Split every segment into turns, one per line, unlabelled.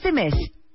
Este mes,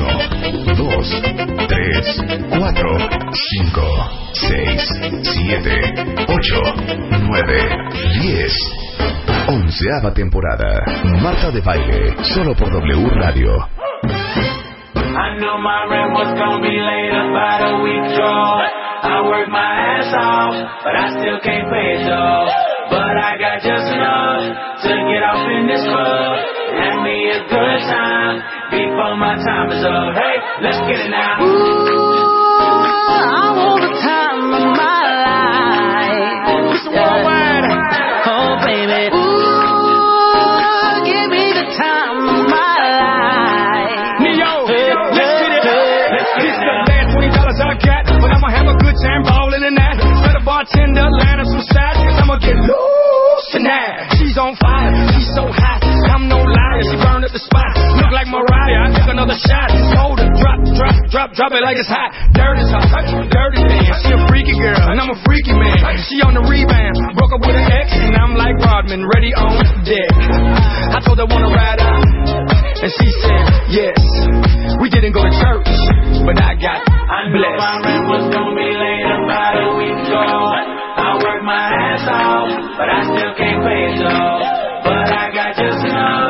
1, 2, 3, 4, 5, 6, 7, 8, 9, 10. Onceava temporada. Marta de Baile, solo por W Radio.
I knew my rent was gonna be late about a week ago. I worked my ass off, but I still can't pay it though. But I got just enough to get off in this club. Have me a good time my time is up. Hey, let's get it now.
I want the time of my life.
It's worldwide.
Oh, baby. Ooh, give me the time of my life.
Neo, let's get it. Let's get it. Last twenty dollars I got, but I'ma have a good time ballin' in that. Let a bartender land us some shots, cause I'ma get loose tonight. She's on fire, she's so hot. I'm no liar, she burned up the spot. Look like Mariah, I took another shot. Hold it, drop, drop, drop, drop it like it's hot. Dirt is hot, dirty man. She a freaky girl, and I'm a freaky man. She on the rebound, broke up with an ex, and I'm like Rodman, ready on deck. I told her wanna ride out, and she said yes. We didn't go to church, but I got
I knew my
blessed.
rent was gonna be late about a week ago. I worked my ass off, but I still can't pay it though. But I got just enough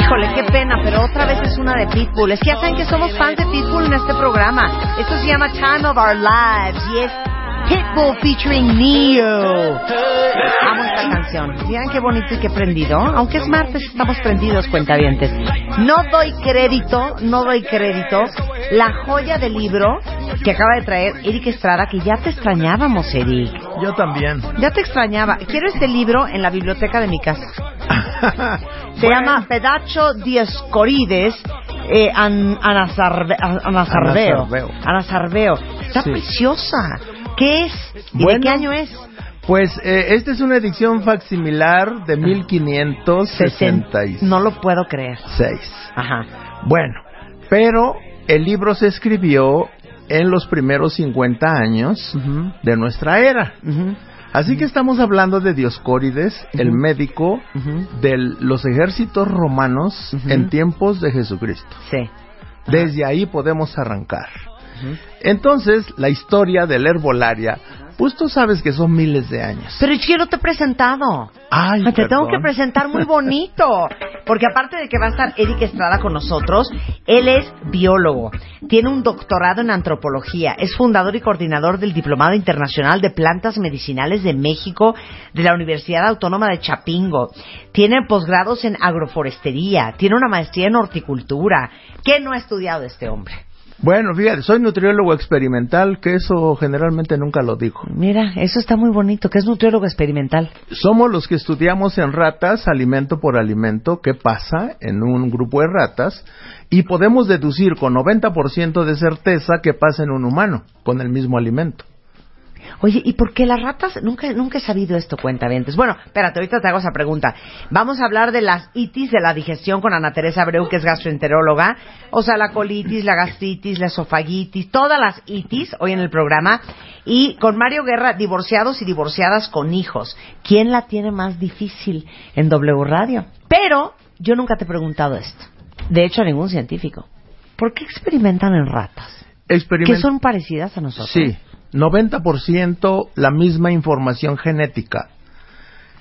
Híjole, qué pena, pero otra vez es una de Pitbull. Es que ya saben que somos fans de Pitbull en este programa. Esto se llama Time of Our Lives y Pitbull featuring Neo. Amo esta canción. Miren qué bonito y qué prendido. Aunque es martes, estamos prendidos, cuentavientes. No doy crédito, no doy crédito. La joya del libro que acaba de traer Eric Estrada, que ya te extrañábamos, Eric.
Yo también.
Ya te extrañaba. Quiero este libro en la biblioteca de mi casa. Se llama Pedacho Dioscorides eh, an, Anasarve- an- Anasarveo.
Anasarveo.
Anasarveo. Está
Sí.
preciosa. ¿Qué es? ¿Y de qué año es?
Pues eh, esta es una edición facsimilar de 1566.
No lo puedo creer. Ajá.
Bueno, pero el libro se escribió en los primeros 50 años de nuestra era. Así que estamos hablando de Dioscórides, el médico de los ejércitos romanos en tiempos de Jesucristo.
Sí.
Desde ahí podemos arrancar. Entonces, la historia de la herbolaria, pues tú sabes que son miles de años.
Pero es que yo no te he presentado.
Ay,
Te tengo que presentar muy bonito. Porque aparte de que va a estar Eric Estrada con nosotros, él es biólogo, tiene un doctorado en antropología, es fundador y coordinador del Diplomado Internacional de Plantas Medicinales de México de la Universidad Autónoma de Chapingo, tiene posgrados en agroforestería, tiene una maestría en horticultura. ¿Qué no ha estudiado este hombre?
Bueno, fíjate, soy nutriólogo experimental, que eso generalmente nunca lo digo.
Mira, eso está muy bonito, que es nutriólogo experimental.
Somos los que estudiamos en ratas, alimento por alimento, qué pasa en un grupo de ratas, y podemos deducir con 90% de certeza qué pasa en un humano con el mismo alimento.
Oye, ¿y por qué las ratas? Nunca, nunca he sabido esto, cuentavientes. Bueno, espérate, ahorita te hago esa pregunta. Vamos a hablar de las itis de la digestión con Ana Teresa Abreu, que es gastroenteróloga. O sea, la colitis, la gastritis, la esofagitis, todas las itis hoy en el programa. Y con Mario Guerra, divorciados y divorciadas con hijos. ¿Quién la tiene más difícil en W Radio? Pero yo nunca te he preguntado esto. De hecho, a ningún científico. ¿Por qué experimentan en ratas?
Experiment-
que son parecidas a nosotros.
Sí, 90% la misma información genética.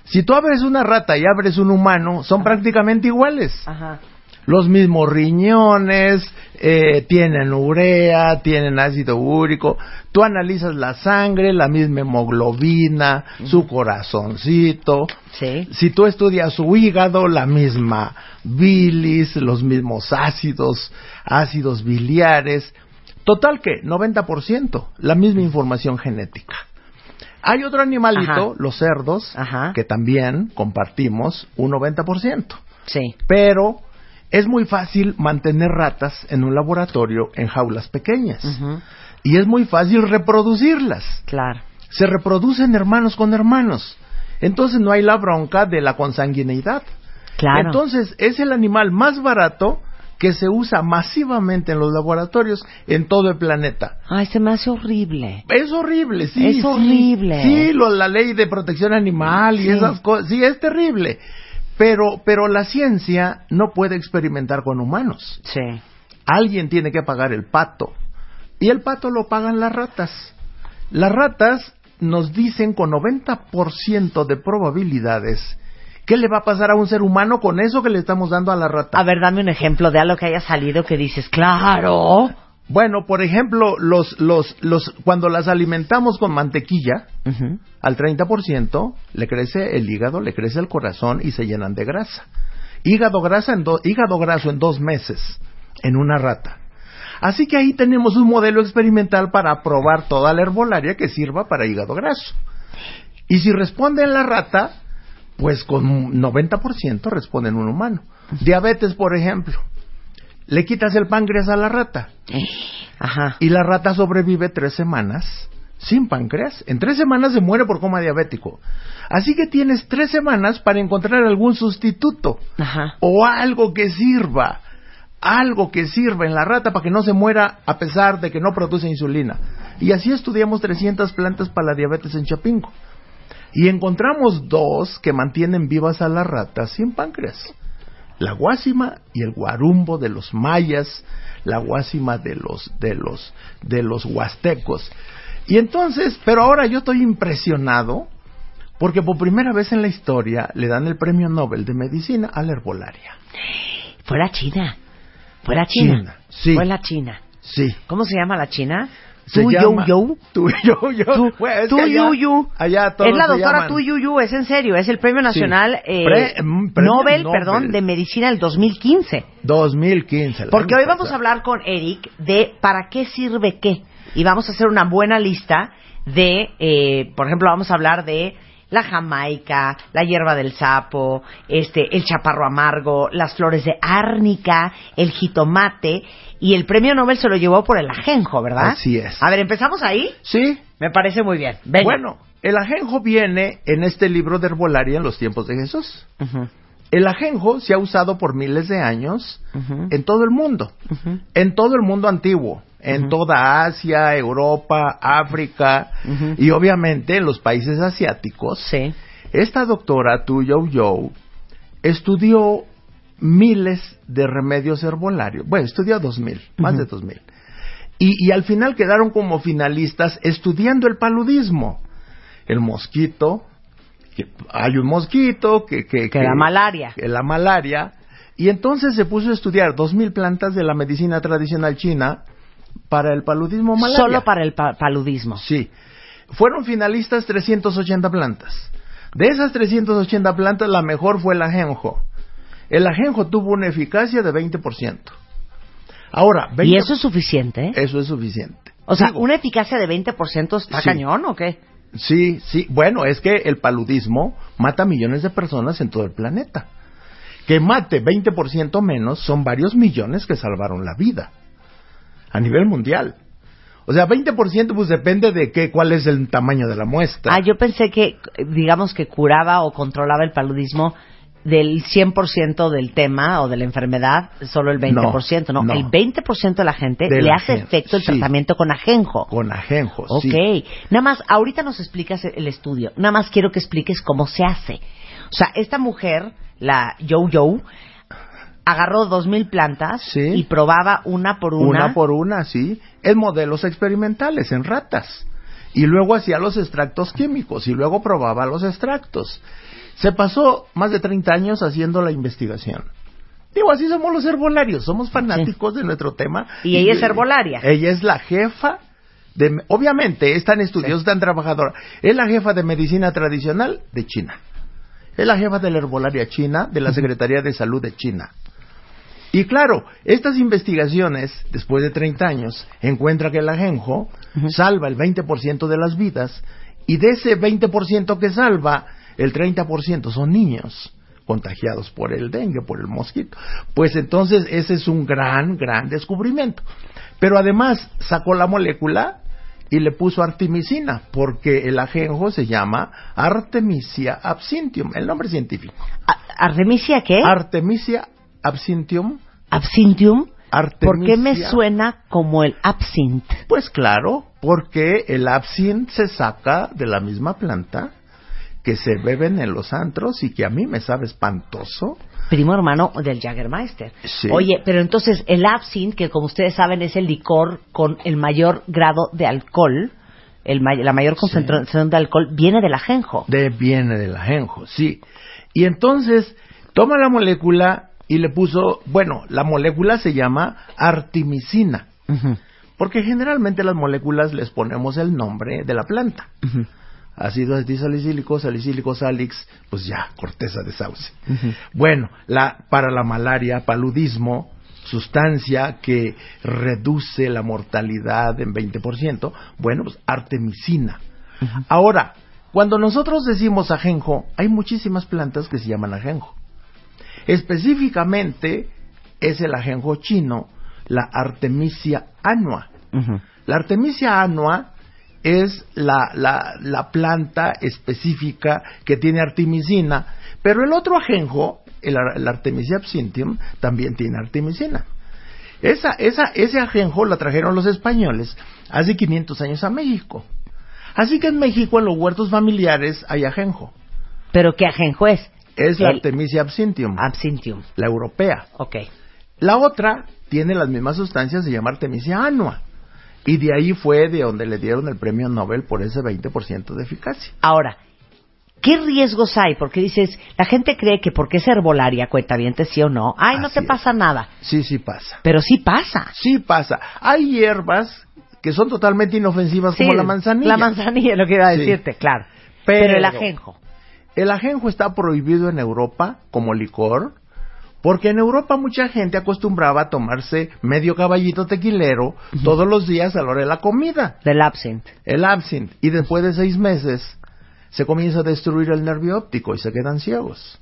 Si tú abres una rata y abres un humano, son prácticamente iguales.
Ajá.
Los mismos riñones, eh, tienen urea, tienen ácido úrico. Tú analizas la sangre, la misma hemoglobina, su corazoncito.
Sí.
Si tú estudias su hígado, la misma bilis, los mismos ácidos, ácidos biliares. Total que 90%, la misma información genética. Hay otro animalito,
Ajá.
los cerdos,
Ajá.
que también compartimos un 90%.
Sí.
Pero es muy fácil mantener ratas en un laboratorio en jaulas pequeñas. Y es muy fácil reproducirlas.
Claro.
Se reproducen hermanos con hermanos. Entonces no hay la bronca de la consanguineidad.
Claro.
Entonces es el animal más barato que se usa masivamente en los laboratorios en todo el planeta.
Ay, se me hace horrible.
Es horrible, sí.
Es
sí.
horrible.
Sí, lo- la ley de protección animal y
Sí.
esas cosas. Sí, es terrible. Pero, pero la ciencia no puede experimentar con humanos.
Sí.
Alguien tiene que pagar el pato. Y el pato lo pagan las ratas. Las ratas nos dicen con 90% de probabilidades qué le va a pasar a un ser humano con eso que le estamos dando a la rata.
A ver, dame un ejemplo de algo que haya salido que dices, claro.
Bueno, por ejemplo, los, los, los, cuando las alimentamos con mantequilla,
Ujú.
al 30% le crece el hígado, le crece el corazón y se llenan de grasa. Hígado, grasa en do- hígado graso en dos meses en una rata. Así que ahí tenemos un modelo experimental para probar toda la herbolaria que sirva para hígado graso. Y si responde en la rata, pues con 90% responde en un humano. Diabetes, por ejemplo. Le quitas el páncreas a la rata
Ajá.
y la rata sobrevive tres semanas sin páncreas. En tres semanas se muere por coma diabético. Así que tienes tres semanas para encontrar algún sustituto
Ajá.
o algo que sirva, algo que sirva en la rata para que no se muera a pesar de que no produce insulina. Y así estudiamos 300 plantas para la diabetes en Chapingo. Y encontramos dos que mantienen vivas a las ratas sin páncreas. La guásima y el guarumbo de los mayas, la guásima de los de los de los huastecos. Y entonces, pero ahora yo estoy impresionado porque por primera vez en la historia le dan el premio Nobel de Medicina a la herbolaria.
Fue la China. Fue la China.
China, sí.
Fue la China.
Sí.
¿Cómo se llama la China?
Se
Tu
llama-
Yo Yo.
Tu Yo Yo. Bueno, es
Tu
que allá-
Yu Yu.
Allá todos
es la doctora
llaman-
Tu Yu Yu, es en serio, es el premio nacional eh,
Pre- mm,
Nobel,
Nobel.
perdón, de medicina del 2015.
2015. el
Porque hoy vamos a hablar con Eric de para qué sirve qué. Y vamos a hacer una buena lista de, eh, por ejemplo, vamos a hablar de la jamaica, la hierba del sapo, este, el chaparro amargo, las flores de árnica, el jitomate y el premio Nobel se lo llevó por el ajenjo, ¿verdad?
Así es.
A ver, empezamos ahí.
Sí.
Me parece muy bien. Venga.
Bueno, el ajenjo viene en este libro de herbolaria en los tiempos de Jesús. El ajenjo se ha usado por miles de años en todo el mundo, en todo el mundo antiguo, en toda Asia, Europa, África y obviamente en los países asiáticos.
Sí.
Esta doctora Tu Yo Yo estudió miles de remedios herbolarios. Bueno, estudió dos mil, más de dos mil. Y, y al final quedaron como finalistas estudiando el paludismo. El mosquito, que hay un mosquito que... Que,
Que la malaria.
que la malaria. Y entonces se puso a estudiar dos mil plantas de la medicina tradicional china para el paludismo malaria.
Solo para el pa- paludismo.
Sí. Fueron finalistas 380 plantas. De esas 380 plantas, la mejor fue el ajenjo. El ajenjo tuvo una eficacia de 20%. Ahora, 20
¿Y eso es suficiente?
eso es suficiente.
O sea,
Digo,
¿una eficacia de 20% está
Sí.
cañón o qué?
Sí, sí. Bueno, es que el paludismo mata a millones de personas en todo el planeta. Que mate 20% menos son varios millones que salvaron la vida. A nivel mundial. O sea, 20% pues depende de qué, cuál es el tamaño de la muestra.
Ah, yo pensé que, digamos, que curaba o controlaba el paludismo del 100% del tema o de la enfermedad, solo el 20%, ¿no?
No, no.
El 20% de la gente
De
le
la
hace
gente,
efecto el
sí.
tratamiento con ajenjo.
Con ajenjo,
Ok.
sí.
Nada más, ahorita nos explicas el estudio. Nada más quiero que expliques cómo se hace. O sea, esta mujer, la Yo Yo,
agarró dos mil plantas
Sí.
y probaba una por una.
Una por una, sí, en modelos experimentales, en ratas. Y luego hacía los extractos químicos y luego probaba los extractos. Se pasó más de 30 años haciendo la investigación. Digo, así somos los herbolarios, somos fanáticos de nuestro tema.
Y ella es herbolaria.
Ella es la jefa de... Obviamente, es tan estudiosa, es tan trabajadora. Es la jefa de medicina tradicional de China. Es la jefa de la herbolaria china, de la Secretaría de Salud de China. Y claro, estas investigaciones, después de 30 años, encuentra que el ajenjo salva el 20% de las vidas y de ese 20% que salva, el 30% son niños contagiados por el dengue, por el mosquito. Pues entonces ese es un gran, gran descubrimiento. Pero además sacó la molécula y le puso artemisina, porque el ajenjo se llama Artemisia absinthium, el nombre científico.
¿Artemisia qué?
Artemisia absinthium.
Absinthium. ¿Por qué me
Artemisia.
suena como el absinthe?
Pues claro, porque el absinthe se saca de la misma planta que se beben en los antros y que a mí me sabe espantoso.
Primo hermano del Jagermeister.
Sí.
Oye, pero entonces el absinthe, que como ustedes saben es el licor con el mayor grado de alcohol, el may- la mayor concentración de alcohol, viene del ajenjo.
De viene del ajenjo, sí. Y entonces toma la molécula y le puso, bueno, la molécula se llama artemisina,
Ujú,
porque generalmente las moléculas les ponemos el nombre de la planta. Ácido disalicílico, salicílico, salix, pues ya, corteza de sauce. Bueno, la, para la malaria, paludismo, sustancia que reduce la mortalidad en 20%, bueno, pues artemisina. Ahora, cuando nosotros decimos ajenjo, hay muchísimas plantas que se llaman ajenjo. Específicamente es el ajenjo chino, la Artemisia annua.
Ujú.
La Artemisia annua es la, la, la planta específica que tiene artemisina, pero el otro ajenjo, el, ar- el Artemisia absinthium, también tiene artemisina. Esa, esa, ese ajenjo la trajeron los españoles hace 500 años a México. Así que en México, en los huertos familiares, hay ajenjo.
¿Pero qué ajenjo es?
Es la Artemisia absinthium,
Absinthium.
la europea.
Ok.
La otra tiene las mismas sustancias, se llama Artemisia annua. Y de ahí fue de donde le dieron el premio Nobel por ese 20% de eficacia.
Ahora, ¿qué riesgos hay? Porque dices, la gente cree que porque es herbolaria, cuenta bien, sí o no, ay, no te
es.
pasa nada.
Sí, sí pasa.
Pero sí pasa.
Sí pasa. Hay hierbas que son totalmente inofensivas
Sí,
como la manzanilla.
La manzanilla, lo que iba a
Sí.
decirte, claro.
Pero-
Pero, el ajenjo.
El ajenjo está prohibido en Europa como licor, porque en Europa mucha gente acostumbraba a tomarse medio caballito tequilero todos los días a la hora de la comida.
Del absinthe.
el absinthe y después de seis meses se comienza a destruir el nervio óptico y se quedan ciegos.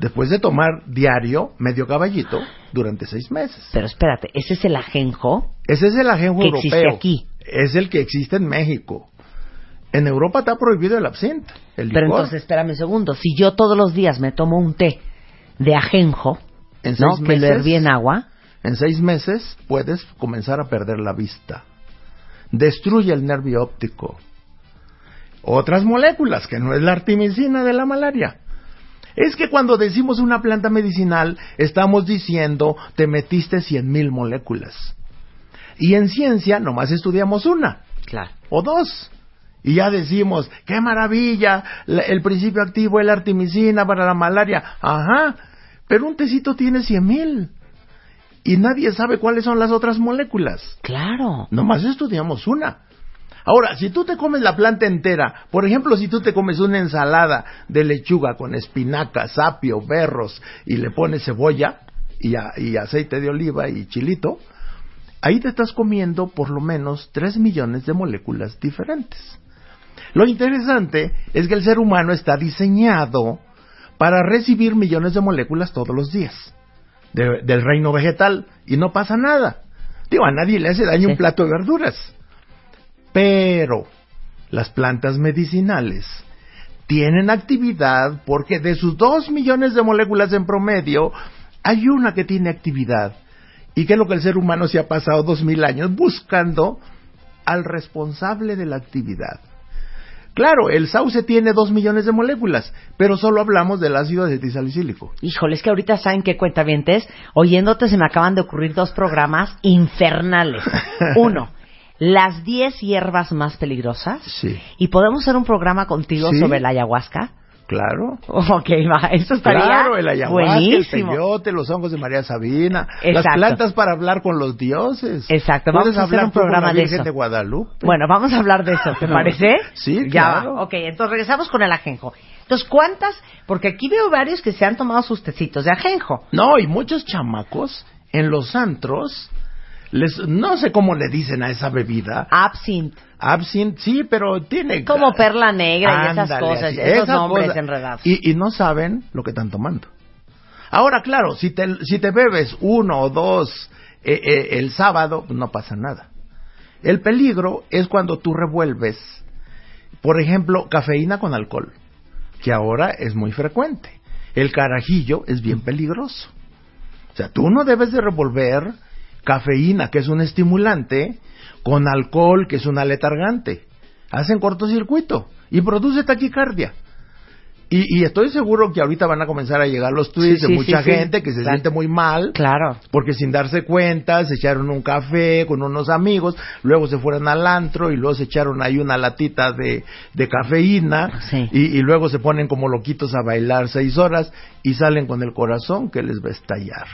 Después de tomar diario medio caballito durante seis meses.
Pero espérate, ese es el ajenjo.
Ese es el ajenjo
Que
europeo.
existe aquí.
Es el que existe en México. En Europa está prohibido el absinthe. El
Pero
licor.
entonces, espérame un segundo. Si yo todos los días me tomo un té de ajenjo,
en
¿no?
seis
Que lo
meses,
herví en agua.
en seis meses puedes comenzar a perder la vista. Destruye el nervio óptico. Otras moléculas, que no es la artemisina de la malaria. Es que cuando decimos una planta medicinal, estamos diciendo te metiste cien mil moléculas. Y en ciencia nomás estudiamos una
Claro.
o dos. Y ya decimos, qué maravilla, la- el principio activo es la artemisina para la malaria. Ajá, pero un tecito tiene cien mil. Y nadie sabe cuáles son las otras moléculas.
Claro.
Nomás estudiamos una. Ahora, si tú te comes la planta entera, por ejemplo, si tú te comes una ensalada de lechuga con espinacas, apio, berros y le pones cebolla y, a- y aceite de oliva y chilito, ahí te estás comiendo por lo menos 3 millones de moléculas diferentes. Lo interesante es que el ser humano está diseñado para recibir millones de moléculas todos los días de- del reino vegetal y no pasa nada. Digo, a nadie le hace daño
Sí.
un plato de verduras. Pero las plantas medicinales tienen actividad porque de sus dos millones de moléculas en promedio, hay una que tiene actividad. ¿Y qué es lo que el ser humano se ha pasado dos mil años buscando al responsable de la actividad? Claro, el sauce tiene dos millones de moléculas, pero solo hablamos del ácido acetilsalicílico.
Híjole, es que ahorita saben qué cuentavientes. Oyéndote se me acaban de ocurrir dos programas infernales. Uno, las 10 hierbas más peligrosas.
Sí.
Y podemos hacer un programa contigo
Sí.
sobre la ayahuasca.
Claro.
Ok, va, eso estaría
Claro, el ayahuasca,
buenísimo.
el peyote, los hongos de María Sabina, las plantas para hablar con los dioses.
Exacto, vamos a hacer
hablar
un programa de eso.
de Guadalupe.
Bueno, vamos a hablar de eso, ¿te parece?
Sí,
ya
claro.
va. Ok, entonces regresamos con el ajenjo. Entonces, ¿cuántas? Porque aquí veo varios que se han tomado sus tecitos de ajenjo.
No, y muchos chamacos en los antros, les, no sé cómo le dicen a esa bebida.
Absinthe,
Absinthe, sí, pero tiene...
como perla negra y esas
Ándale,
cosas,
así,
esos nombres enredados.
Y, y no saben lo que están tomando. Ahora, claro, si te, si te bebes uno o dos eh, eh, el sábado, no pasa nada. El peligro es cuando tú revuelves, por ejemplo, cafeína con alcohol, que ahora es muy frecuente. El carajillo es bien peligroso. O sea, tú no debes de revolver cafeína, que es un estimulante, con alcohol, que es un aletargante. Hacen cortocircuito y produce taquicardia. Y, y estoy seguro que ahorita van a comenzar a llegar los tweets
Sí,
de
sí,
mucha
sí,
gente que se
Claro.
siente muy mal
Claro.
porque sin darse cuenta se echaron un café con unos amigos, luego se fueron al antro y luego se echaron ahí una latita de, de cafeína y luego se ponen como loquitos a bailar seis horas y salen con el corazón que les va a estallar.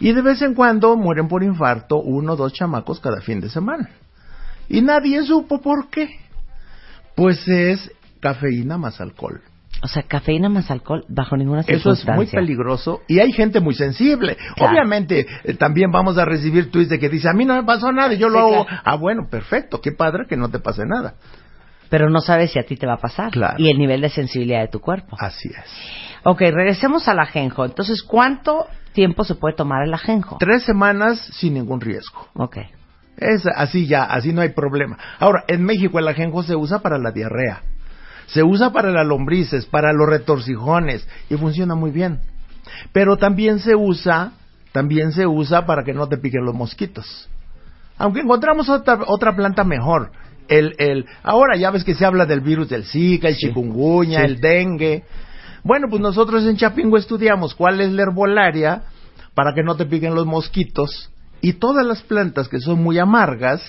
Y de vez en cuando mueren por infarto uno o dos chamacos cada fin de semana. Y nadie supo por qué. Pues es cafeína más alcohol.
O sea, cafeína más alcohol bajo ninguna
Eso es
circunstancia.
muy peligroso y hay gente muy sensible.
Claro.
Obviamente eh, también vamos a recibir tweets de que dice, a mí no me pasó nada y yo lo
Sí,
hago.
claro.
Ah, bueno, perfecto, qué padre que no te pase nada.
Pero no sabes si a ti te va a pasar.
Claro.
Y el nivel de sensibilidad de tu cuerpo.
Así es.
Ok, regresemos al ajenjo. Entonces, ¿cuánto tiempo se puede tomar el ajenjo?
Tres semanas sin ningún riesgo.
Ok.
Es así ya, así no hay problema. Ahora, en México el ajenjo se usa para la diarrea, se usa para las lombrices, para los retorcijones y funciona muy bien. Pero también se usa, también se usa para que no te piquen los mosquitos. Aunque encontramos otra, otra planta mejor. El, el, ahora ya ves que se habla del virus del Zika, el chikungunya,
Sí.
el dengue. Bueno, pues nosotros en Chapingo estudiamos cuál es la herbolaria para que no te piquen los mosquitos. Y todas las plantas que son muy amargas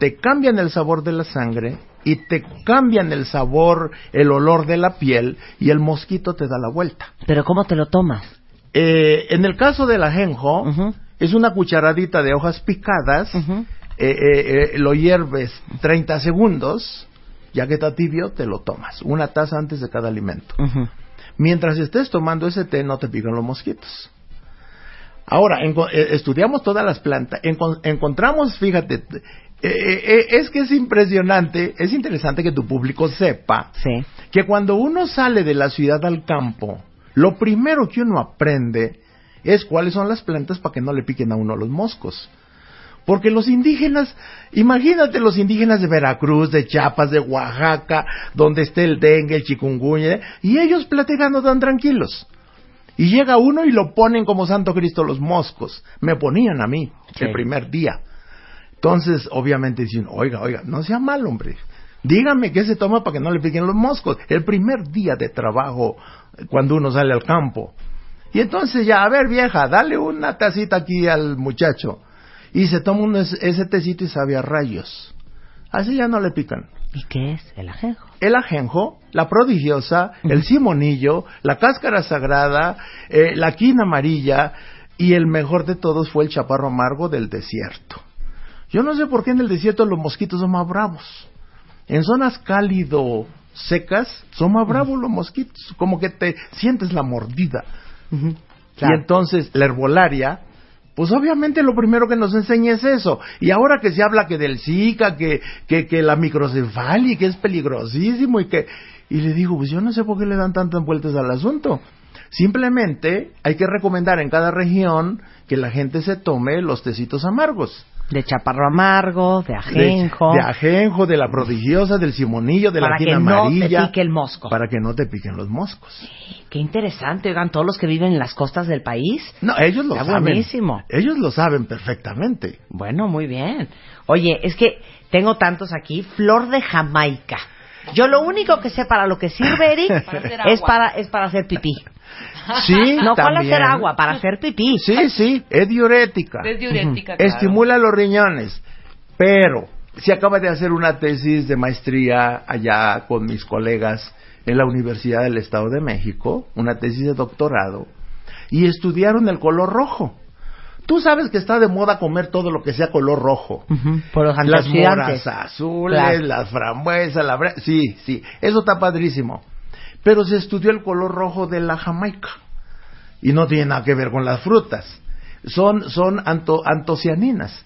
te cambian el sabor de la sangre y te cambian el sabor, el olor de la piel y el mosquito te da la vuelta.
Pero ¿cómo te lo tomas?
Eh, en el caso del ajenjo, es una cucharadita de hojas picadas, eh, eh, eh, lo hierves 30 segundos, ya que está tibio, te lo tomas, una taza antes de cada alimento. Mientras estés tomando ese té, no te pican los mosquitos. Ahora, enco- eh, estudiamos todas las plantas, enco- encontramos, fíjate, eh, eh, eh, es que es impresionante, es interesante que tu público sepa
Sí.
que cuando uno sale de la ciudad al campo, lo primero que uno aprende es cuáles son las plantas para que no le piquen a uno los moscos. Porque los indígenas, imagínate los indígenas de Veracruz, de Chiapas, de Oaxaca, donde esté el dengue, el chikungunya, y ellos platicando tan tranquilos. Y llega uno y lo ponen como Santo Cristo los moscos. Me ponían a mí
Sí.
el primer día. Entonces, obviamente dicen, oiga, oiga, no sea mal, hombre. Dígame qué se toma para que no le piquen los moscos. El primer día de trabajo cuando uno sale al campo. Y entonces ya, a ver vieja, dale una tacita aquí al muchacho. Y se toma ese tecito y sabe a rayos. Así ya no le pican.
¿Y qué es el ajenjo?
El ajenjo, la prodigiosa, el simonillo, la cáscara sagrada, eh, la quina amarilla y el mejor de todos fue el chaparro amargo del desierto. Yo no sé por qué en el desierto los mosquitos son más bravos. En zonas cálido secas son más bravos los mosquitos, como que te sientes la mordida.
Claro.
Y entonces la herbolaria, pues obviamente lo primero que nos enseña es eso. Y ahora que se habla que del Zika, que, que, que la microcefalia, que es peligrosísimo y que... Y le digo, pues yo no sé por qué le dan tantas vueltas al asunto. Simplemente hay que recomendar en cada región que la gente se tome los tecitos amargos.
De chaparro amargo, de
De-
ajenjo.
De, ajenjo, de la prodigiosa, del simonillo, de
Para
la
que
quina
no te
amarilla.
pique el mosco.
Para que no te piquen los moscos.
Qué interesante, oigan, todos los que viven en las costas del país.
No, ellos lo
Está
saben.
buenísimo.
Ellos lo saben perfectamente.
Bueno, muy bien. Oye, es que tengo tantos aquí. Flor de Jamaica. Yo lo único que sé para lo que sirve, Eric,
Para
es para, es para hacer pipí.
Sí,
No para hacer agua, para hacer pipí.
Sí, sí, es diurética.
Es diurética, claro.
Estimula los riñones. Pero, si acaba de hacer una tesis de maestría allá con mis colegas en la Universidad del Estado de México, una tesis de doctorado, y estudiaron el color rojo. Tú sabes que está de moda comer todo lo que sea color rojo.
Por los
Las moras azules,
Claro.
las frambuesas, la bre- sí, sí, eso está padrísimo. Pero se estudió el color rojo de la Jamaica y no tiene nada que ver con las frutas. Son son anto- antocianinas.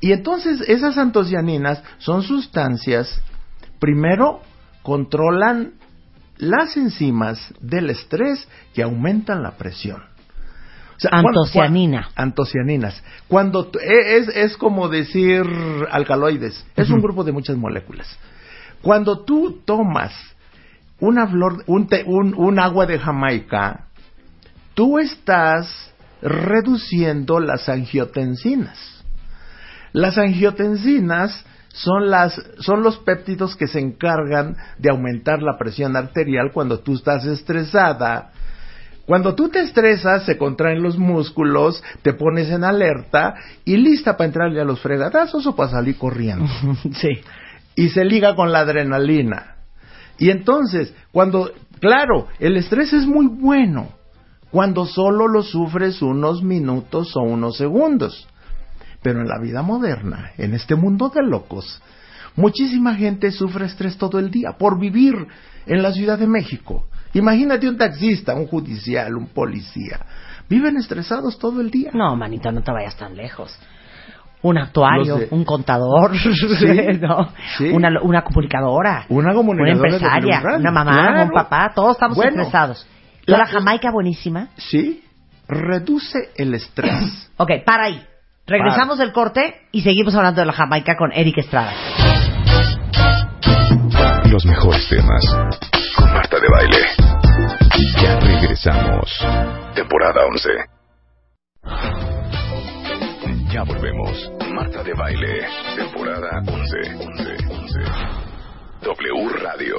Y entonces esas antocianinas son sustancias primero controlan las enzimas del estrés que aumentan la presión. O sea, cuando-
Antocianina.
antocianinas. Cuando e- es, es como decir alcaloides, es un grupo de muchas moléculas. Cuando tú tomas una flor, un, un, un agua de Jamaica, tú estás reduciendo las angiotensinas. Las angiotensinas son, las, son los péptidos que se encargan de aumentar la presión arterial cuando tú estás estresada. Cuando tú te estresas, se contraen los músculos, te pones en alerta y lista para entrarle a los fregadazos o para salir corriendo.
Sí.
Y se liga con la adrenalina. Y entonces, cuando, claro, el estrés es muy bueno cuando solo lo sufres unos minutos o unos segundos. Pero en la vida moderna, en este mundo de locos, muchísima gente sufre estrés todo el día por vivir en la Ciudad de México. Imagínate un taxista, un judicial, un policía. Viven estresados todo el día.
No, manita, no te vayas tan lejos. Un actuario, un contador, ¿no?
sí.
Una, una comunicadora,
Una
una
comunicadora de
empresaria, una mamá,
claro.
un papá, todos estamos
Bueno,
estresados.
la-
La, Jamaica buenísima.
Sí, reduce el estrés.
Ok, para ahí. Regresamos del corte y seguimos hablando de la Jamaica con Eric Estrada.
Los mejores temas con Marta de Baile. Ya regresamos. Temporada 11. Ya volvemos. Marta de Baile. Temporada 11. 11. 11. W Radio.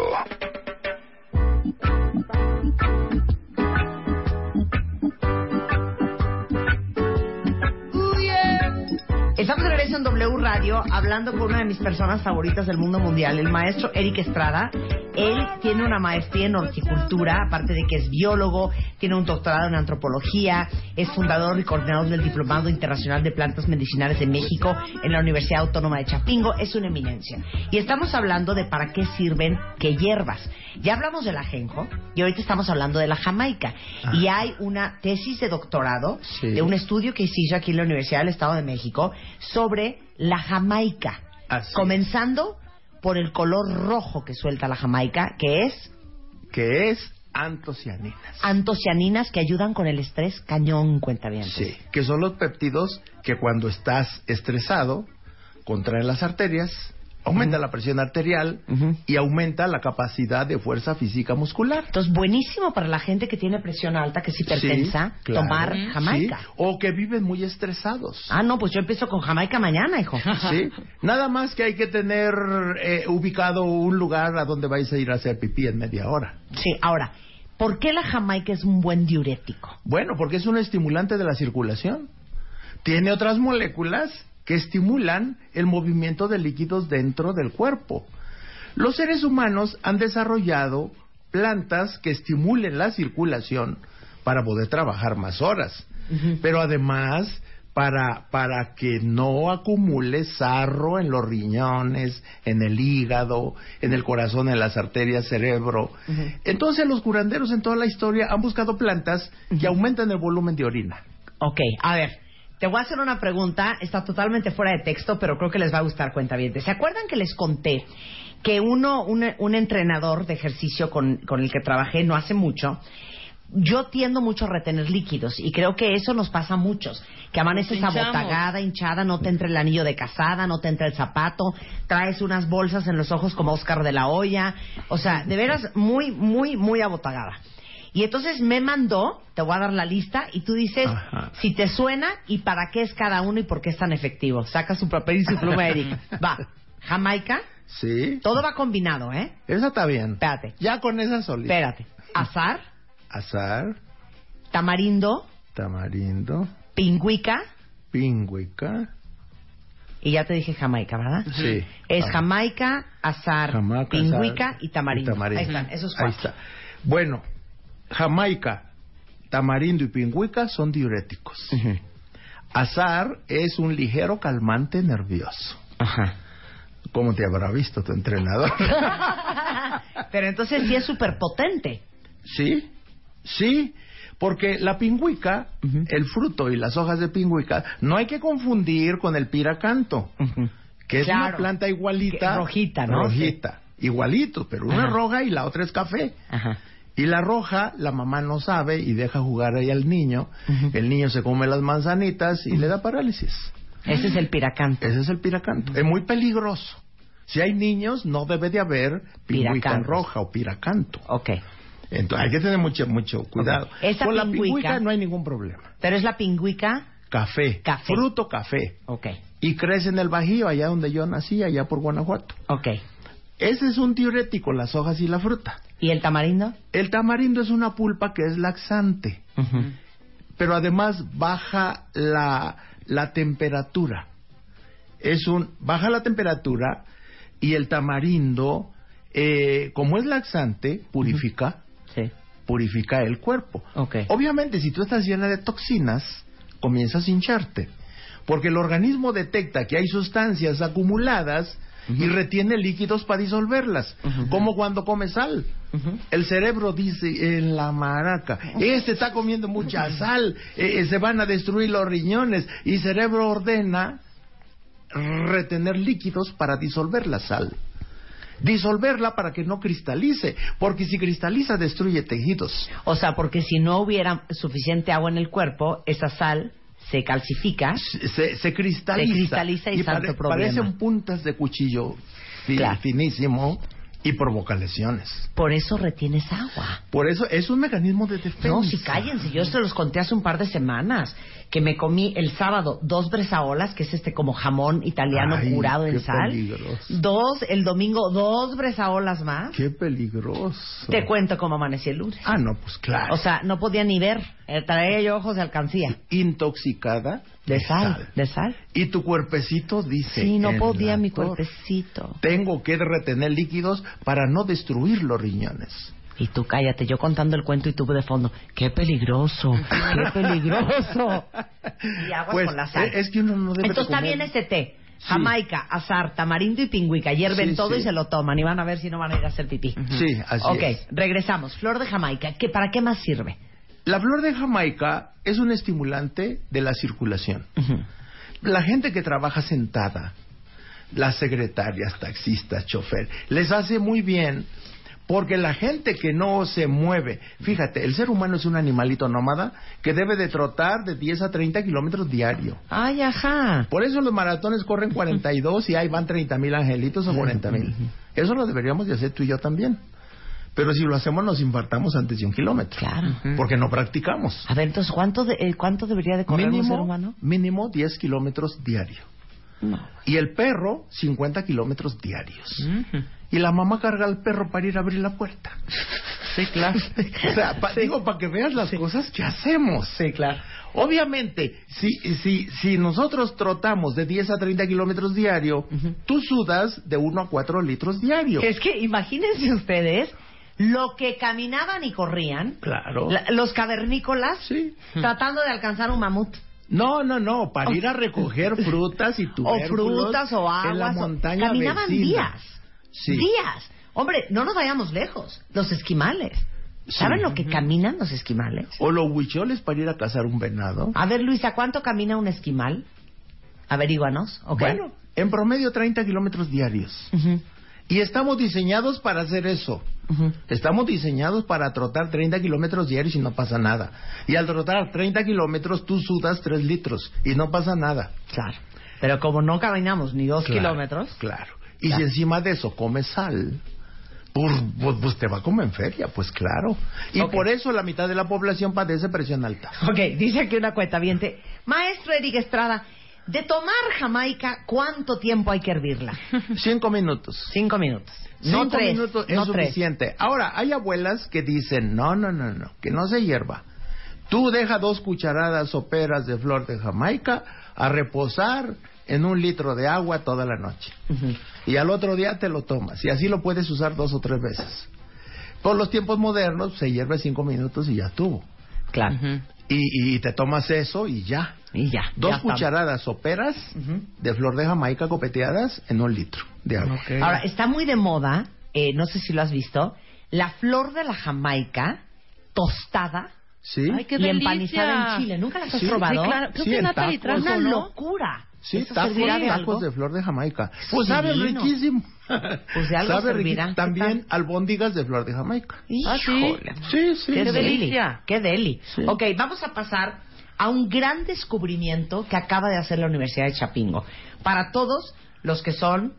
Estamos de en W Radio hablando con una de mis personas favoritas del mundo mundial, el maestro Eric Estrada. Él tiene una maestría en horticultura, aparte de que es biólogo, tiene un doctorado en antropología, es fundador y coordinador del Diplomado Internacional de Plantas Medicinales de México en la Universidad Autónoma de Chapingo. Es una eminencia. Y estamos hablando de para qué sirven qué hierbas. Ya hablamos del ajenjo y ahorita estamos hablando de la jamaica. Y hay una tesis de doctorado
Sí.
de un estudio que se hizo aquí en la Universidad del Estado de México sobre la jamaica.
Así
Comenzando por el color rojo que suelta la jamaica, que es
que es antocianinas.
antocianinas que ayudan con el estrés cañón, cuenta bien.
Sí, que son los péptidos que cuando estás estresado contraen las arterias, aumenta la presión arterial
Ujú.
y aumenta la capacidad de fuerza física muscular.
Entonces, buenísimo para la gente que tiene presión alta, que es hipertensa,
Sí, claro.
tomar jamaica.
Sí, o que viven muy estresados.
Ah, no, pues yo empiezo con jamaica mañana, hijo.
Sí, nada más que hay que tener eh, ubicado un lugar a donde vais a ir a hacer pipí en media hora.
Sí, ahora, ¿por qué la jamaica es un buen diurético?
Bueno, porque es un estimulante de la circulación. Tiene otras moléculas que estimulan el movimiento de líquidos dentro del cuerpo. Los seres humanos han desarrollado plantas que estimulen la circulación para poder trabajar más horas. Pero además, para, para que no acumule sarro en los riñones, en el hígado, en el corazón, en las arterias, cerebro. Entonces los curanderos en toda la historia han buscado plantas que aumentan el volumen de orina.
Ok, a ver, te voy a hacer una pregunta, está totalmente fuera de texto, pero creo que les va a gustar cuenta ¿Se acuerdan que les conté que uno, un, un entrenador de ejercicio con, con el que trabajé no hace mucho, yo tiendo mucho a retener líquidos y creo que eso nos pasa a muchos, que amaneces abotagada, hinchada, no te entra el anillo de casada, no te entra el zapato, traes unas bolsas en los ojos como Oscar de la Hoya, o sea, de veras muy, muy, muy abotagada. Y entonces me mandó, te voy a dar la lista y tú dices
Ajá.
si te suena y para qué es cada uno y por qué es tan efectivo. Saca su papel y su pluma, Eric. Va, Jamaica,
Sí.
Todo va combinado, ¿eh?
Esa está bien.
Espérate.
Ya con esa solita.
Espérate. Azar,
Azar,
tamarindo,
tamarindo,
pingüica
pingüica.
y ya te dije Jamaica, ¿verdad?
Sí.
Es. Jamaica, azar,
Jamaica,
pingüica
azar
y tamarindo.
y tamarindo.
Ahí están, esos
Ahí
cuatro.
está. Bueno, Jamaica, tamarindo y pingüica son diuréticos. Azar es un ligero calmante nervioso.
Ajá.
¿Cómo te habrá visto tu entrenador?
Pero entonces sí es súper potente.
sí, sí, porque la pingüica, el fruto y las hojas de pingüica, no hay que confundir con el piracanto, que es una planta igualita.
Que- rojita, ¿no?
Rojita, igualito, pero una
Ajá.
roja y la otra es café.
Ajá.
Y la roja, la mamá no sabe y deja jugar ahí al niño. El niño se come las manzanitas y le da parálisis.
Ese es el piracanto.
Ese es el piracanto. Es muy peligroso. Si hay niños, no debe de haber pingüica roja o piracanto.
Ok.
Entonces hay que tener mucho, mucho cuidado.
Esa
Con la
pingüica-
pingüica no hay ningún problema.
Pero es la pingüica.
Café,
Café.
fruto café.
Ok.
Y crece en el Bajío, allá donde yo nací, allá por Guanajuato.
Ok.
Ese es un diurético, las hojas y la fruta.
¿Y el tamarindo?
El tamarindo es una pulpa que es laxante. pero además baja la, la temperatura. Es un baja la temperatura y el tamarindo, eh, como es laxante, purifica,
Sí.
purifica el cuerpo.
Ok.
Obviamente, si tú estás llena de toxinas, comienzas a hincharte, porque el organismo detecta que hay sustancias acumuladas y retiene líquidos para disolverlas, como cuando come sal. El cerebro dice en la maraca, este está comiendo mucha sal, eh, eh, se van a destruir los riñones y el cerebro ordena retener líquidos para disolver la sal. Disolverla para que no cristalice, porque si cristaliza destruye tejidos.
O sea, porque si no hubiera suficiente agua en el cuerpo, esa sal se calcifica.
se, se cristaliza.
Se cristaliza y santo problema.
Parecen puntas de cuchillo fi-
Claro.
finísimo y provoca lesiones.
Por eso retienes agua.
Por eso es un mecanismo de defensa.
No, si cállense, yo se los conté hace un par de semanas que me comí el sábado dos bresaolas, que es este como jamón italiano
Ay,
curado en sal.
peligroso.
Dos, el domingo dos bresaolas más.
Qué peligroso.
Te cuento cómo amanecí el lunes.
Ah, no, pues claro.
O sea, no podía ni ver. Eh, Traía yo ojos de alcancía.
intoxicada
De sal, de sal.
Y tu cuerpecito dice.
Sí, no podía mi cuerpecito.
Tengo que retener líquidos para no destruir los riñones.
Y tú cállate, yo contando el cuento y tú de fondo. ¡Qué peligroso! ¡Qué peligroso! Y aguas
Pues,
con la sal.
es que uno no debe de
Entonces está bien ese té. Jamaica, azar, tamarindo y pingüica. Hierven
Sí,
todo
sí.
y se lo toman. Y van a ver si no van a ir a hacer pipí.
Sí, así
ok,
es.
regresamos. Flor de Jamaica. ¿qué, ¿Para qué más sirve?
La flor de Jamaica es un estimulante de la circulación. La gente que trabaja sentada, las secretarias, taxistas, chofer, les hace muy bien porque la gente que no se mueve, fíjate, el ser humano es un animalito nómada que debe de trotar de 10 a 30 kilómetros diario.
Ay, ajá.
Por eso los maratones corren 42 y ahí van 30 mil angelitos o 40 mil. Eso lo deberíamos de hacer tú y yo también. Pero si lo hacemos nos infartamos antes de un kilómetro.
Claro.
Porque no practicamos.
A ver, entonces, ¿cuánto, de- eh, ¿cuánto debería de correr un ser humano?
mínimo 10 kilómetros diario.
No.
Y el perro, 50 kilómetros diarios. Y la mamá carga al perro para ir a abrir la puerta.
Sí, claro.
O sea, pa- digo, para que veas las cosas que hacemos.
Sí, claro.
Obviamente, si, si, si nosotros trotamos de 10 a 30 kilómetros diario, tú sudas de 1 a 4 litros diario.
Es que imagínense ustedes lo que caminaban y corrían
Claro.
la- los cavernícolas
Sí.
tratando de alcanzar un mamut.
No, no, no, para ir a recoger frutas y
O
tubérculos
frutas o aguas.
en la
o-
montaña
Caminaban
vecina.
días.
Sí.
Días. Hombre, no nos vayamos lejos. Los esquimales. ¿Saben
Sí.
lo que caminan los esquimales?
O los huicholes para ir a cazar un venado.
A ver, Luisa, ¿cuánto camina un esquimal? Averíguanos, ¿ok?
Bueno, en promedio 30 kilómetros diarios.
Ujú,
Y estamos diseñados para hacer eso.
ujú.
Estamos diseñados para trotar 30 kilómetros diarios y no pasa nada. Y al trotar 30 kilómetros tú sudas 3 litros y no pasa nada.
Claro. Pero como no caminamos ni dos
Claro,
kilómetros,
Claro. Y
Claro.
si encima de eso comes sal, pues, pues- pues te va como en feria, pues claro. Y
Ok.
por eso la mitad de la población padece presión alta.
Ok, dice aquí una cuenta Maestro Eric Estrada,
De tomar Jamaica, ¿cuánto tiempo hay que hervirla?
Cinco minutos.
Cinco minutos. No
Cinco
tres.
minutos es
no tres.
suficiente. Ahora, hay abuelas que dicen, no, no, no, no, que no se hierva. Tú deja dos cucharadas soperas de flor de Jamaica a reposar en un litro de agua toda la noche. Y al otro día te lo tomas. Y así lo puedes usar dos o tres veces. Por los tiempos modernos, se hierve cinco minutos y ya tuvo.
Claro.
Y, y te tomas eso y ya.
Y ya.
Dos
ya
cucharadas soperas de flor de Jamaica copeteadas en un litro de agua.
Ahora, está muy de moda, eh, no sé si lo has visto, la flor de la Jamaica tostada
¿Sí?
Ay, qué
y
delicia.
empanizada en Chile. ¿Nunca las has
Sí,
probado?
Sí, claro. Creo
Sí,
que Natalie trajo,
Una
¿no?
locura.
Sí,
¿Eso
tacos,
de
tacos
algo?
de flor de Jamaica.
Eso
Pues
es
sabe
divino.
riquísimo.
Pues de algo
sabe
servirá.
riqui- También albóndigas de flor de Jamaica.
Sí.
Híjole.
Sí, sí.
Qué deli.
delicia.
Qué deli.
Sí.
Ok, vamos a pasar a un gran descubrimiento que acaba de hacer la Universidad de Chapingo. Para todos los que son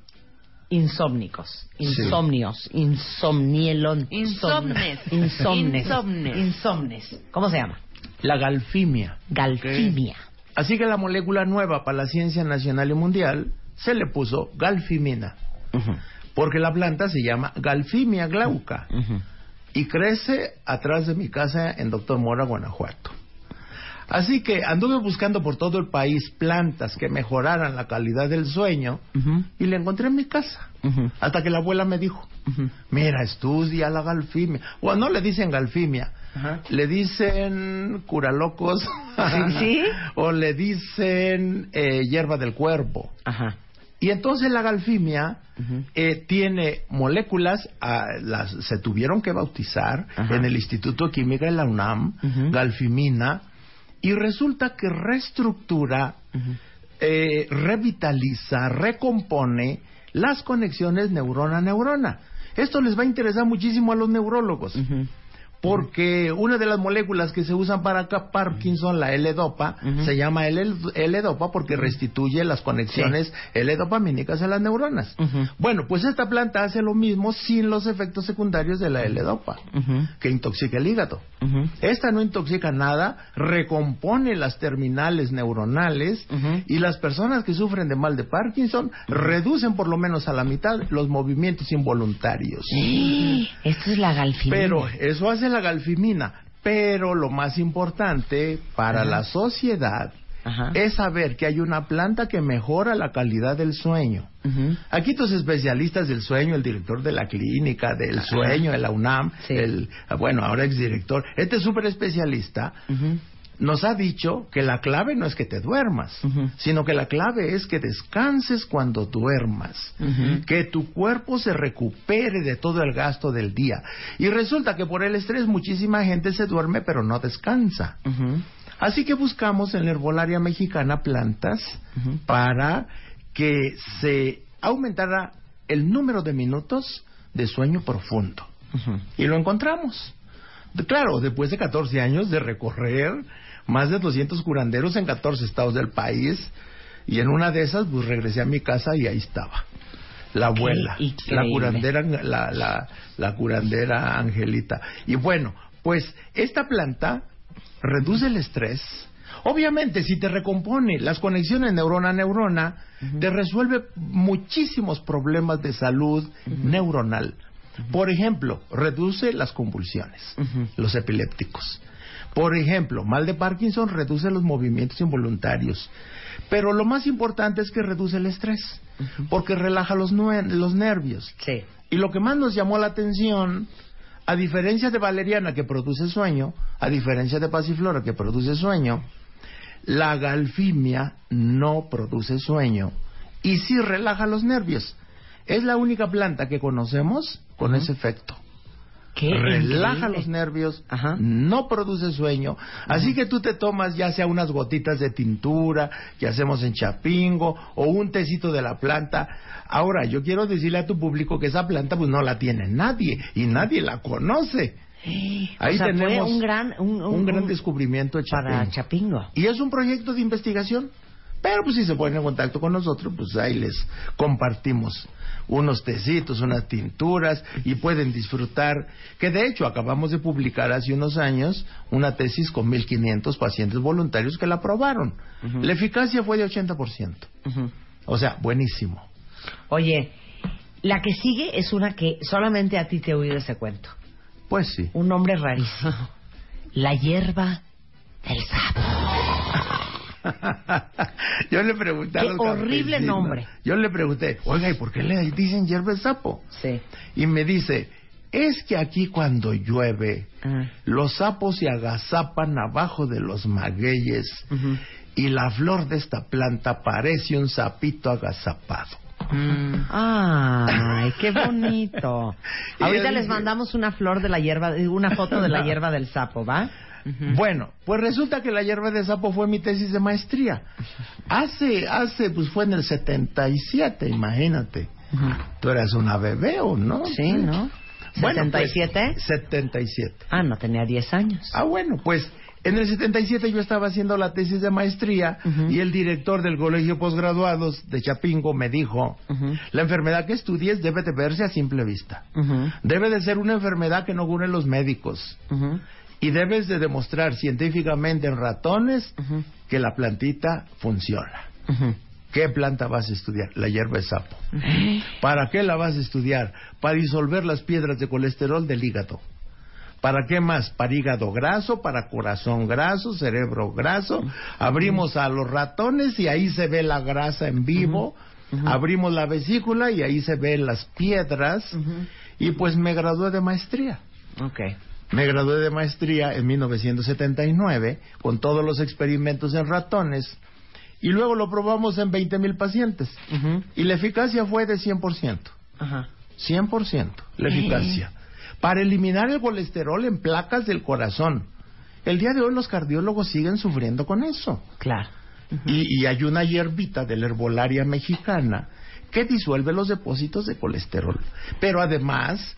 insómnicos, insomnios, insomnielon,
Insomnes.
insomnes,
Insomnes.
insomnes. ¿Cómo se llama?
La galfimia.
Galfimia.
Así que la molécula nueva para la ciencia nacional y mundial se le puso galfimina. Porque la planta se llama galfimia glauca. Y crece atrás de mi casa en Doctor Mora, Guanajuato. Así que anduve buscando por todo el país plantas que mejoraran la calidad del sueño y la encontré en mi casa. Hasta que la abuela me dijo, mira, estudia la galfimia. O no le dicen galfimia, le dicen curalocos.
Sí,
o le dicen eh, hierba del cuerpo.
Ajá.
Y entonces la galfimia eh, tiene moléculas, ah, las, se tuvieron que bautizar
Ajá.
en el Instituto de Química de la UNAM, galfimina, y resulta que reestructura, eh, revitaliza, recompone las conexiones neurona-neurona. Esto les va a interesar muchísimo a los neurólogos. Porque una de las moléculas que se usan para Parkinson, la L-Dopa, se llama L-Dopa porque restituye las conexiones L-dopamínicas a las neuronas. Bueno, pues esta planta hace lo mismo sin los efectos secundarios de la L-Dopa, que intoxica el hígado. Esta no intoxica nada, recompone las terminales neuronales y las personas que sufren de mal de Parkinson reducen por lo menos a la mitad los movimientos involuntarios.
Esto es la galfimina.
Pero eso hace la galfimina. Pero lo más importante para la sociedad
Ajá.
es saber que hay una planta que mejora la calidad del sueño.
Ujú.
Aquí tus especialistas del sueño, el director de la clínica del sueño de la UNAM,
Sí.
el bueno, ahora exdirector, este súper especialista. Nos ha dicho que la clave no es que te duermas, sino que la clave es que descanses cuando duermas, que tu cuerpo se recupere de todo el gasto del día. Y resulta que por el estrés muchísima gente se duerme pero no descansa. Así que buscamos en la herbolaria mexicana plantas para que se aumentara el número de minutos de sueño profundo. Y lo encontramos. Claro, después de 14 años de recorrer más de 200 curanderos en 14 estados del país, y en una de esas, pues regresé a mi casa y ahí estaba. La abuela, la curandera, la, la, la curandera Angelita. Y bueno, pues esta planta reduce el estrés. Obviamente, si te recompone las conexiones neurona a neurona, te resuelve muchísimos problemas de salud neuronal. Por ejemplo, reduce las convulsiones, los epilépticos. Por ejemplo, mal de Parkinson reduce los movimientos involuntarios. Pero lo más importante es que reduce el estrés, porque relaja los, nervios.
Sí.
Y lo que más nos llamó la atención, a diferencia de valeriana que produce sueño, a diferencia de pasiflora que produce sueño, la galfimia no produce sueño y sí relaja los nervios. Es la única planta que conocemos con ese efecto.
Qué
relaja
increíble.
los nervios,
Ajá.
no produce sueño. Así que tú te tomas ya sea unas gotitas de tintura que hacemos en Chapingo o un tecito de la planta. Ahora, yo quiero decirle a tu público que esa planta pues no la tiene nadie y nadie la conoce. Ahí
o sea,
tenemos
fue un gran, un, un-
un gran descubrimiento de
para
Chapingo.
Chapingo.
Y es un proyecto de investigación Pero pues si se ponen en contacto con nosotros, pues ahí les compartimos unos tecitos, unas tinturas y pueden disfrutar, que de hecho acabamos de publicar hace unos años una tesis con 1500 pacientes voluntarios que la aprobaron. La eficacia fue de 80%. O sea, buenísimo.
Oye, la que sigue es una que solamente a ti te he oído ese cuento.
Pues sí.
Un nombre rarísimo. La hierba del sapo.
Yo le pregunté a
Qué
los
horrible
campesinos,
nombre.
Yo le pregunté, oiga, ¿y por qué le dicen hierba de sapo?
Sí.
Y me dice, es que aquí cuando llueve,
Ah.
los sapos se agazapan abajo de los magueyes y la flor de esta planta parece un sapito agazapado.
Ay, qué bonito. Ahorita les mandamos una flor de la hierba, una foto de la hierba del sapo, ¿va?
Bueno, pues resulta que la hierba de sapo fue mi tesis de maestría. Hace, hace, pues fue en el 77, imagínate. Tú eras una bebé o no?
Sí, ¿no?
Bueno, pues,
¿77?
77.
Ah, no, tenía 10 años.
Ah, bueno, pues en el 77 yo estaba haciendo la tesis de maestría y el director del colegio posgraduados de Chapingo me dijo, la enfermedad que estudies debe de verse a simple vista. Debe de ser una enfermedad que no curen los médicos. Y debes de demostrar científicamente en ratones que la plantita funciona. ¿Qué planta vas a estudiar? La hierba de sapo. ¿Para qué la vas a estudiar? Para disolver las piedras de colesterol del hígado. ¿Para qué más? Para hígado graso, para corazón graso, cerebro graso. Abrimos a los ratones y ahí se ve la grasa en vivo. Abrimos la vesícula y ahí se ven las piedras. Y pues me gradué de maestría.
Ok.
Me gradué de maestría en 1979 con todos los experimentos en ratones y luego lo probamos en 20 mil pacientes y la eficacia fue de 100%.
Ajá.
100% la eficacia. Para eliminar el colesterol en placas del corazón. El día de hoy los cardiólogos siguen sufriendo con eso.
Claro.
Y, y hay una hierbita de la herbolaria mexicana que disuelve los depósitos de colesterol. Pero además,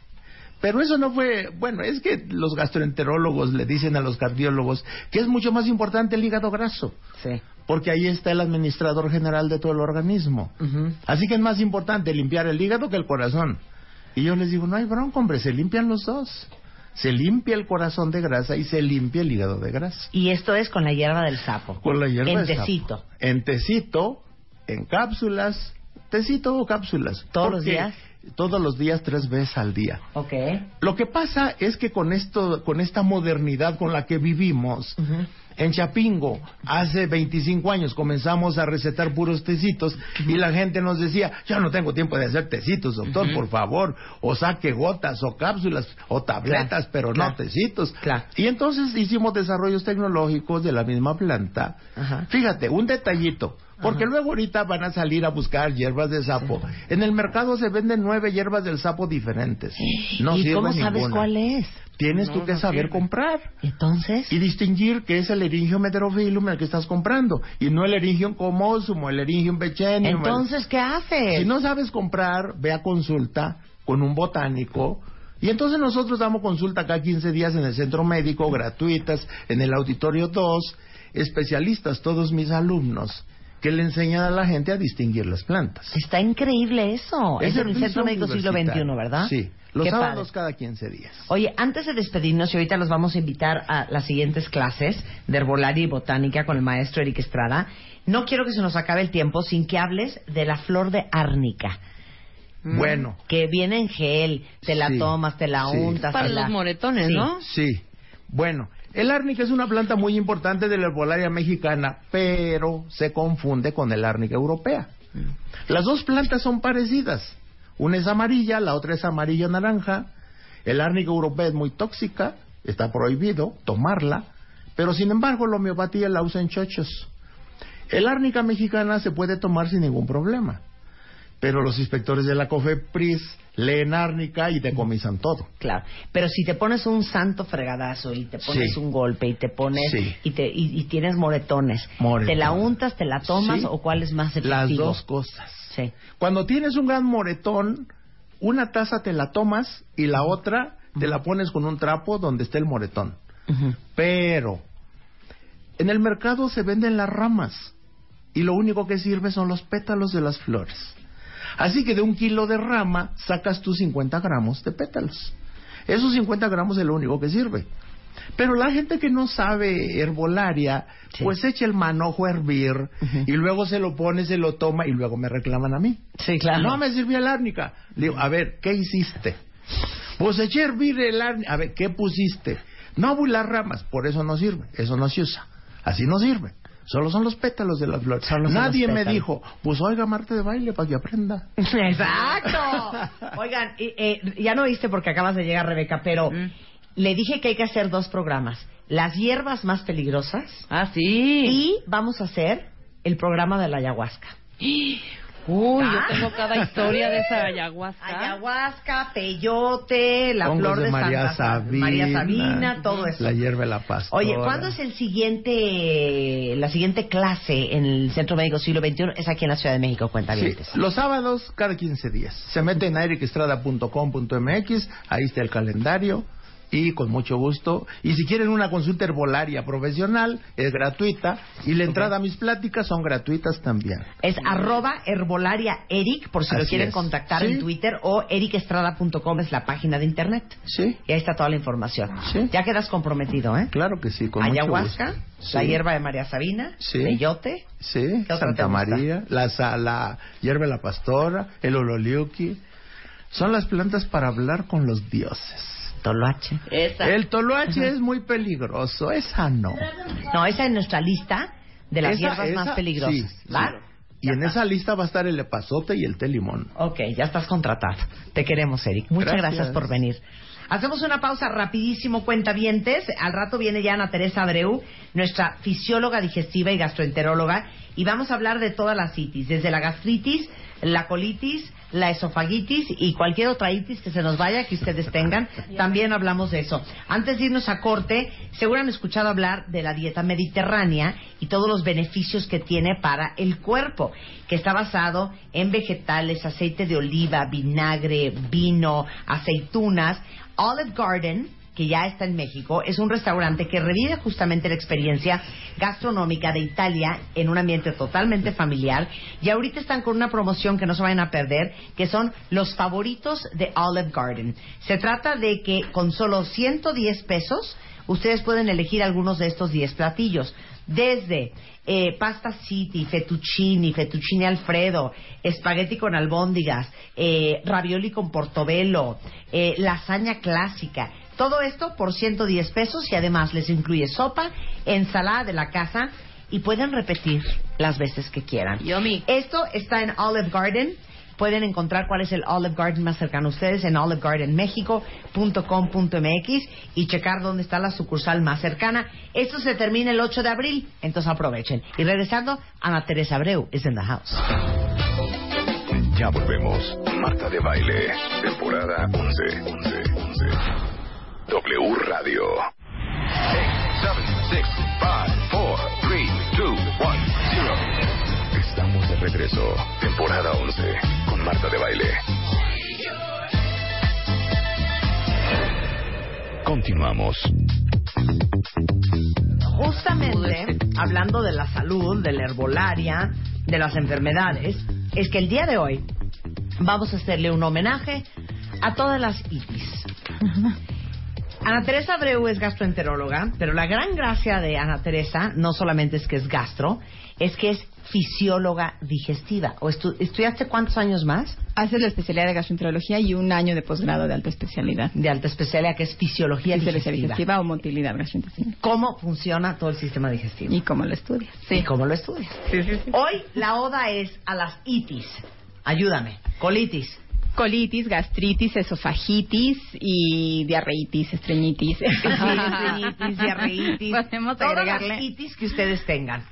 pero eso no fue, bueno, es que los gastroenterólogos le dicen a los cardiólogos que es mucho más importante el hígado graso,
Sí.
porque ahí está el administrador general de todo el organismo.
Ujú.
Así que es más importante limpiar el hígado que el corazón. Y yo les digo, no hay bronca, hombre, se limpian los dos. Se limpia el corazón de grasa y se limpia el hígado de grasa.
Y esto es con la hierba del sapo.
Con la hierba
En
de sapo.
tecito.
En tecito, en cápsulas, tecito o cápsulas.
¿Todos los días?
Todos los días, tres veces al día.
Ok.
Lo que pasa es que con esto, con esta modernidad con la que vivimos, en Chapingo, hace 25 años comenzamos a recetar puros tecitos y la gente nos decía, ya no tengo tiempo de hacer tecitos, doctor, por favor, o saque gotas o cápsulas o tabletas,
Claro,
pero
claro.
no tecitos.
Claro.
Y entonces hicimos desarrollos tecnológicos de la misma planta.
Ajá.
Fíjate, un detallito. Porque luego ahorita van a salir a buscar hierbas de sapo. En el mercado se venden nueve hierbas del sapo diferentes. No
¿Y cómo sabes
ninguna.
cuál es?
Tienes tú que saber comprar
Entonces.
y distinguir que es el Eryngium heterophyllum el que estás comprando y no el Eryngium comosum o el Eryngium pecheneum.
Entonces, ¿qué haces?
si no sabes comprar, ve a consulta con un botánico. Y entonces nosotros damos consulta cada 15 días en el centro médico, gratuitas, en el auditorio 2, especialistas, todos mis alumnos, que le enseñan a la gente a distinguir las plantas.
Está increíble eso. Es, en el Centro Médico Siglo XXI. ¿verdad?
Sí, los
Qué
sábados
padre.
cada 15 días.
Oye, antes de despedirnos, y ahorita los vamos a invitar a las siguientes clases de herbolaria y botánica con el maestro Eric Estrada, no quiero que se nos acabe el tiempo sin que hables de la flor de árnica,
Bueno,
que viene en gel, te la
Sí,
tomas, te la
sí.
untas.
Para
te la-
los moretones,
Sí.
¿no?
Sí, bueno, el árnica es una planta muy importante de la herbolaria mexicana, pero se confunde con el árnica europea. Las dos plantas son parecidas. Una es amarilla, la otra es amarilla naranja. El árnica europea es muy tóxica, está prohibido tomarla, pero sin embargo la homeopatía la usa en chochos. El árnica mexicana se puede tomar sin ningún problema, pero los inspectores de la COFEPRIS leen árnica y decomisan todo.
Claro, pero si te pones un santo fregadazo y te pones
Sí.
un golpe y te pones
Sí.
y, te, y, y tienes moretones. ¿te la untas, te la tomas
Sí.
o cuál es más efectivo?
Las dos cosas.
Sí.
Cuando tienes un gran moretón, una taza te la tomas y la otra te la pones con un trapo donde esté el moretón. Pero en el mercado se venden las ramas y lo único que sirve son los pétalos de las flores. Así que de un kilo de rama sacas tú 50 gramos de pétalos. Esos 50 gramos es lo único que sirve. Pero la gente que no sabe herbolaria, pues echa el manojo a hervir y luego se lo pone, se lo toma y luego me reclaman a mí.
Sí, claro.
No me sirvió el árnica. Le digo, a ver, ¿qué hiciste? Pues eché a hervir el árnica. A ver, ¿qué pusiste? No, voy las ramas. Por eso no sirve. Eso no se usa. Así no sirve. Solo son los pétalos de las flores. Nadie
los
me
pétalos.
dijo, pues oiga, Marte de baile para que aprenda.
Exacto. Oigan, y, eh, ya no oíste porque acabas de llegar, Rebeca, pero le dije que hay que hacer dos programas. Las hierbas más peligrosas
Ah, sí.
y vamos a hacer el programa de la ayahuasca.
Uy,
Ah.
yo tengo cada historia de esa ayahuasca.
Ayahuasca, peyote, la
Hongos
flor de,
María
Santa
Sabina,
María Sabina, todo eso.
La hierba de la paz.
Oye, ¿cuándo es el siguiente, la siguiente clase en el Centro Médico Siglo XXI? Es aquí en la Ciudad de México, cuenta
Sí,
bien.
los sábados cada 15 días. Se mete en ericestrada.com.mx, ahí está el calendario y con mucho gusto. Y si quieren una consulta herbolaria profesional, es gratuita y la entrada a mis pláticas son gratuitas también.
Es arroba herbolaria Eric, por si lo quieren
es.
contactar
Sí.
en Twitter, o ericestrada.com es la página de internet.
Sí,
Y ahí está toda la información.
Sí.
Ya quedas comprometido, ¿eh?
claro que sí, con mucho
Ayahuasca,
gusto.
la
Sí.
hierba de María Sabina,
Sí.
peyote.
Sí,
¿Qué otra te
Santa? María, la, la hierba de la pastora, el ololiuqui. Son las plantas para hablar con los dioses.
Toloache.
Esa.
El toloache es muy peligroso, esa no.
No, esa es nuestra lista de las
Esa-
hierbas
esa-
más peligrosas.
sí,
¿Va?
sí. Y en esa lista va a estar el epazote y el té limón.
Ok, ya estás contratado. Te queremos, Eric. Muchas gracias,
Gracias.
por venir. Hacemos una pausa rapidísimo, cuentavientes. Al rato viene ya Ana Teresa Abreu, nuestra fisióloga digestiva y gastroenteróloga, y vamos a hablar de todas las itis, desde la gastritis, la colitis, la esofagitis y cualquier otra itis que se nos vaya que ustedes tengan. También hablamos de eso. Antes de irnos a corte, seguro han escuchado hablar de la dieta mediterránea y todos los beneficios que tiene para el cuerpo, que está basado en vegetales, aceite de oliva, vinagre, vino, aceitunas. Olive Garden, que ya está en México, es un restaurante que revive justamente la experiencia gastronómica de Italia en un ambiente totalmente familiar. Y ahorita están con una promoción que no se vayan a perder, que son los favoritos de Olive Garden. Se trata de que con solo 110 pesos ustedes pueden elegir algunos de estos 10 platillos. Desde eh, pasta city, fettuccini, fettuccine alfredo, espagueti con albóndigas, eh, ravioli con portobello, eh, lasaña clásica. Todo esto por 110 pesos y además les incluye sopa, ensalada de la casa y pueden repetir las veces que quieran.
Yummy.
Esto está en Olive Garden. Pueden encontrar cuál es el Olive Garden más cercano a ustedes en olivegardenmexico.com.mx y checar dónde está la sucursal más cercana. Esto se termina el 8 de abril, entonces aprovechen. Y regresando, Ana Teresa Abreu is in the house.
Ya volvemos. Marta de Baile, temporada 11. 11, 11. W Radio. 8, 7, 6, 5, 4, 3, 2, 1, 0. Estamos de regreso. Temporada 11. Con Marta de Baile. Continuamos.
Justamente, hablando de la salud, de la herbolaria, de las enfermedades, es que el día de hoy vamos a hacerle un homenaje a todas las itis. Ana Teresa Abreu es gastroenteróloga, pero la gran gracia de Ana Teresa no solamente es que es gastro, es que es fisióloga digestiva. ¿O estu- estudiaste cuántos años más?
Hace la especialidad de gastroenterología y un año de posgrado de alta especialidad.
De alta especialidad, que es fisiología
Fisiología
digestiva.
digestiva o motilidad gastrointestinal.
¿Cómo funciona todo el sistema digestivo?
¿Y cómo lo estudias?
¿Y cómo lo estudias?
Sí, sí, sí.
Hoy la oda es a las itis. Ayúdame. Colitis.
Colitis, gastritis, esofagitis y diarreitis, estreñitis.
Estreñitis, diarreitis.
Podemos
Todas las
agregarle.
itis que ustedes tengan.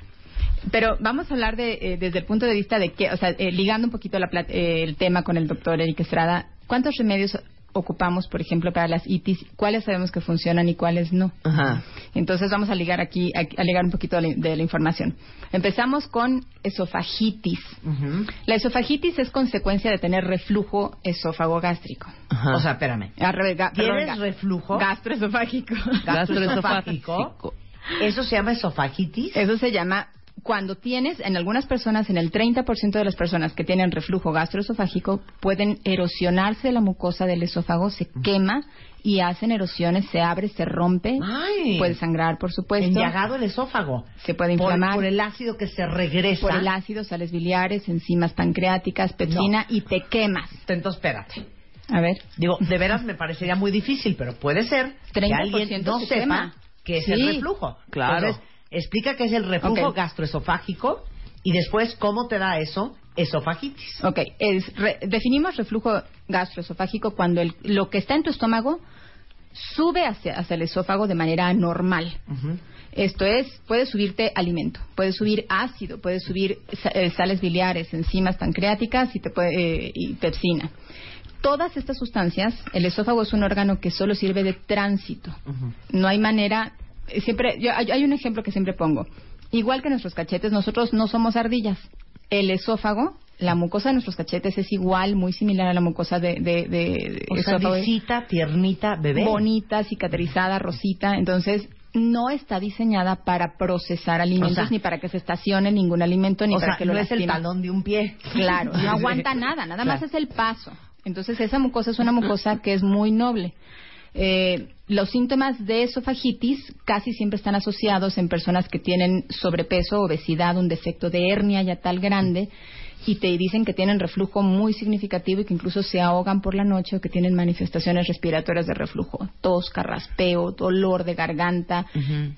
Pero vamos a hablar de, eh, desde el punto de vista de que, o sea, eh, ligando un poquito la eh, el tema con el doctor Eric Estrada, ¿cuántos remedios ocupamos, por ejemplo, para las itis? ¿Cuáles sabemos que funcionan y cuáles no?
Ajá.
Entonces vamos a ligar aquí, a, a ligar un poquito de la, de la información. Empezamos con esofagitis. La esofagitis es consecuencia de tener reflujo esófago gástrico.
O sea, espérame.
Ga-
¿Tienes
perdón, ga-
reflujo?
gastroesofágico.
Gastroesofágico. ¿Eso se llama esofagitis?
Eso se llama cuando tienes, en algunas personas, en el 30% de las personas que tienen reflujo gastroesofágico, pueden erosionarse la mucosa del esófago, se quema y hacen erosiones, se abre, se rompe,
Ay.
puede sangrar, por supuesto.
Enllagado el esófago.
Se puede
Por-
inflamar.
Por, el ácido que se regresa.
Por el ácido, sales biliares, enzimas pancreáticas, pepsina y te quemas.
Entonces, espérate.
A ver.
Digo, de veras me parecería muy difícil, pero puede ser que
30%
alguien no
se
sepa
quema.
qué es
Sí,
el reflujo.
claro.
Entonces, explica qué es el reflujo gastroesofágico y después cómo te da eso esofagitis.
Ok, es re- definimos reflujo gastroesofágico cuando el- lo que está en tu estómago sube hacia, hacia el esófago de manera anormal. Esto es, puede subirte alimento, puede subir ácido, puede subir eh, sales biliares, enzimas pancreáticas y, te puede, eh, y pepsina. Todas estas sustancias, el esófago es un órgano que solo sirve de tránsito. No hay manera. Eh, Siempre, yo- hay, hay un ejemplo que siempre pongo. Igual que nuestros cachetes, nosotros no somos ardillas. El esófago, la mucosa de nuestros cachetes es igual, muy similar a la mucosa de, de, de
O sea, lisita, tiernita, bebé.
Bonita, cicatrizada, rosita. Entonces, no está diseñada para procesar alimentos
O sea,
ni para que se estacione ningún alimento ni
o
para
sea,
que lo
no es el talón de un pie.
Claro, no aguanta nada, nada más es el paso. Entonces esa mucosa es una mucosa que es muy noble. Eh, los síntomas de esofagitis casi siempre están asociados en personas que tienen sobrepeso, obesidad, un defecto de hernia ya tal grande y te dicen que tienen reflujo muy significativo y que incluso se ahogan por la noche o que tienen manifestaciones respiratorias de reflujo, tos, carraspeo, dolor de garganta,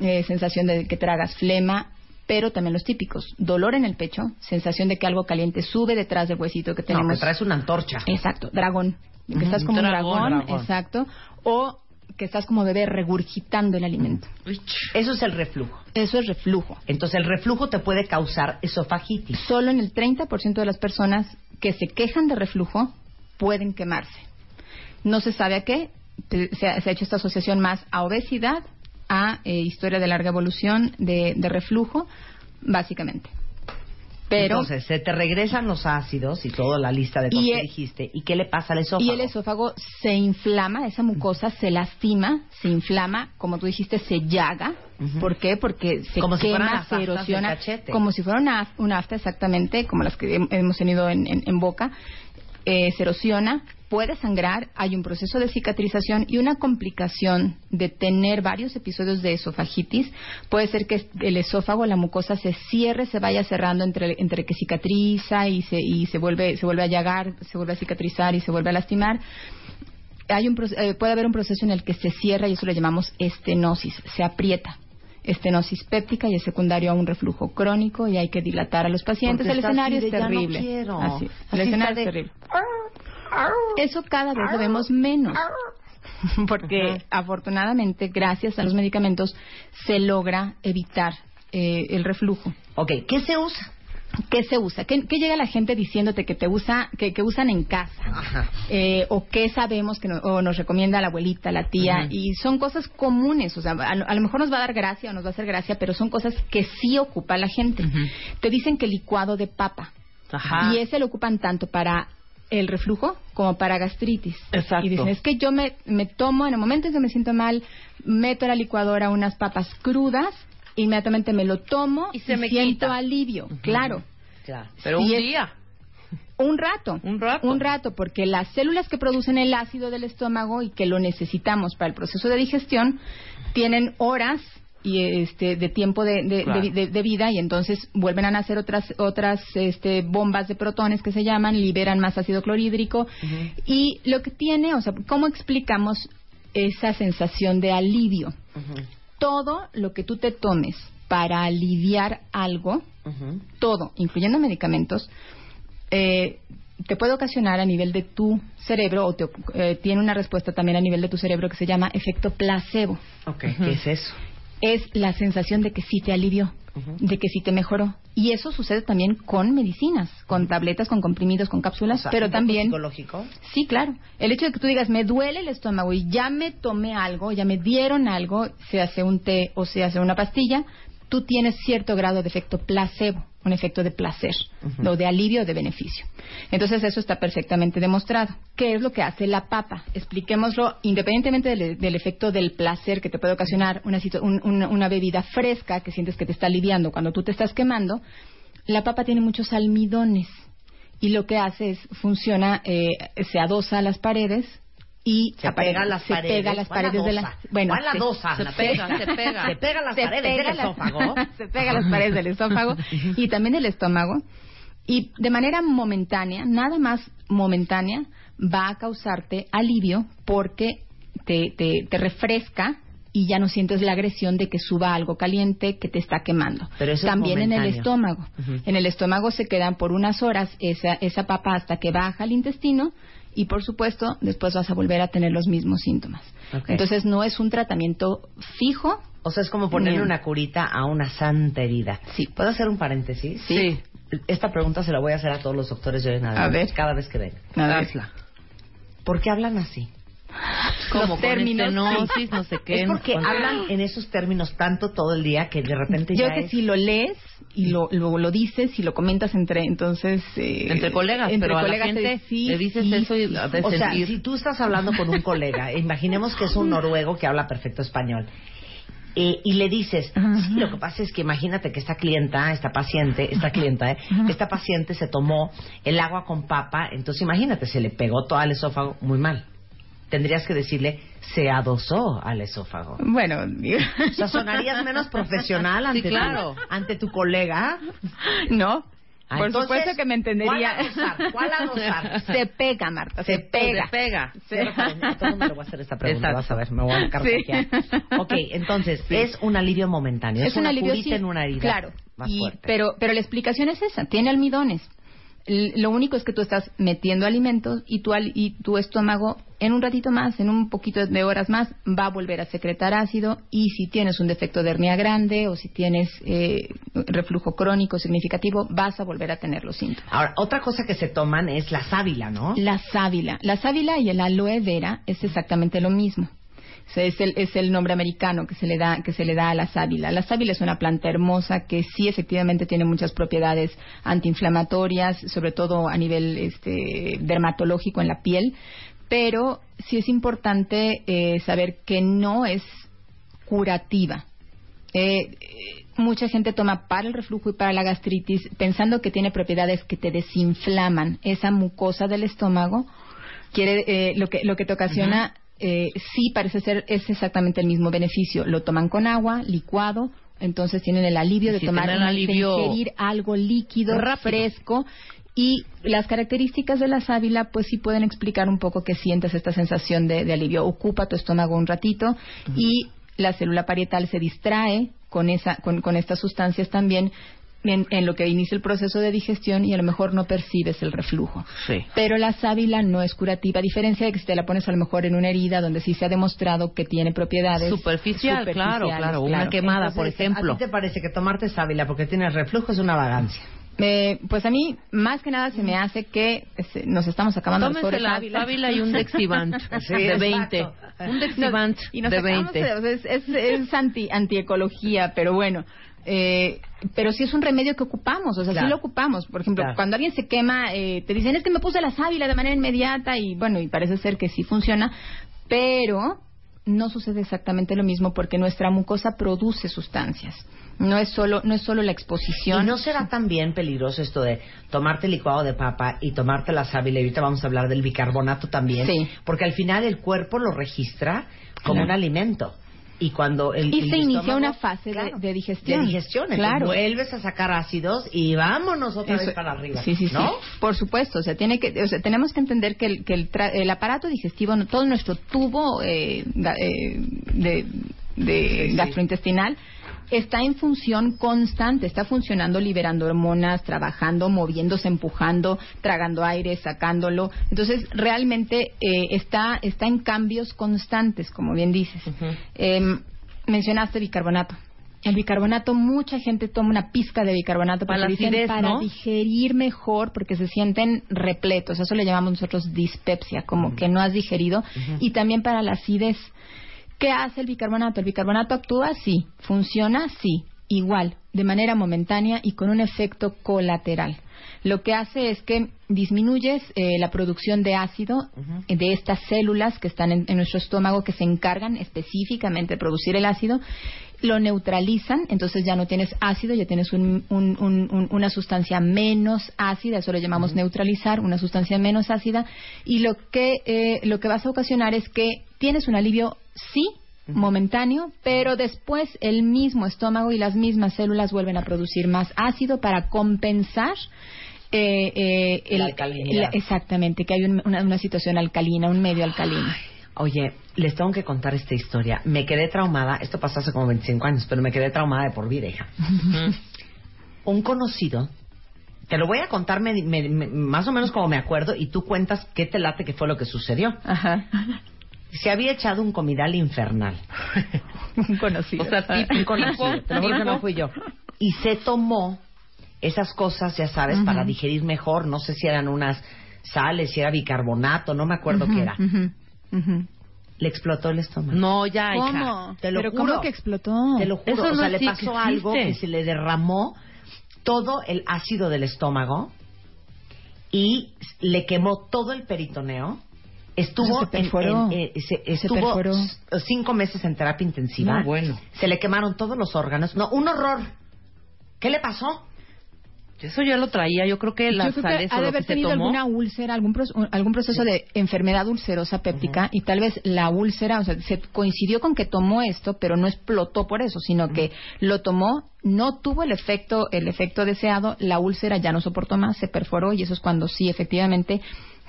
eh, sensación de que tragas flema, pero también los típicos, dolor en el pecho, sensación de que algo caliente sube detrás del huesito que
No,
tenemos.
que traes una antorcha.
Exacto, dragón. Que estás como un
dragón,
dragón,
dragón.
exacto. O que estás como bebé regurgitando el alimento.
Eso es el reflujo.
Eso es reflujo.
Entonces, el reflujo te puede causar esofagitis.
Solo en el 30% de las personas que se quejan de reflujo pueden quemarse. No se sabe a qué. te- Se ha, se ha hecho esta asociación más a obesidad, a eh, historia de larga evolución de, de reflujo, básicamente. Pero
Entonces, se te regresan los ácidos y toda la lista de cosas que
el-
dijiste. ¿Y qué le pasa al esófago?
Y el esófago se inflama, esa mucosa se lastima, se inflama, como tú dijiste, se llaga. ¿Por qué? Porque se
Como si
quema,
las
se erosiona. Como si fuera una, una afta, exactamente, como las que hem- hemos tenido en, en- en boca. Eh, se erosiona, puede sangrar, hay un proceso de cicatrización y una complicación de tener varios episodios de esofagitis. Puede ser que el esófago, la mucosa se cierre, se vaya cerrando entre, entre que cicatriza y se, y se vuelve, se vuelve a llagar, se vuelve a cicatrizar y se vuelve a lastimar. Hay un, eh, puede haber un proceso en el que se cierra y eso le llamamos estenosis, se aprieta. Estenosis péptica y es secundario a un reflujo crónico y hay que dilatar a los pacientes.
Porque
el escenario
así
es
de, "Ya no
terrible.
quiero".
Así. El
Así
escenario es terrible. Eso cada vez lo vemos menos. Porque afortunadamente, gracias a los medicamentos, se logra evitar eh, el reflujo.
Ok, ¿qué se usa?
¿Qué se usa? ¿Qué, qué llega la gente diciéndote que te usa, que, que usan en casa? Eh, o qué sabemos que no- o nos recomienda la abuelita, la tía, y son cosas comunes, o sea, a, lo- a lo mejor nos va a dar gracia o nos va a hacer gracia, pero son cosas que sí ocupa la gente. Te dicen que licuado de papa,
Ajá.
y ese lo ocupan tanto para el reflujo como para gastritis.
Exacto.
Y dicen, es que yo me, me tomo, en el momento en que me siento mal, meto a la licuadora unas papas crudas, inmediatamente me lo tomo y,
se me
siento
quita.
alivio, claro.
Claro.
Pero un día.
Un rato.
Un rato.
Un rato, porque las células que producen el ácido del estómago y que lo necesitamos para el proceso de digestión tienen horas y este de tiempo de, de-
Claro.
de- de- de vida y entonces vuelven a nacer otras otras este, bombas de protones que se llaman liberan más ácido clorhídrico y lo que tiene o sea cómo explicamos esa sensación de alivio todo lo que tú te tomes para aliviar algo todo, incluyendo medicamentos, eh, te puede ocasionar a nivel de tu cerebro o te- eh, tiene una respuesta también a nivel de tu cerebro que se llama efecto placebo.
Ok, ¿qué es eso?
Es la sensación de que sí te alivió, de que sí te mejoró. Y eso sucede también con medicinas, con tabletas, con comprimidos, con cápsulas,
O sea,
pero
un
también...
psicológico.
Sí, claro. El hecho de que tú digas, me duele el estómago y ya me tomé algo, ya me dieron algo, se hace un té o se hace una pastilla, tú tienes cierto grado de efecto placebo, un efecto de placer, o de alivio o de beneficio. Entonces eso está perfectamente demostrado. ¿Qué es lo que hace la papa? Expliquémoslo independientemente del, del efecto del placer que te puede ocasionar una, un- una- una bebida fresca que sientes que te está aliviando cuando tú te estás quemando. La papa tiene muchos almidones y lo que hace es funciona, eh, se adosa a las paredes y
Se pega las
se
paredes.
pega las
¿Cuál
paredes de la bueno
¿Cuál
se- pega se pega
Se pega las paredes del esófago.
se pega las paredes del esófago y también del estómago y de manera momentánea nada más momentánea va a causarte alivio porque te, te, te refresca y ya no sientes la agresión de que suba algo caliente que te está quemando.
Pero eso es
También en el estómago. En el estómago se quedan por unas horas esa, esa papa hasta que baja al intestino y por supuesto después vas a volver a tener los mismos síntomas. Entonces no es un tratamiento fijo.
O sea, es como ponerle una curita a una santa herida.
Sí.
¿Puedo hacer un paréntesis?
Sí.
Esta pregunta se la voy a hacer a todos los doctores de hoy en
A ver.
cada vez que
ver.
Hazla.
¿Por qué hablan así?
Como
Los
con
términos,
no sé qué.
Es porque hablan en esos términos tanto todo el día que de repente
Yo
ya
que
es...
si lo lees y lo, luego lo dices y lo comentas entre entonces eh,
Entre colegas,
entre
pero a la
colegas
gente
te- sí,
le dices
sí,
eso y
sí.
de
O sea, si tú estás hablando con un colega, imaginemos que es un noruego que habla perfecto español, eh, y le dices, sí, lo que pasa es que imagínate que esta clienta, esta paciente, esta clienta, eh, esta paciente se tomó el agua con papa, entonces imagínate, se le pegó todo al esófago muy mal. Tendrías que decirle, se adosó al esófago.
Bueno,
O sea, sonarías menos profesional ante,
Sí, claro.
tu, ante tu colega.
no.
Ah,
Por
entonces,
supuesto que me entendería.
¿cuál adosar? ¿Cuál adosar?
Se pega, Marta, se,
Se
pega.
Se pega.
Todo el mundo le voy a hacer esta pregunta,
Exacto.
vas a ver, me voy a carcajear.
Sí.
Ok, entonces, es un alivio momentáneo. Es,
Es un alivio sí,
en una herida.
Claro.
Más
Y-
fuerte.
pero, pero la explicación es esa. Tiene almidones. Lo único es que tú estás metiendo alimentos y tu, al- y tu estómago en un ratito más, en un poquito de horas más, va a volver a secretar ácido y si tienes un defecto de hernia grande o si tienes eh, reflujo crónico significativo, vas a volver a tener los síntomas.
Ahora, otra cosa que se toman es la sábila, ¿no?
La sábila. La sábila y el aloe vera es exactamente lo mismo. Es el, es el nombre americano que se le da que se le da a la sábila. La sábila es una planta hermosa que sí efectivamente tiene muchas propiedades antiinflamatorias, sobre todo a nivel este, dermatológico en la piel, pero sí es importante eh, saber que no es curativa. Eh, mucha gente toma para el reflujo y para la gastritis pensando que tiene propiedades que te desinflaman esa mucosa del estómago. Quiere, eh, lo, que, lo que te ocasiona, eh, sí parece ser, es exactamente el mismo beneficio. Lo toman con agua, licuado, entonces tienen el alivio de tomar,
tienen
de
alivio
ingerir algo líquido,
rápido.
fresco. Y las características de la sábila, pues sí pueden explicar un poco que sientes esta sensación de, de alivio. Ocupa tu estómago un ratito y la célula parietal se distrae con, esa, con, con estas sustancias también en, en lo que inicia el proceso de digestión y a lo mejor no percibes el reflujo.
Sí.
Pero la sábila no es curativa, a diferencia de que si te la pones a lo mejor en una herida donde sí se ha demostrado que tiene propiedades
Superficial, claro,
superficiales,
claro. Una quemada, por ejemplo.
¿A ti te parece que tomarte sábila porque tienes reflujo es una vagancia?
Eh, pues a mí, más que nada, se me hace que este, nos estamos acabando los
Tómense
pobres
la
sábila.
sábila y un Dexivant
Sí,
de
exacto.
20. Un Dexivant
Nos- y nos
de
sacamos
20.
de- o sea, es, es, es anti antiecología, pero bueno. Eh, pero sí es un remedio que ocupamos, o sea,
Claro.
sí lo ocupamos. Por ejemplo,
Claro.
cuando alguien se quema, eh, te dicen es que me puse la sábila de manera inmediata y bueno, y parece ser que sí funciona, pero no sucede exactamente lo mismo porque nuestra mucosa produce sustancias. No es solo, no es solo la exposición.
¿Y no será también peligroso esto de tomarte licuado de papa y tomarte la sábila? Y ahorita vamos a hablar del bicarbonato también.
Sí.
Porque al final el cuerpo lo registra como
Claro.
un alimento. Y cuando el,
Y
el
se inicia una fase de-
Claro,
de digestión.
De digestión. Entonces
Claro.
vuelves a sacar ácidos y vámonos otra
Eso-
vez para arriba.
Sí, sí, sí.
¿No?
Por supuesto, o sea, tiene que, o sea, tenemos que entender que el, que el, tra- el aparato digestivo, todo nuestro tubo eh, eh, de, de
Sí, sí.
gastrointestinal está en función constante, está funcionando, liberando hormonas, trabajando, moviéndose, empujando, tragando aire, sacándolo. Entonces, realmente eh, está, está en cambios constantes, como bien dices. Em, mencionaste bicarbonato. El bicarbonato, mucha gente toma una pizca de bicarbonato
Para
dicen
acidez,
para
¿no?
digerir mejor, porque se sienten repletos. Eso le llamamos nosotros dispepsia, como que no has digerido. Y también para la acidez. ¿Qué hace el bicarbonato? El bicarbonato actúa, sí. Funciona, sí. igual, de manera momentánea y con un efecto colateral. Lo que hace es que disminuyes eh, la producción de ácido de estas células que están en, en nuestro estómago que se encargan específicamente de producir el ácido, lo neutralizan, entonces ya no tienes ácido, ya tienes un- un- un- un- una sustancia menos ácida, eso lo llamamos neutralizar, una sustancia menos ácida, y lo que, eh, lo que vas a ocasionar es que tienes un alivio, sí, momentáneo, pero después el mismo estómago y las mismas células vuelven a producir más ácido para compensar eh, eh, el-
La alcalinidad.
la- exactamente, que hay un- una, una situación alcalina, un medio alcalino.
Oye, les tengo que contar esta historia. Me quedé traumada, esto pasó hace como 25 años, pero me quedé traumada de por vida, hija. Un conocido, te lo voy a contar me- me- me- más o menos como me acuerdo y tú cuentas qué te late que fue lo que sucedió.
Ajá.
Se había echado un comidal infernal.
un conocido.
O sea, tipo, un conocido. Te lo juro que no fui yo. Y se tomó esas cosas, ya sabes, para digerir mejor. No sé si eran unas sales, si era bicarbonato, no me acuerdo qué era.
ujú, ujú.
Le explotó el estómago.
No, ya, hija.
¿Cómo?
Te lo
¿Pero
juro.
cómo que explotó?
Te lo juro.
Eso
o sea, le
existe.
pasó algo que se le derramó todo el ácido del estómago y le quemó todo el peritoneo. Estuvo,
Se perforó.
en- en- eh, se-
Se
estuvo cinco meses en terapia intensiva.
No, bueno.
Se le quemaron todos los órganos. No, un horror. ¿Qué le pasó?
Eso ya lo traía. Yo creo que
que
sales
ha de haber tenido
tomó.
alguna úlcera, algún, pro- algún proceso de enfermedad ulcerosa péptica y tal vez la úlcera, o sea, se coincidió con que tomó esto, pero no explotó por eso, sino que lo tomó, no tuvo el efecto, el efecto deseado, la úlcera ya no soportó más, se perforó y eso es cuando sí, efectivamente,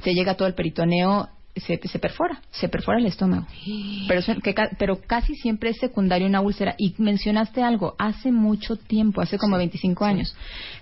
se llega todo el peritoneo, se, se perfora, se perfora el estómago. Pero, que pero casi siempre es secundario una úlcera. Y mencionaste algo, hace mucho tiempo, hace como 25 años.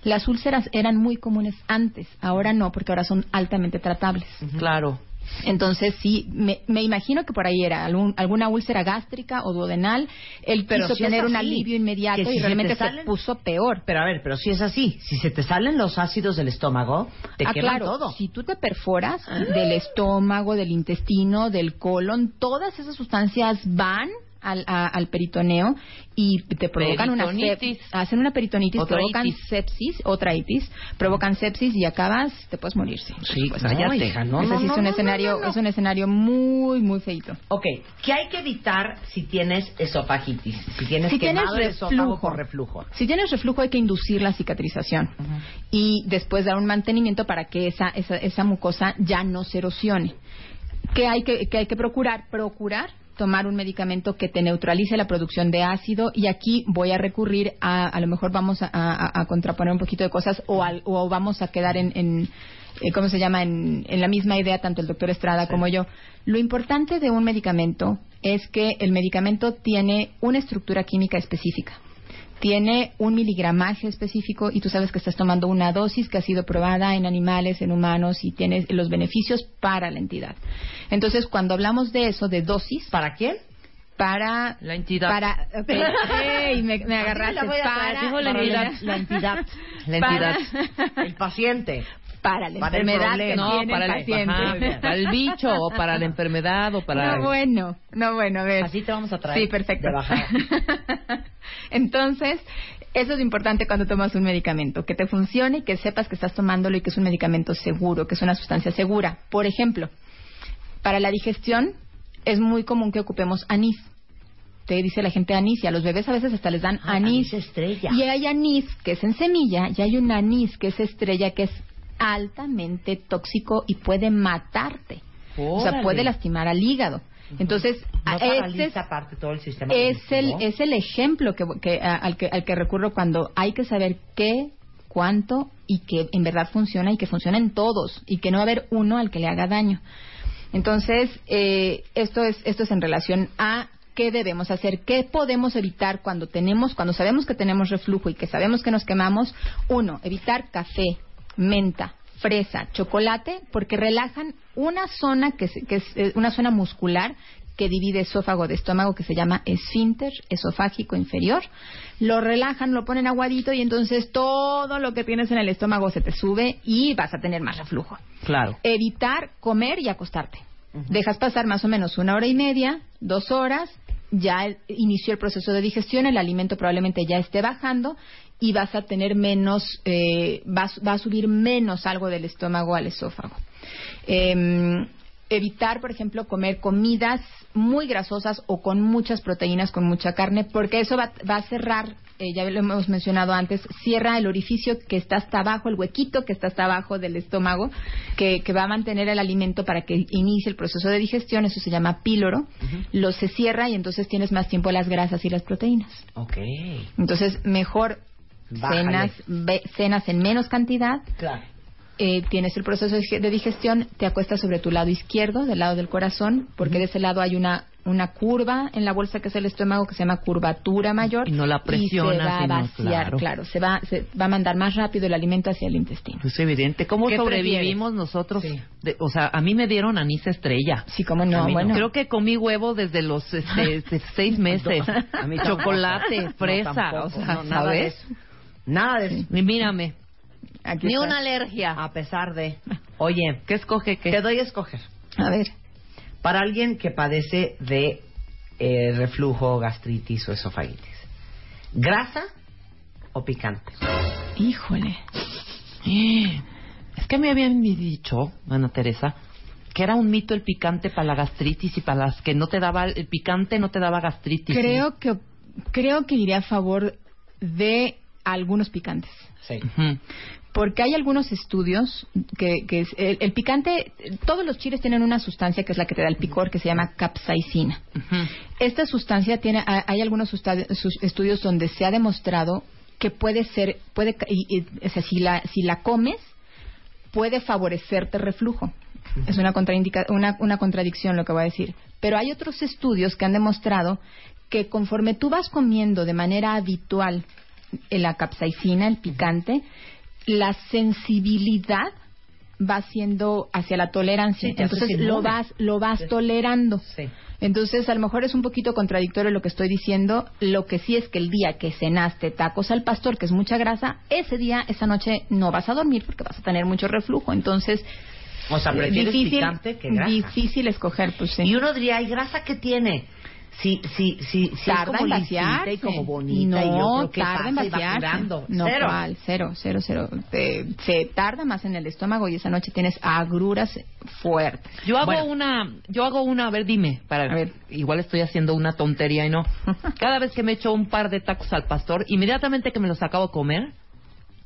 Las úlceras eran muy comunes antes, ahora no, porque ahora son altamente tratables.
Claro.
Entonces, sí, me, me imagino que por ahí era algún- alguna úlcera gástrica o duodenal. Él
Pero
quiso
si
tener un alivio inmediato
si
y realmente
te
se,
salen-
puso peor.
Pero a ver, pero si es así, si se te salen los ácidos del estómago, te
ah, claro,
todo.
si tú te perforas del estómago, del intestino, del colon, todas esas sustancias van al, a- al peritoneo y te provocan una
Peritonitis.
sep- hacen una peritonitis,
Otra
provocan
itis.
sepsis, otra itis, provocan sepsis y acabas, te puedes morir. Sí,
Sí,
Pues,
hija, no,
Ese
no,
sí
no,
es un
no,
escenario,
no, no.
es un escenario muy, muy feito.
Ok, ¿qué hay que evitar si tienes esofagitis? Si tienes
Si tienes
quemado el esófago
reflujo.
reflujo.
Si tienes reflujo hay que inducir la cicatrización y después dar un mantenimiento para que esa, esa, esa mucosa ya no se erosione. ¿Qué hay que, qué hay que procurar? Procurar tomar un medicamento que te neutralice la producción de ácido y aquí voy a recurrir a, a lo mejor vamos a, a- a contraponer un poquito de cosas o, al- o vamos a quedar en, en, eh, ¿cómo se llama? En, en la misma idea tanto el doctor Estrada como yo. Lo importante de un medicamento es que el medicamento tiene una estructura química específica tiene un miligramaje específico y tú sabes que estás tomando una dosis que ha sido probada en animales, en humanos y tienes los beneficios para la entidad. Entonces, cuando hablamos de eso, de dosis,
¿Para quién?
para
La entidad.
para ok. Ey, me, me agarraste
la
para
la
para
entidad.
La entidad. La
Para-
entidad. El paciente.
Para la
Para el
enfermedad
problema.
que
No,
tiene
para
el
el,
paciente.
ajá, para el bicho o para la enfermedad o para...
No, bueno, no, bueno, a ver.
Así te vamos a traer.
Sí, perfecto. Entonces, eso es importante cuando tomas un medicamento, que te funcione y que sepas que estás tomándolo y que es un medicamento seguro, que es una sustancia segura. Por ejemplo, para la digestión es muy común que ocupemos anís. Te dice la gente anís y a los bebés a veces hasta les dan
Ah,
anís.
anís estrella.
Y hay anís que es en semilla y hay un anís que es estrella que es altamente tóxico y puede matarte. O sea, puede lastimar al hígado. Entonces,
No
este es,
todo el sistema
es el,
digestivo.
es el ejemplo que, al, que, al que recurro cuando hay que saber qué, cuánto y que en verdad funciona y que funciona en todos y que no va a haber uno al que le haga daño. Entonces, eh, esto es esto es en relación a qué debemos hacer, qué podemos evitar cuando tenemos, cuando sabemos que tenemos reflujo y que sabemos que nos quemamos. Uno, evitar café, menta, fresa, chocolate, porque relajan una zona que, que es eh, una zona muscular que divide esófago de estómago que se llama esfínter esofágico inferior. Lo relajan, lo ponen aguadito y entonces todo lo que tienes en el estómago se te sube y vas a tener más reflujo.
Claro.
Evitar comer y acostarte. Dejas pasar más o menos una hora y media, dos horas ya inició el proceso de digestión, el alimento probablemente ya esté bajando y vas a tener menos, eh, vas- va a subir menos algo del estómago al esófago. Em, evitar, por ejemplo, comer comidas muy grasosas o con muchas proteínas, con mucha carne, porque eso va, va a cerrar, eh, ya lo hemos mencionado antes, cierra el orificio que está hasta abajo, el huequito que está hasta abajo del estómago, que, que va a mantener el alimento para que inicie el proceso de digestión, eso se llama píloro, lo se cierra y entonces tienes más tiempo las grasas y las proteínas.
Ok.
Entonces, mejor
Bájale.
cenas, ve- cenas en menos cantidad,
Claro.
eh, tienes el proceso de dig- de digestión, te acuestas sobre tu lado izquierdo, del lado del corazón, porque de ese lado hay una una curva en la bolsa que es el estómago que se llama curvatura mayor
Y no la
y se va a vaciar,
claro.
claro, se va se va a mandar más rápido el alimento hacia el intestino.
Es evidente. ¿Cómo
¿Qué
sobrevivimos nosotros? De- o sea, a mí me dieron anís estrella.
Sí, cómo no, bueno.
Creo que comí huevo desde los este, seis meses.
A mí.
Chocolate,
No,
fresa,
tampoco.
o sea,
No,
¿sabes?
Nada de eso.
Mírame.
Aquí
Ni
está.
una alergia.
A pesar de... Oye,
¿Qué escoge qué?
te doy a escoger.
A ver,
Para alguien que padece de eh, reflujo, gastritis o esofagitis. ¿Grasa o picante?
híjole.
Es que me habían dicho, Ana Teresa, que era un mito el picante para la gastritis y para las que no te daba, el picante no te daba gastritis.
Creo que creo que iría a favor de algunos picantes.
Sí.
Porque hay algunos estudios que, que es- el, el picante, todos los chiles tienen una sustancia que es la que te da el picor, que se llama capsaicina. Esta sustancia tiene, ha- hay algunos estudios donde se ha demostrado que puede ser, puede, ca- y- y- o sea, si la, si la comes, puede favorecerte reflujo. Es una, contraindica- una, una contradicción lo que voy a decir. Pero hay otros estudios que han demostrado que conforme tú vas comiendo de manera habitual la capsaicina, el picante, la sensibilidad va siendo hacia la tolerancia.
Sí,
Entonces lo
inmune.
vas, lo vas tolerando.
Sí.
Entonces, a lo mejor es un poquito contradictorio lo que estoy diciendo. Lo que sí es que el día que cenaste tacos al pastor, que es mucha grasa, ese día, esa noche, no vas a dormir porque vas a tener mucho reflujo. Entonces,
O sea, prefieres
difícil,
picante que grasa.
difícil escoger, pues sí.
Y uno diría, ¿y grasa qué tiene? Si, si, si es
tarda
como
en vaciarse.
y como bonita y yo
no,
creo que
tarda en
y
vaciarse. No,
Cero.
cero, cero, cero. Se tarda más en el estómago y esa noche tienes agruras fuertes.
Yo hago
Bueno,
una, yo hago una, a ver, dime, para,
A ver.
igual estoy haciendo una tontería y no. Cada vez que me echo un par de tacos al pastor, inmediatamente que me los acabo de comer,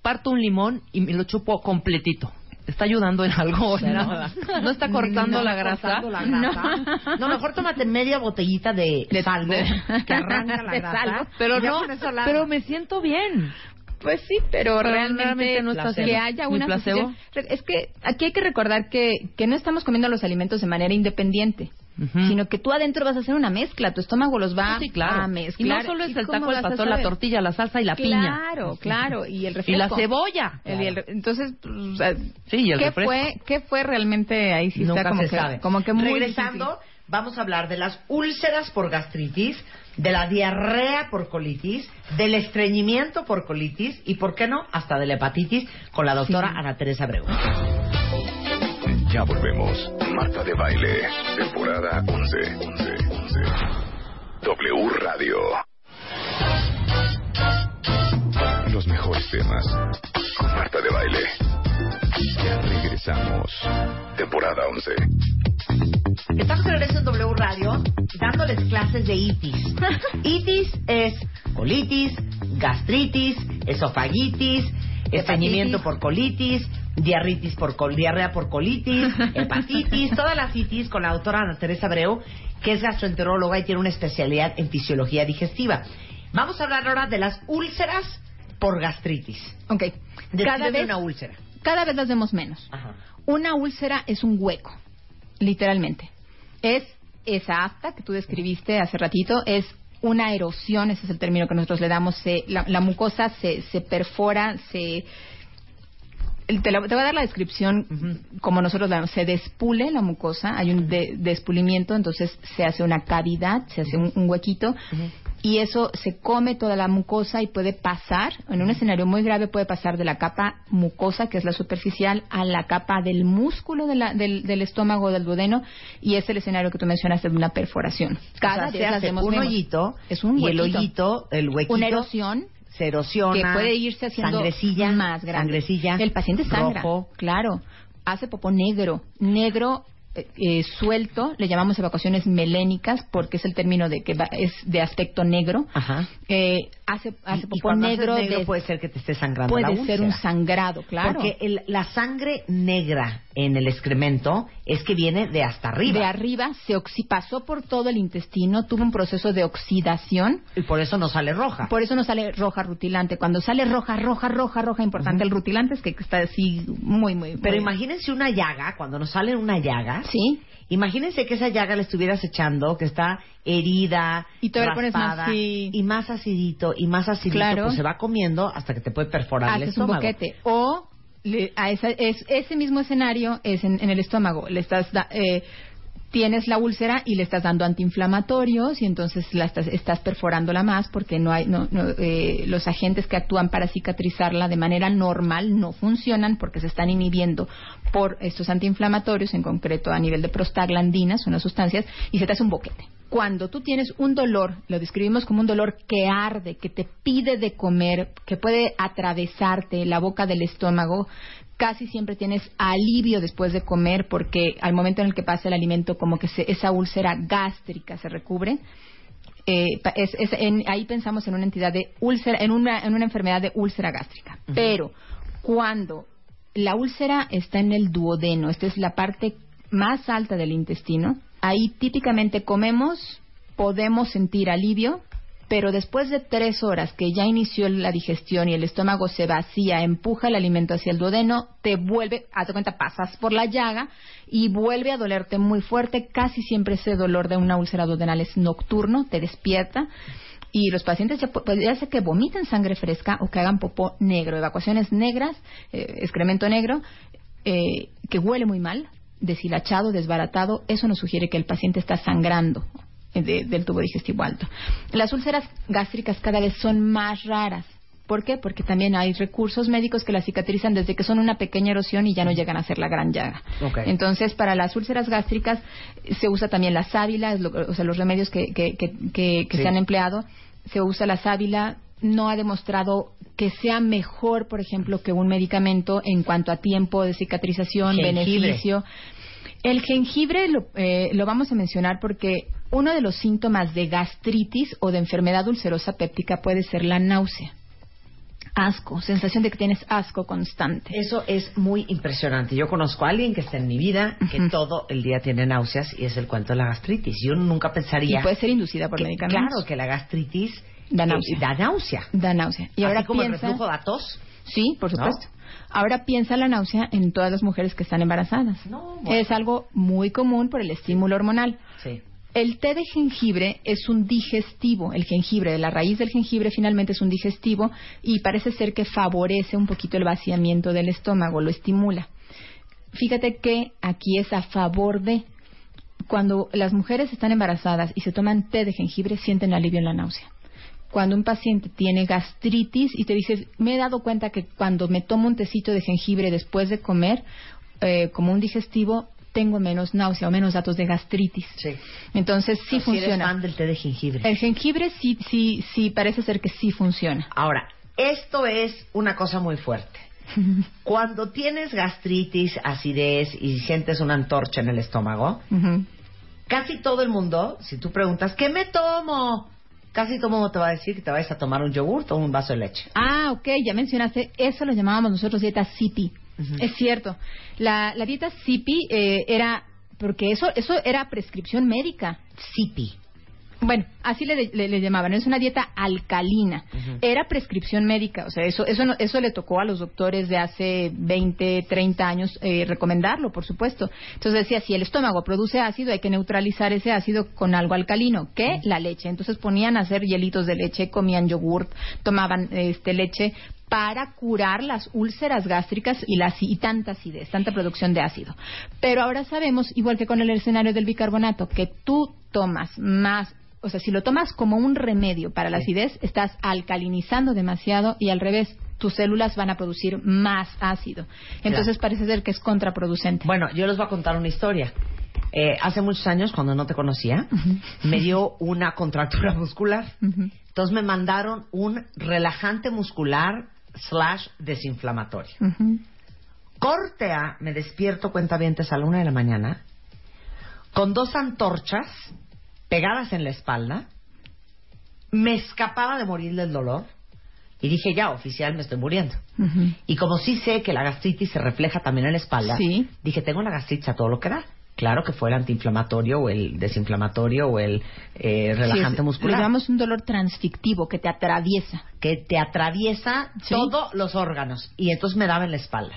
parto un limón y me lo chupo completito. ¿Está ayudando en algo? No, ¿No está cortando
No
la grasa.
cortando la grasa. No. mejor tómate media botellita de,
De-
salvo
de-
que arranca la
de
grasa.
salvo.
Pero no, pero me siento bien.
Pues sí, pero,
Pero
realmente,
realmente no está
que haya una
placebo.
Es que aquí hay que recordar que, que no estamos comiendo los alimentos de manera independiente, Sino que tú adentro vas a hacer una mezcla, tu estómago los va
Sí, claro.
a
Y
mezclar.
no solo es
¿Y
el taco
a
pastor, la tortilla, la salsa y la piña.
Claro, claro, y el
Y
refresco.
la cebolla.
El- y el- entonces, o sea,
Sí, y el
¿qué
refresco.
fue, ¿qué fue realmente ahí? Sí
Nunca
está como
se
que,
sabe.
como que muy
Regresando,
difícil.
vamos a hablar de las úlceras por gastritis, de la diarrea por colitis, del estreñimiento por colitis y, ¿por qué no?, hasta de la hepatitis con la doctora
Sí.
Ana Teresa Abreu.
Ya volvemos. Marta de Baile, temporada 11. 11, 11. W Radio. Los mejores temas con Marta de Baile. Ya regresamos. Temporada 11.
Estamos de regreso en W Radio dándoles clases de itis. itis es colitis, gastritis, esofagitis, estreñimiento por colitis, diarritis por col diarrea por colitis, hepatitis, todas las itis con la doctora Ana Teresa Abreu, que es gastroenteróloga y tiene una especialidad en fisiología digestiva. Vamos a hablar ahora de las úlceras por gastritis.
Ok, cada
Descríbeme
vez,
una úlcera.
cada vez las vemos menos.
Ajá.
Una úlcera es un hueco, literalmente. Es esa afta que tú describiste hace ratito, es una erosión, ese es el término que nosotros le damos. se- la, la mucosa se, se perfora, se. Te, la- te voy a dar la descripción como nosotros la se despule la mucosa, hay un de- despulimiento, entonces se hace una cavidad, se hace un, un huequito y eso se come toda la mucosa y puede pasar, en un escenario muy grave puede pasar de la capa mucosa, que es la superficial, a la capa del músculo de la- del, del estómago del duodeno y es el escenario que tú mencionaste de una perforación. Cada
O sea,
vez
se hace
vemos
un hoyito
es un
y el hoyito, el huequito
una erosión
se erosiona,
que puede irse haciendo
sangrecilla,
más grande.
sangrecilla,
El paciente sangra,
rojo.
claro. Hace popó negro, negro eh, eh, suelto, le llamamos evacuaciones melénicas porque es el término de que va- es de aspecto negro.
Ajá.
Eh, hace hace popó negro,
negro
de-
puede ser que te esté sangrando
puede
la
ser un sangrado, claro.
Porque el- la sangre negra en el excremento es que viene de hasta arriba.
De arriba se oxi- pasó por todo el intestino, tuvo un proceso de oxidación.
Y por eso no sale roja.
Por eso no sale roja rutilante. Cuando sale roja, roja, roja, roja, importante el rutilante es que está así muy, muy.
Pero
muy-
imagínense una llaga, cuando nos sale una llaga.
Sí.
Imagínense que esa llaga la estuvieras echando, que está herida,
Y le pones más,
raspada,
sí.
y más acidito, y más acidito,
Claro.
pues se va comiendo hasta que te puede perforar el
haces un
estómago.
boquete. O le- a esa- es, ese mismo escenario es en, en el estómago. Le estás da- eh, tienes la úlcera y le estás dando antiinflamatorios y entonces la estás, estás perforándola más porque no hay no, no, eh, los agentes que actúan para cicatrizarla de manera normal no funcionan porque se están inhibiendo por estos antiinflamatorios, en concreto a nivel de prostaglandinas, unas sustancias, y se te hace un boquete. Cuando tú tienes un dolor, lo describimos como un dolor que arde, que te pide de comer, que puede atravesarte la boca del estómago, casi siempre tienes alivio después de comer porque al momento en el que pasa el alimento como que se- esa úlcera gástrica se recubre. Eh, es- es- en- ahí pensamos en una entidad de úlcera, en una, en una enfermedad de úlcera gástrica. Pero cuando la úlcera está en el duodeno, esta es la parte más alta del intestino, ahí típicamente comemos, podemos sentir alivio, pero después de tres horas que ya inició la digestión y el estómago se vacía, empuja el alimento hacia el duodeno, te vuelve, haz de cuenta, pasas por la llaga y vuelve a dolerte muy fuerte. Casi siempre ese dolor de una úlcera duodenal es nocturno, te despierta. Y los pacientes ya, pu- pues, ya sea que vomiten sangre fresca o que hagan popó negro, evacuaciones negras, eh, excremento negro, eh, que huele muy mal, deshilachado, desbaratado, eso nos sugiere que el paciente está sangrando de- del tubo digestivo alto. Las úlceras gástricas cada vez son más raras. ¿Por qué? Porque también hay recursos médicos que las cicatrizan desde que son una pequeña erosión y ya no llegan a ser la gran llaga. Entonces, para las úlceras gástricas eh, se usa también la sábila, es lo- o sea, los remedios que, que, que, que- que
Sí.
se han empleado. Se usa la sábila, no ha demostrado que sea mejor, por ejemplo, que un medicamento en cuanto a tiempo de cicatrización,
Jengibre.
beneficio. El jengibre lo, eh, lo vamos a mencionar porque uno de los síntomas de gastritis o de enfermedad ulcerosa péptica puede ser la náusea. Asco, sensación de que tienes asco constante.
Eso es muy impresionante. Yo conozco a alguien que está en mi vida que todo el día tiene náuseas y es el cuento de la gastritis. Yo nunca pensaría.
Y puede ser inducida por
que-
medicamentos.
Claro, que la gastritis
Da
eh,
náusea.
da náusea.
Da náusea. Y
Así
ahora
como
piensa,
el reflujo da tos.
Sí, por
¿No?
supuesto. Ahora piensa la náusea en todas las mujeres que están embarazadas.
No, bueno.
Es algo muy común por el estímulo hormonal.
Sí.
El té de jengibre es un digestivo. El jengibre, la raíz del jengibre finalmente es un digestivo y parece ser que favorece un poquito el vaciamiento del estómago, lo estimula. Fíjate que aquí es a favor de cuando las mujeres están embarazadas y se toman té de jengibre sienten alivio en la náusea. Cuando un paciente tiene gastritis y te dices, me he dado cuenta que cuando me tomo un tecito de jengibre después de comer, eh, como un digestivo, tengo menos náusea o menos datos de gastritis.
Sí.
Entonces sí
Si eres
funciona.
fan del té de jengibre.
El jengibre sí, sí, sí, parece ser que sí funciona.
Ahora, esto es una cosa muy fuerte. Cuando tienes gastritis, acidez y sientes una antorcha en el estómago, casi todo el mundo, si tú preguntas, ¿qué me tomo? Casi todo el mundo te va a decir que te vayas a tomar un yogur o un vaso de leche.
Ah, ok, ya mencionaste, eso lo llamábamos nosotros dieta Es cierto. La, la dieta CIPI eh, era, porque eso, eso era prescripción médica.
CIPI.
Bueno, así le, le- le llamaban, es una dieta alcalina. Era prescripción médica, o sea, eso, eso, no- eso le tocó a los doctores de hace 20, 30 años eh, recomendarlo, por supuesto. Entonces decía, si el estómago produce ácido, hay que neutralizar ese ácido con algo alcalino, que la leche. Entonces ponían a hacer hielitos de leche, comían yogurt, tomaban este leche para curar las úlceras gástricas y, la, y tanta acidez, tanta producción de ácido. Pero ahora sabemos, igual que con el escenario del bicarbonato, que tú tomas más o sea, si lo tomas como un remedio para la acidez, estás alcalinizando demasiado y al revés, tus células van a producir más ácido. Entonces parece ser que es contraproducente.
Bueno, yo les voy a contar una historia. Eh, hace muchos años, cuando no te conocía, me dio una contractura muscular. Entonces me mandaron un relajante muscular slash desinflamatorio. Corte A, me despierto cuentavientes a la una de la mañana con dos antorchas pegadas en la espalda. Me escapaba de morir del dolor y dije, ya, oficial, me estoy muriendo. Y como sí sé que la gastritis se refleja también en la espalda, dije, tengo la gastritis a todo lo que da. Claro que fue el antiinflamatorio o el desinflamatorio o el eh, relajante
Sí,
muscular.
Le llamamos un dolor transfictivo que te atraviesa.
que te atraviesa todos los órganos y entonces me daba en la espalda.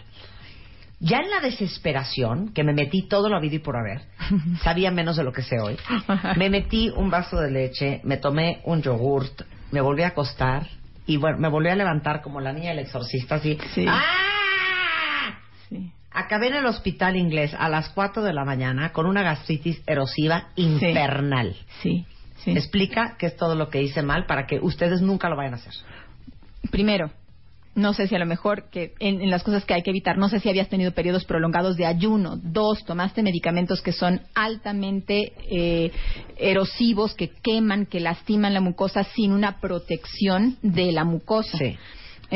Ya en la desesperación, que me metí todo lo habido y por haber, sabía menos de lo que sé hoy, me metí un vaso de leche, me tomé un yogurt, me volví a acostar y bueno, me volví a levantar como la niña del exorcista, así. ¡Ah! Acabé en el hospital inglés a las 4 de la mañana con una gastritis erosiva infernal.
Sí, sí.
Explica qué es todo lo que hice mal para que ustedes nunca lo vayan a hacer.
Primero, no sé si a lo mejor que en, en las cosas que hay que evitar, no sé si habías tenido periodos prolongados de ayuno. Dos, tomaste medicamentos que son altamente eh, erosivos, que queman, que lastiman la mucosa sin una protección de la mucosa.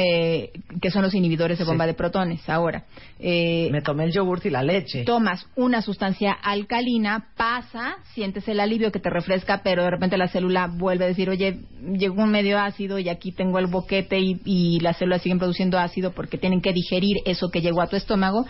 Eh, que son los inhibidores de bomba de protones. Ahora, eh,
me tomé el yogurt y la leche.
Tomas una sustancia alcalina, pasa, sientes el alivio que te refresca, pero de repente la célula vuelve a decir, oye, llegó un medio ácido y aquí tengo el boquete y, y las células siguen produciendo ácido porque tienen que digerir eso que llegó a tu estómago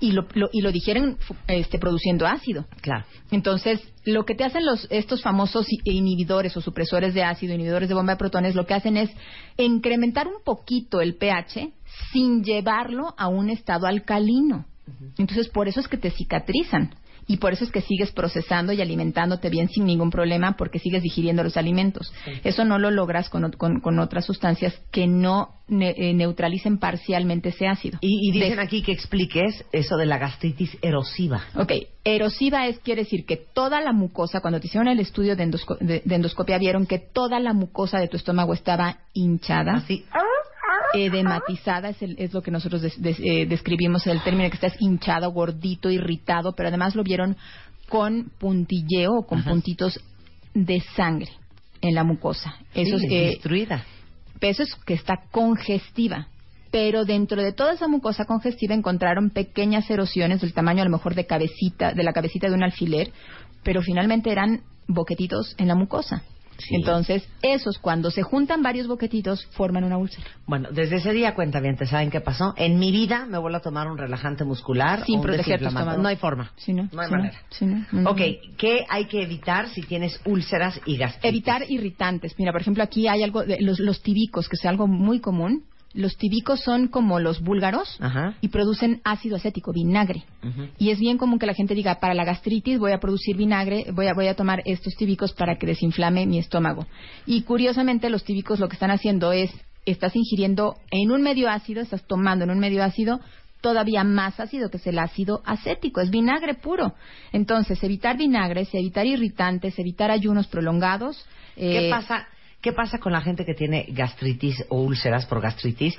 y lo, lo- y lo digieren este, produciendo ácido.
Claro.
Entonces, lo que te hacen los, estos famosos inhibidores o supresores de ácido, inhibidores de bomba de protones, lo que hacen es incrementar un poquito el pH sin llevarlo a un estado alcalino. Entonces, por eso es que te cicatrizan. Y por eso es que sigues procesando y alimentándote bien sin ningún problema porque sigues digiriendo los alimentos. Eso no lo logras con, con- con otras sustancias que no ne- eh, neutralicen parcialmente ese ácido.
Y, y dicen
De-
aquí que expliques eso de la gastritis erosiva.
Ok, erosiva es, quiere decir que toda la mucosa, cuando te hicieron el estudio de, endosco- de- de endoscopia, vieron que toda la mucosa de tu estómago estaba hinchada.
Así.
Edematizada es, el- es lo que nosotros des- des- eh, describimos, el término que estás hinchado, gordito, irritado, pero además lo vieron con puntilleo o con puntitos de sangre en la mucosa. Eso
Sí,
es, eh,
destruida.
eso es que está congestiva. Pero dentro de toda esa mucosa congestiva encontraron pequeñas erosiones del tamaño a lo mejor de cabecita, de la cabecita de un alfiler, pero finalmente eran boquetitos en la mucosa. Entonces, esos cuando se juntan varios boquetitos forman una úlcera.
Bueno, desde ese día, cuenta bien, ¿saben qué pasó? En mi vida me vuelvo a tomar un relajante muscular
Sin
o un
proteger tu.
No hay forma.
Sí, ¿no?
No hay
Sí,
manera.
¿no?
Ok. ¿qué hay que evitar si tienes úlceras y gastritis?
Evitar irritantes. Mira, por ejemplo, aquí hay algo de los, los tibicos, que es algo muy común. Los tibicos son como los búlgaros y producen ácido acético, vinagre. Y es bien común que la gente diga, para la gastritis voy a producir vinagre, voy a, voy a tomar estos tíbicos para que desinflame mi estómago. Y curiosamente los tíbicos lo que están haciendo es, estás ingiriendo en un medio ácido, estás tomando en un medio ácido todavía más ácido que es el ácido acético, es vinagre puro. Entonces, evitar vinagres, evitar irritantes, evitar ayunos prolongados.
¿Qué
eh,
pasa? ¿Qué pasa con la gente que tiene gastritis o úlceras por gastritis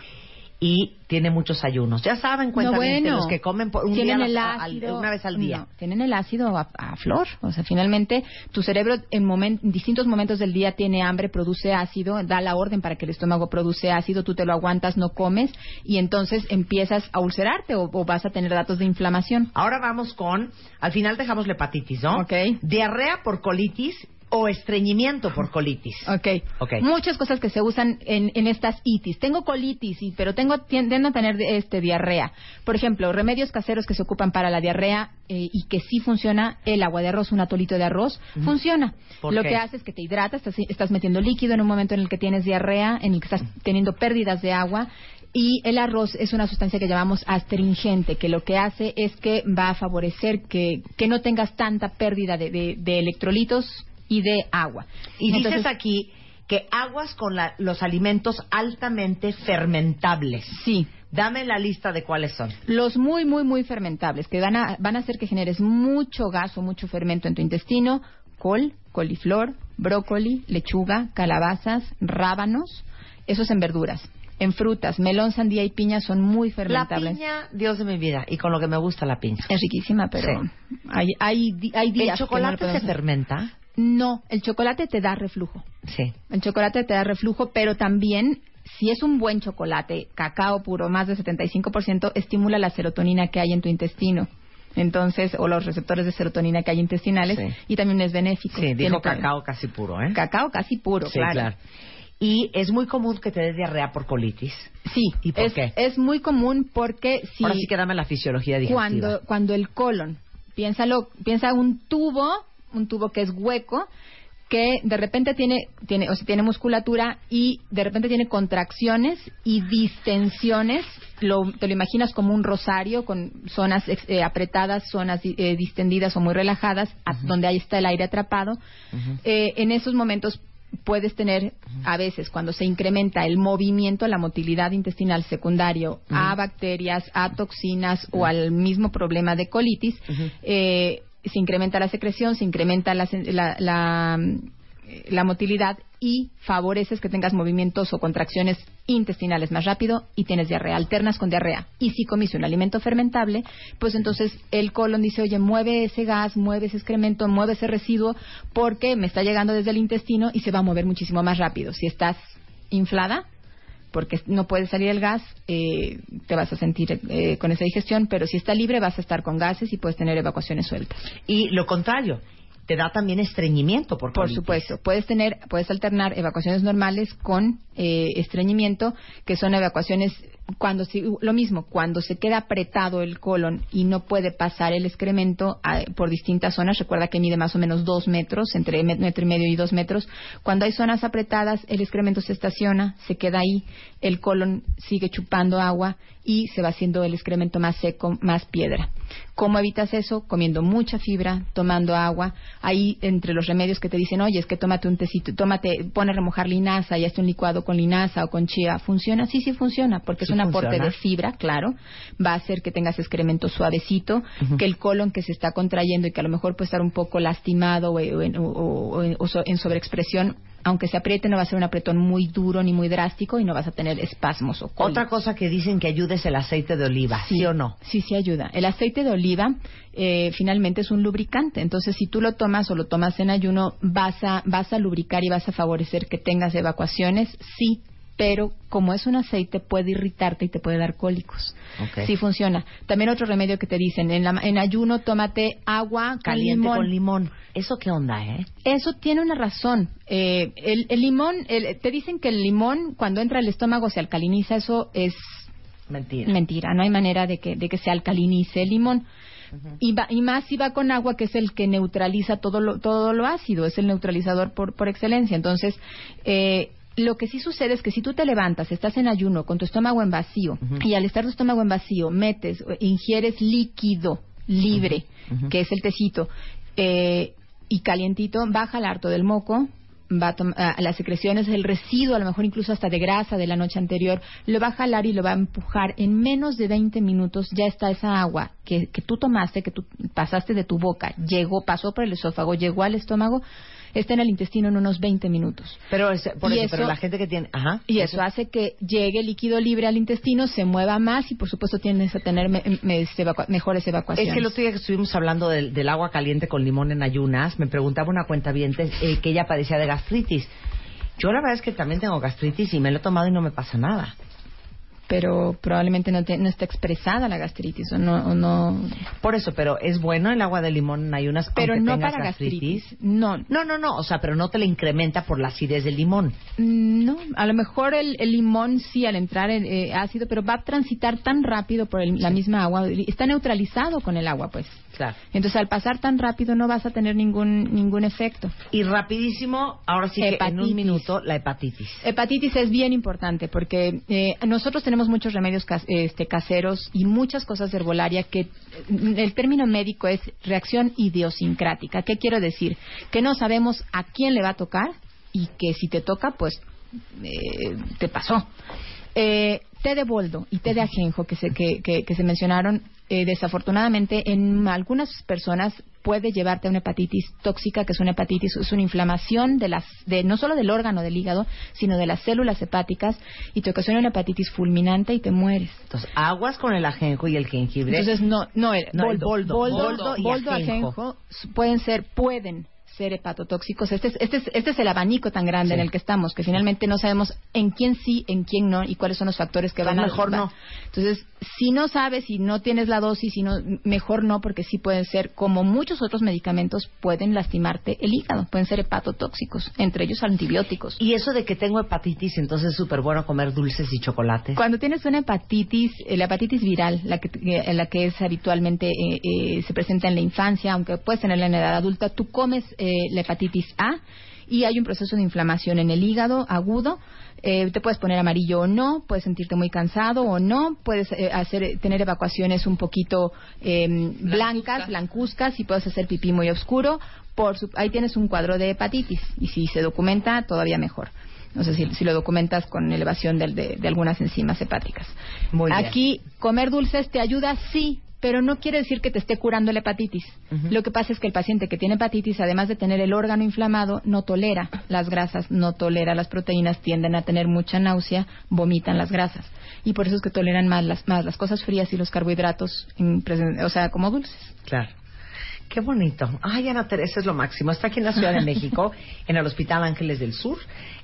y tiene muchos ayunos? Ya saben, cuenta
No, bueno.
los que comen por un
tienen
día
el
al- una vez al día.
no, tienen el ácido a, a flor. O sea, finalmente tu cerebro en, momen- en distintos momentos del día tiene hambre, produce ácido, da la orden para que el estómago produce ácido, tú te lo aguantas, no comes y entonces empiezas a ulcerarte o, o vas a tener datos de inflamación.
Ahora vamos con, al final dejamos la hepatitis, ¿no? Ok. Diarrea por colitis o estreñimiento por colitis.
Ok.
Ok.
Muchas cosas que se usan en, en estas itis. Tengo colitis, y- pero tengo tiendo a tener este diarrea. Por ejemplo, remedios caseros que se ocupan para la diarrea eh, y que sí funciona, el agua de arroz, un atolito de arroz,
Ujú.
funciona.
¿Por
Lo
qué?
que hace es que te hidrata, estás, estás metiendo líquido en un momento en el que tienes diarrea, en el que estás teniendo pérdidas de agua. Y el arroz es una sustancia que llamamos astringente, que lo que hace es que va a favorecer que, que no tengas tanta pérdida de, de- de electrolitos y de agua.
Y dices aquí que aguas con la- los alimentos altamente fermentables.
Sí.
Dame la lista de cuáles son.
Los muy, muy, muy fermentables, que van a, van a hacer que generes mucho gas o mucho fermento en tu intestino, col, coliflor, brócoli, lechuga, calabazas, rábanos, eso es en verduras. En frutas, melón, sandía y piña son muy
La
fermentables.
piña, Dios de mi vida, y con lo que me gusta la piña.
Es riquísima, pero
Sí.
hay, hay, hay días
¿El
que no
chocolate
podemos
se fermenta?
No, el chocolate te da reflujo.
Sí.
El chocolate te da reflujo, pero también, si es un buen chocolate, cacao puro, más de 75%, estimula la serotonina que hay en tu intestino. Entonces, o los receptores de serotonina que hay intestinales,
Sí.
y también es benéfico.
Sí, dijo cacao casi puro, ¿eh?
Cacao casi puro,
Sí,
claro.
claro. Y es muy común que te dé diarrea por colitis.
Sí,
¿Y por
es,
qué?
es muy común porque si
Ahora sí que dame la fisiología digestiva.
cuando cuando el colon piénsalo piensa un tubo un tubo que es hueco que de repente tiene tiene o sea, tiene musculatura y de repente tiene contracciones y distensiones. Lo, te lo imaginas como un rosario con zonas eh, apretadas zonas eh, distendidas o muy relajadas donde ahí está el aire atrapado. Eh, en esos momentos puedes tener a veces cuando se incrementa el movimiento, la motilidad intestinal secundario a bacterias, a toxinas o al mismo problema de colitis, eh, se incrementa la secreción, se incrementa la, la, la, eh, la motilidad y favoreces que tengas movimientos o contracciones intestinales más rápido y tienes diarrea, alternas con diarrea. Y si comiste un alimento fermentable, pues entonces el colon dice, oye, mueve ese gas, mueve ese excremento, mueve ese residuo, porque me está llegando desde el intestino y se va a mover muchísimo más rápido. Si estás inflada, porque no puede salir el gas, eh, te vas a sentir eh, con esa digestión, pero si está libre vas a estar con gases y puedes tener evacuaciones sueltas.
Y lo contrario, te da también estreñimiento por
Por
colitis.
supuesto, puedes tener, puedes alternar evacuaciones normales con eh, estreñimiento, que son evacuaciones cuando lo mismo, cuando se queda apretado el colon y no puede pasar el excremento ah, por distintas zonas, recuerda que mide más o menos dos metros, entre met- metro y medio y dos metros. Cuando hay zonas apretadas, el excremento se estaciona, se queda ahí, el colon sigue chupando agua y se va haciendo el excremento más seco, más piedra. ¿Cómo evitas eso? Comiendo mucha fibra, tomando agua. Ahí entre los remedios que te dicen, oye, es que tómate un tecito, tómate, pone a remojar linaza y hazte un licuado con linaza o con chía. ¿Funciona? Sí, sí funciona, porque
Sí
es un aporte de fibra, claro. Va a hacer que tengas excremento suavecito, que el colon que se está contrayendo y que a lo mejor puede estar un poco lastimado o, o o- o en sobreexpresión, aunque se apriete, no va a ser un apretón muy duro ni muy drástico y no vas a tener espasmos o cólicos.
Otra cosa que dicen que ayuda es el aceite de oliva, ¿sí, o no?
Sí, sí ayuda. El aceite de oliva eh, finalmente es un lubricante. Entonces, si tú lo tomas o lo tomas en ayuno, vas a, vas a lubricar y vas a favorecer que tengas evacuaciones, sí. Pero como es un aceite, puede irritarte y te puede dar cólicos.
Ok.
Sí funciona. También otro remedio que te dicen, en, la- en ayuno tómate agua con
Caliente
limón.
con limón. ¿Eso qué onda, eh?
Eso tiene una razón. Eh, el, el limón, el- te dicen que el limón cuando entra al estómago se alcaliniza, eso es
Mentira.
Mentira, no hay manera de que, de que se alcalinice el limón. y, va- y más si va con agua, que es el que neutraliza todo lo, todo lo ácido, es el neutralizador por, por excelencia. Entonces, eh, lo que sí sucede es que si tú te levantas, estás en ayuno con tu estómago en vacío, y al estar tu estómago en vacío, metes, ingieres líquido libre, que es el tecito, eh, y calientito, va a jalar todo el moco, va a tom- a- las secreciones, el residuo, a lo mejor incluso hasta de grasa de la noche anterior, lo va a jalar y lo va a empujar. En menos de 20 minutos ya está esa agua que, que tú tomaste, que tú pasaste de tu boca, llegó, pasó por el esófago, llegó al estómago, está en el intestino en unos 20 minutos.
Pero, es- por eso, pero la gente que tiene... Ajá.
Y eso hace que llegue líquido libre al intestino, se mueva más y por supuesto tienes a tener me- me- evacua- mejores evacuaciones.
Es que el otro día que estuvimos hablando del, del agua caliente con limón en ayunas, me preguntaba una cuenta bien que ella padecía de gastritis. Yo la verdad es que también tengo gastritis y me lo he tomado y no me pasa nada.
Pero probablemente no, te- no está expresada la gastritis o no, o no
Por eso, pero es bueno el agua de limón en ayunas
pero no para gastritis. No,
No, no, no, o sea, pero no te la incrementa por la acidez del limón.
no, a lo mejor el, el limón sí al entrar en eh, ácido, pero va a transitar tan rápido por el- la misma agua, está neutralizado con el agua, pues.
Claro.
Entonces al pasar tan rápido no vas a tener ningún ningún efecto.
Y rapidísimo, ahora sí que en un minuto, la hepatitis.
Hepatitis es bien importante porque eh, nosotros tenemos muchos remedios cas- este, caseros y muchas cosas de herbolaria que eh, el término médico es reacción idiosincrática. ¿Qué quiero decir? Que no sabemos a quién le va a tocar y que si te toca, pues eh, te pasó. Eh, té de boldo y té de ajenjo que se, que, que, que se mencionaron, eh, desafortunadamente en algunas personas puede llevarte a una hepatitis tóxica, que es una hepatitis, es una inflamación de las, de, no solo del órgano del hígado, sino de las células hepáticas y te ocasiona una hepatitis fulminante y te mueres.
Entonces, aguas con el ajenjo y el jengibre.
Entonces, no, no, el
No, el
boldo,
boldo,
boldo,
boldo y
boldo,
ajenjo.
pueden ser, pueden ser hepatotóxicos. Este es, este es, este es el abanico tan grande
Sí.
en el que estamos, que finalmente no sabemos en quién sí, en quién no y cuáles son los factores que van a...
mejor no.
Entonces, si no sabes, si no tienes la dosis, si no, mejor no, porque sí pueden ser, como muchos otros medicamentos, pueden lastimarte el hígado, pueden ser hepatotóxicos, entre ellos antibióticos.
Y eso de que tengo hepatitis, entonces es súper bueno comer dulces y chocolates.
Cuando tienes una hepatitis, eh, la hepatitis viral, la que, eh, la que es habitualmente eh, eh, se presenta en la infancia, aunque puedes tenerla en la edad adulta, tú comes eh, la hepatitis A y hay un proceso de inflamación en el hígado agudo. Eh, te puedes poner amarillo o no, puedes sentirte muy cansado o no, puedes eh, hacer tener evacuaciones un poquito eh, blancas, blancuzcas y puedes hacer pipí muy oscuro. Por su- ahí tienes un cuadro de hepatitis y si se documenta todavía mejor. No sé si, si lo documentas con elevación de, de algunas enzimas hepáticas.
Muy bien.
Aquí, comer dulces te ayuda, sí, pero no quiere decir que te esté curando la hepatitis. Lo que pasa es que el paciente que tiene hepatitis, además de tener el órgano inflamado, no tolera las grasas, no tolera las proteínas, tienden a tener mucha náusea, vomitan las grasas. Y por eso es que toleran más las, más las cosas frías y los carbohidratos, en o sea, como dulces.
Claro. Qué bonito. Ay, Ana Teresa es lo máximo. Está aquí en la Ciudad de México, en el Hospital Ángeles del Sur.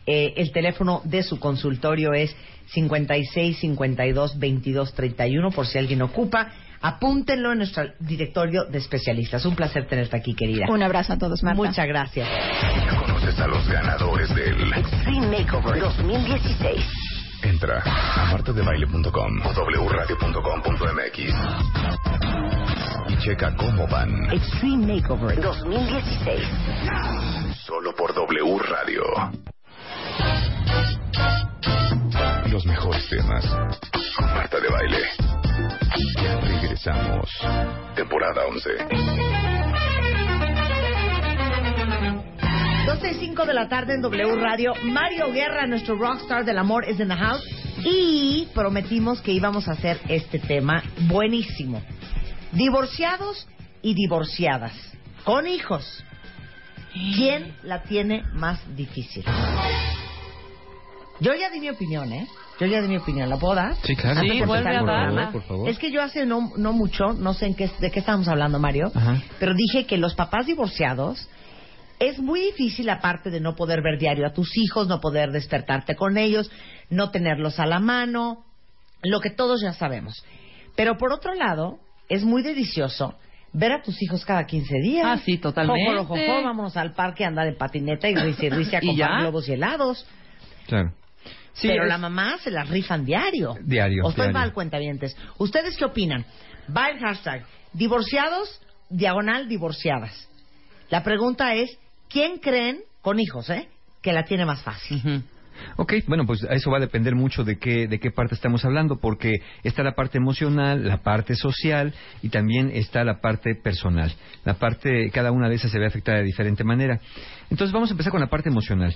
Eh, el teléfono de su consultorio es 56 52 22 31, por si alguien ocupa. Apúntenlo en nuestro directorio de especialistas. Un placer tenerte aquí, querida.
Un abrazo a todos, Marta.
Muchas gracias.
Ya conoces a los ganadores del
Extreme Makeover 2016.
Entra a martadebaile.com o wradio.com.mx y checa cómo van
Extreme Makeover 2016.
solo por W Radio. Los mejores temas con Marta de Baile. Ya regresamos. Temporada 11.
12 y 5 de la tarde en W Radio. Mario Guerra, nuestro rockstar del amor, es in the house. Y prometimos que íbamos a hacer este tema buenísimo. Divorciados y divorciadas. Con hijos. ¿Quién la tiene más difícil? Yo ya di mi opinión, ¿eh? Yo ya di mi opinión. ¿La puedo dar?
Sí, claro.
Antes
Sí,
de empezar
vuelve
el
a
programa.
darla. Por favor.
Es que yo hace no, no mucho, no sé en qué, de qué estábamos hablando, Mario,
Ajá.
pero dije que los papás divorciados es muy difícil aparte de no poder ver diario a tus hijos, no poder despertarte con ellos, no tenerlos a la mano, lo que todos ya sabemos. Pero por otro lado, es muy delicioso ver a tus hijos cada 15 días.
Ah, sí, totalmente.
Jojo, jojo, vámonos al parque a andar en patineta y risa y risa a
¿Y
comprar globos y helados.
Claro. Sí,
pero
es-
la mamá se las rifan diario.
Diario,
O estoy
diario.
mal, cuentavientes. ¿Ustedes qué opinan? Va el hashtag. Divorciados, diagonal divorciadas. La pregunta es, ¿quién creen, con hijos, eh, que la tiene más fácil?
Ok, bueno, pues eso va a depender mucho de qué, de qué parte estamos hablando, porque está la parte emocional, la parte social y también está la parte personal. La parte, cada una de esas se ve afectada de diferente manera. Entonces vamos a empezar con la parte emocional.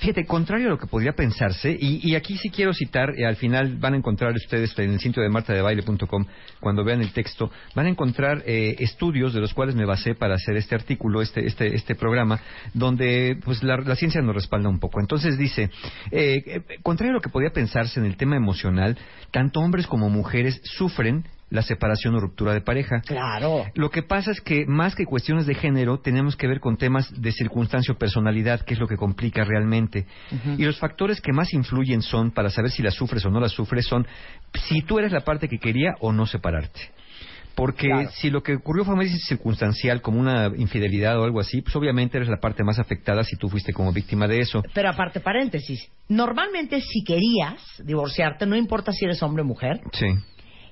Fíjate, contrario a lo que podría pensarse, y, y aquí sí quiero citar, eh, al final van a encontrar ustedes en el sitio de martadebaile.com, cuando vean el texto, van a encontrar eh, estudios de los cuales me basé para hacer este artículo, este, este, este programa, donde pues la, la ciencia nos respalda un poco. Entonces dice, eh, eh, contrario a lo que podría pensarse en el tema emocional, tanto hombres como mujeres sufren la separación o ruptura de pareja.
Claro.
Lo que pasa es que más que cuestiones de género, tenemos que ver con temas de circunstancia o personalidad, que es lo que complica realmente. Y los factores que más influyen son, para saber si la sufres o no la sufres, son si tú eres la parte que quería o no separarte. Porque
Claro.
si lo que ocurrió fue muy circunstancial, como una infidelidad o algo así, pues obviamente eres la parte más afectada si tú fuiste como víctima de eso.
Pero aparte, paréntesis. Normalmente, si querías divorciarte, no importa si eres hombre o mujer,
Sí.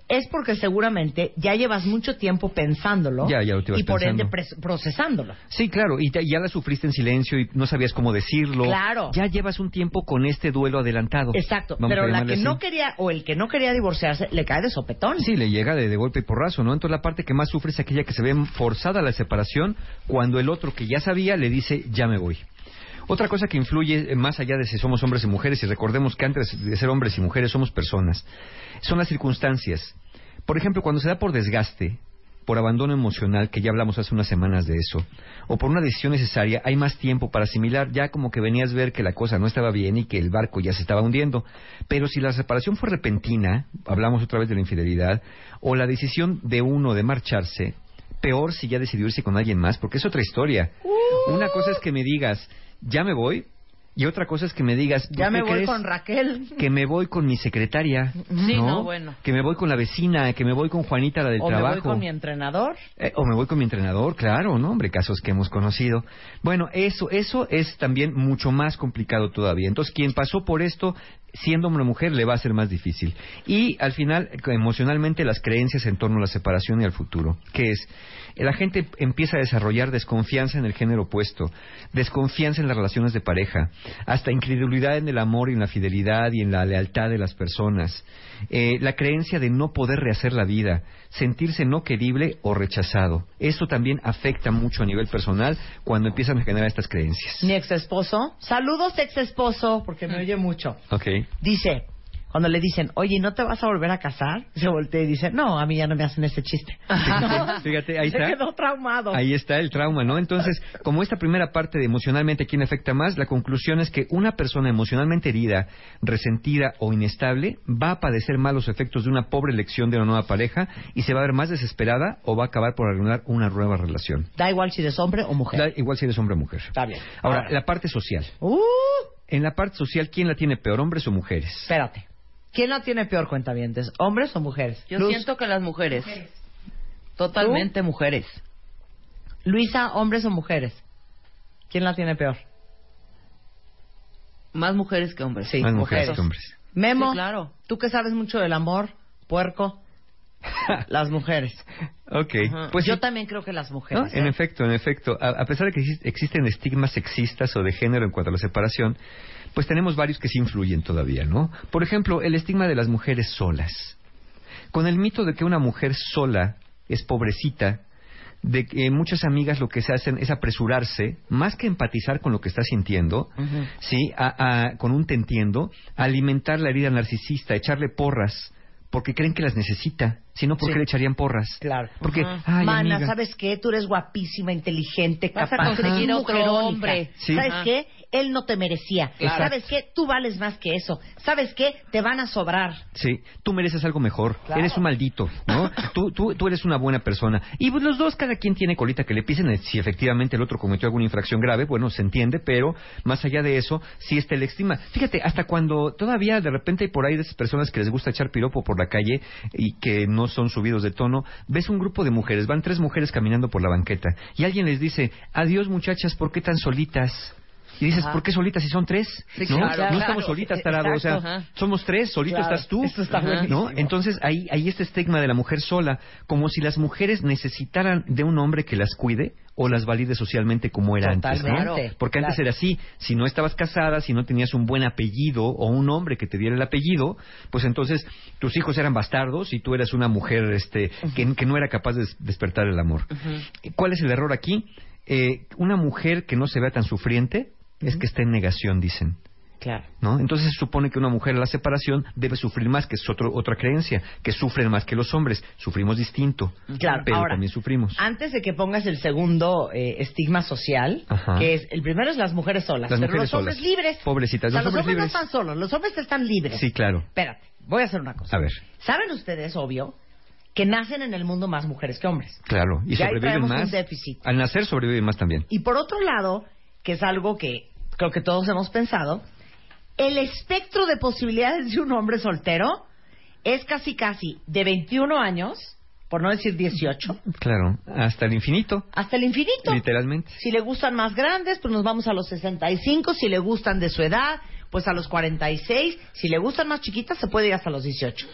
Es porque seguramente ya llevas mucho tiempo pensándolo
Ya, ya lo
y por ende
pensando.
procesándolo.
Sí, claro, y te- ya la sufriste en silencio y no sabías cómo decirlo.
Claro.
Ya llevas un tiempo con este duelo adelantado.
Exacto.
Vamos
Pero la que
así.
no quería o el que no quería divorciarse le cae de sopetón.
Sí, le llega de, de golpe y porrazo, ¿no? Entonces la parte que más sufre es aquella que se ve forzada a la separación cuando el otro que ya sabía le dice, ya me voy. Otra cosa que influye eh, más allá de si somos hombres y mujeres, y recordemos que antes de ser hombres y mujeres somos personas, son las circunstancias. Por ejemplo, cuando se da por desgaste, por abandono emocional, que ya hablamos hace unas semanas de eso, o por una decisión necesaria, hay más tiempo para asimilar, ya como que venías a ver que la cosa no estaba bien y que el barco ya se estaba hundiendo. Pero si la separación fue repentina, hablamos otra vez de la infidelidad, o la decisión de uno de marcharse, peor si ya decidió irse con alguien más, porque es otra historia. Una cosa es que me digas, ya me voy, y otra cosa es que me digas, ¿tú
Ya me voy con Raquel.
que me voy con mi secretaria,
Sí, no, bueno.
Que me voy con la vecina, que me voy con Juanita la del
O me
trabajo.
voy con mi entrenador.
Eh, o me voy con mi entrenador, claro, ¿no? Hombre, casos que hemos conocido. Bueno, eso, eso es también mucho más complicado todavía. Entonces, quien pasó por esto, siendo o mujer, le va a ser más difícil. Y al final, emocionalmente, las creencias en torno a la separación y al futuro. ¿Qué es? La gente empieza a desarrollar desconfianza en el género opuesto, desconfianza en las relaciones de pareja, hasta incredulidad en el amor y en la fidelidad y en la lealtad de las personas, Eh, la creencia de no poder rehacer la vida, sentirse no querible o rechazado. Eso también afecta mucho a nivel personal cuando empiezan a generar estas creencias.
Mi ex esposo. Saludos, ex esposo, porque me oye mucho.
Ok.
Dice, cuando le dicen, oye, ¿no te vas a volver a casar? Se voltea y dice, no, a mí ya no me hacen ese chiste.
Fíjate, ahí
Se
está.
quedó traumado.
Ahí está el trauma, ¿no? Entonces, como esta primera parte de emocionalmente quién afecta más, la conclusión es que una persona emocionalmente herida, resentida o inestable va a padecer malos efectos de una pobre elección de una nueva pareja y se va a ver más desesperada o va a acabar por arruinar una nueva relación.
Da igual si eres hombre o mujer.
Da igual si eres hombre o mujer.
Está bien.
Ahora, la parte social.
Uh,
En la parte social, ¿quién la tiene peor, hombres o mujeres?
espérate. ¿Quién la tiene peor, cuentavientes? ¿Hombres o mujeres?
Yo
Luz.
siento que las mujeres. Totalmente mujeres.
Luisa, ¿hombres o mujeres? ¿Quién la tiene peor?
Más mujeres que hombres.
Sí,
Más mujeres
mujeres.
que hombres.
Memo,
Sí, claro.
tú que sabes mucho del amor, puerco, las mujeres.
Ok,
Pues
pues
yo
sí.
también creo que las
¿No?
mujeres.
En
¿eh?
efecto, en efecto. A, a pesar de que exis- existen estigmas sexistas o de género en cuanto a la separación, pues tenemos varios que sí influyen todavía, ¿no? Por ejemplo, el estigma de las mujeres solas. Con el mito de que una mujer sola es pobrecita, de que muchas amigas lo que se hacen es apresurarse, más que empatizar con lo que está sintiendo, ¿sí? A- a- con un te entiendo, a alimentar la herida narcisista, echarle porras, porque creen que las necesita, si no, ¿por qué
Sí.
le echarían porras?
Claro.
Porque, ay,
Mana,
amiga.
¿sabes qué? Tú eres guapísima, inteligente,
Vas a
capaz.
conseguir
eres
otro hombre.
Sí.
¿Sabes
Ajá.
qué? Él no te merecía.
Exacto.
¿Sabes qué? Tú vales más que eso. ¿Sabes qué? Te van a sobrar.
Sí, tú mereces algo mejor.
Claro.
Eres un maldito, ¿no? tú, tú, tú eres una buena persona. Y pues, los dos, cada quien tiene colita que le pisen. eh, Si efectivamente el otro cometió alguna infracción grave, bueno, se entiende, pero más allá de eso, sí está el estima. Fíjate, hasta cuando todavía de repente hay por ahí de esas personas que les gusta echar piropo por la calle y que no son subidos de tono, ves un grupo de mujeres, van tres mujeres caminando por la banqueta y alguien les dice, adiós muchachas, ¿por qué tan solitas? Y dices,
Ajá.
¿por qué solitas si son tres?
Sí,
¿No?
claro,
no
claro.
estamos solitas, tarado. O sea,
ajá.
somos tres, solito
Claro,
estás tú.
eso está.
¿no? Entonces ahí, ahí este estigma de la mujer sola, como si las mujeres necesitaran de un hombre que las cuide o las valide socialmente como era antes. ¿no? Porque antes era así, si no estabas casada, si no tenías un buen apellido o un hombre que te diera el apellido, pues entonces tus hijos eran bastardos y tú eras una mujer este, que, que no era capaz de des- despertar el amor. ¿Cuál es el error aquí? Eh, una mujer que no se vea tan sufriente es que está en negación, dicen.
Claro.
¿no? Entonces se supone que una mujer a la separación debe sufrir más, que es otro, otra creencia, que sufren más que los hombres. Sufrimos distinto,
Claro,
pero
ahora,
también sufrimos.
Antes de que pongas el segundo eh, estigma social,
Ajá.
que es el primero es las mujeres solas,
Las
pero
mujeres
los hombres
solas.
libres.
Pobrecitas,
O sea,
los hombres
no están solos, los hombres están libres.
Sí, claro.
Espérate, voy a hacer una cosa.
A ver,
¿Saben ustedes, obvio, que nacen en el mundo más mujeres que hombres?
claro. Y
Y ahí
sobreviven
traemos
más.
un déficit.
Al nacer sobreviven más también.
Y por otro lado, que es algo que creo que todos hemos pensado, el espectro de posibilidades de un hombre soltero es casi casi de 21 años, por no decir 18,
Claro, hasta el infinito,
hasta el infinito.
literalmente.
Si le gustan más grandes, pues nos vamos a los 65. Si le gustan de su edad, pues a los 46. Si le gustan más chiquitas, se puede ir hasta los 18.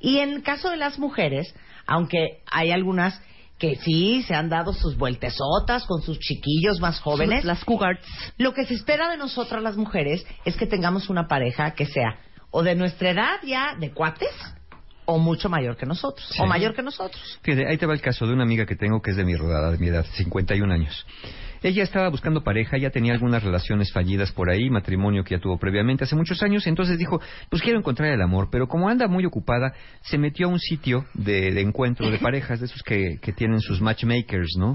Y en el caso de las mujeres, aunque hay algunas que sí se han dado sus vueltesotas con sus chiquillos más jóvenes,
Las cougars.
lo que se espera de nosotras las mujeres es que tengamos una pareja que sea o de nuestra edad ya de cuates o mucho mayor que nosotros,
Sí.
o mayor que nosotros.
Fíjate, ahí te va el caso de una amiga que tengo que es de mi rodada, de mi edad, 51 años. Ella estaba buscando pareja, ya tenía algunas relaciones fallidas por ahí, matrimonio que ya tuvo previamente hace muchos años, entonces dijo, pues quiero encontrar el amor, pero como anda muy ocupada, se metió a un sitio de, de encuentro de parejas, de esos que, que tienen sus matchmakers, ¿no?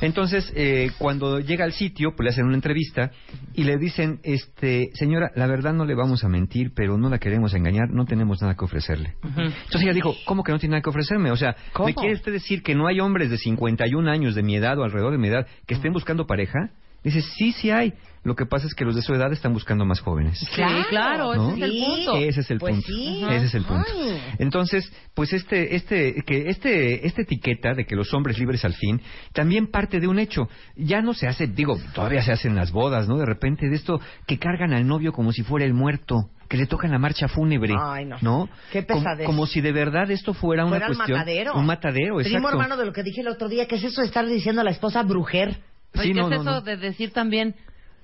Entonces, eh, cuando llega al sitio, pues le hacen una entrevista y le dicen, este, señora, la verdad no le vamos a mentir, pero no la queremos engañar, no tenemos nada que ofrecerle. Entonces ella dijo, ¿cómo que no tiene nada que ofrecerme? O sea,
¿Cómo?
¿me quiere usted decir que no hay hombres de 51 años de mi edad o alrededor de mi edad que estén buscando pareja? Dice, sí, sí hay. Lo que pasa es que los de su edad están buscando más jóvenes.
Sí, claro,
¿No?
ese es el punto.
Ese es el
Pues
punto.
sí.
Ese es el punto.
Ay.
Entonces, pues este, este, que este, esta etiqueta de que los hombres libres al fin también parte de un hecho. Ya no se hace, digo, todavía se hacen las bodas, ¿no? De repente de esto que cargan al novio como si fuera el muerto, que le tocan la marcha fúnebre,
Ay, no. Qué
Como-
pesadez.
Como, si de verdad esto fuera una
Fuera el
cuestión,
matadero.
un matadero,
Primo
exacto.
hermano de lo que dije el otro día, ¿qué es eso de estar diciendo a la esposa brujer?
Sí,
¿Qué
no,
es
no,
eso
no.
de decir también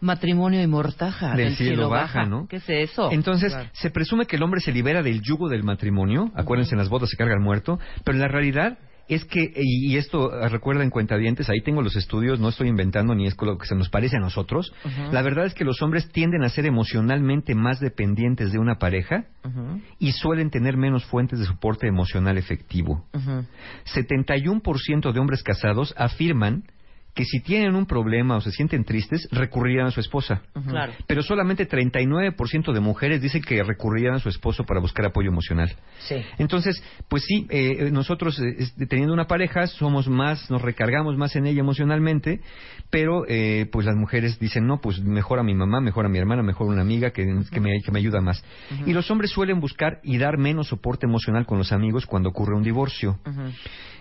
matrimonio y mortaja?
Del cielo baja, ¿no?
¿Qué es eso?
Entonces,
Claro.
se presume que el hombre se libera del yugo del matrimonio. Acuérdense, en las bodas se carga el muerto. Pero la realidad es que, y y esto eh, recuerda en cuentavientes, ahí tengo los estudios, no estoy inventando ni es lo que se nos parece a nosotros. La verdad es que los hombres tienden a ser emocionalmente más dependientes de una pareja y suelen tener menos fuentes de soporte emocional efectivo. 71% de hombres casados afirman que si tienen un problema o se sienten tristes, recurrirían a su esposa.
Claro.
Pero solamente 39% de mujeres dicen que recurrirían a su esposo para buscar apoyo emocional.
Sí.
Entonces, pues sí, eh, nosotros eh, teniendo una pareja somos más, nos recargamos más en ella emocionalmente, pero eh, pues las mujeres dicen, no, pues mejor a mi mamá, mejor a mi hermana, mejor a una amiga que, que me, que me ayuda más. Y los hombres suelen buscar y dar menos soporte emocional con los amigos cuando ocurre un divorcio.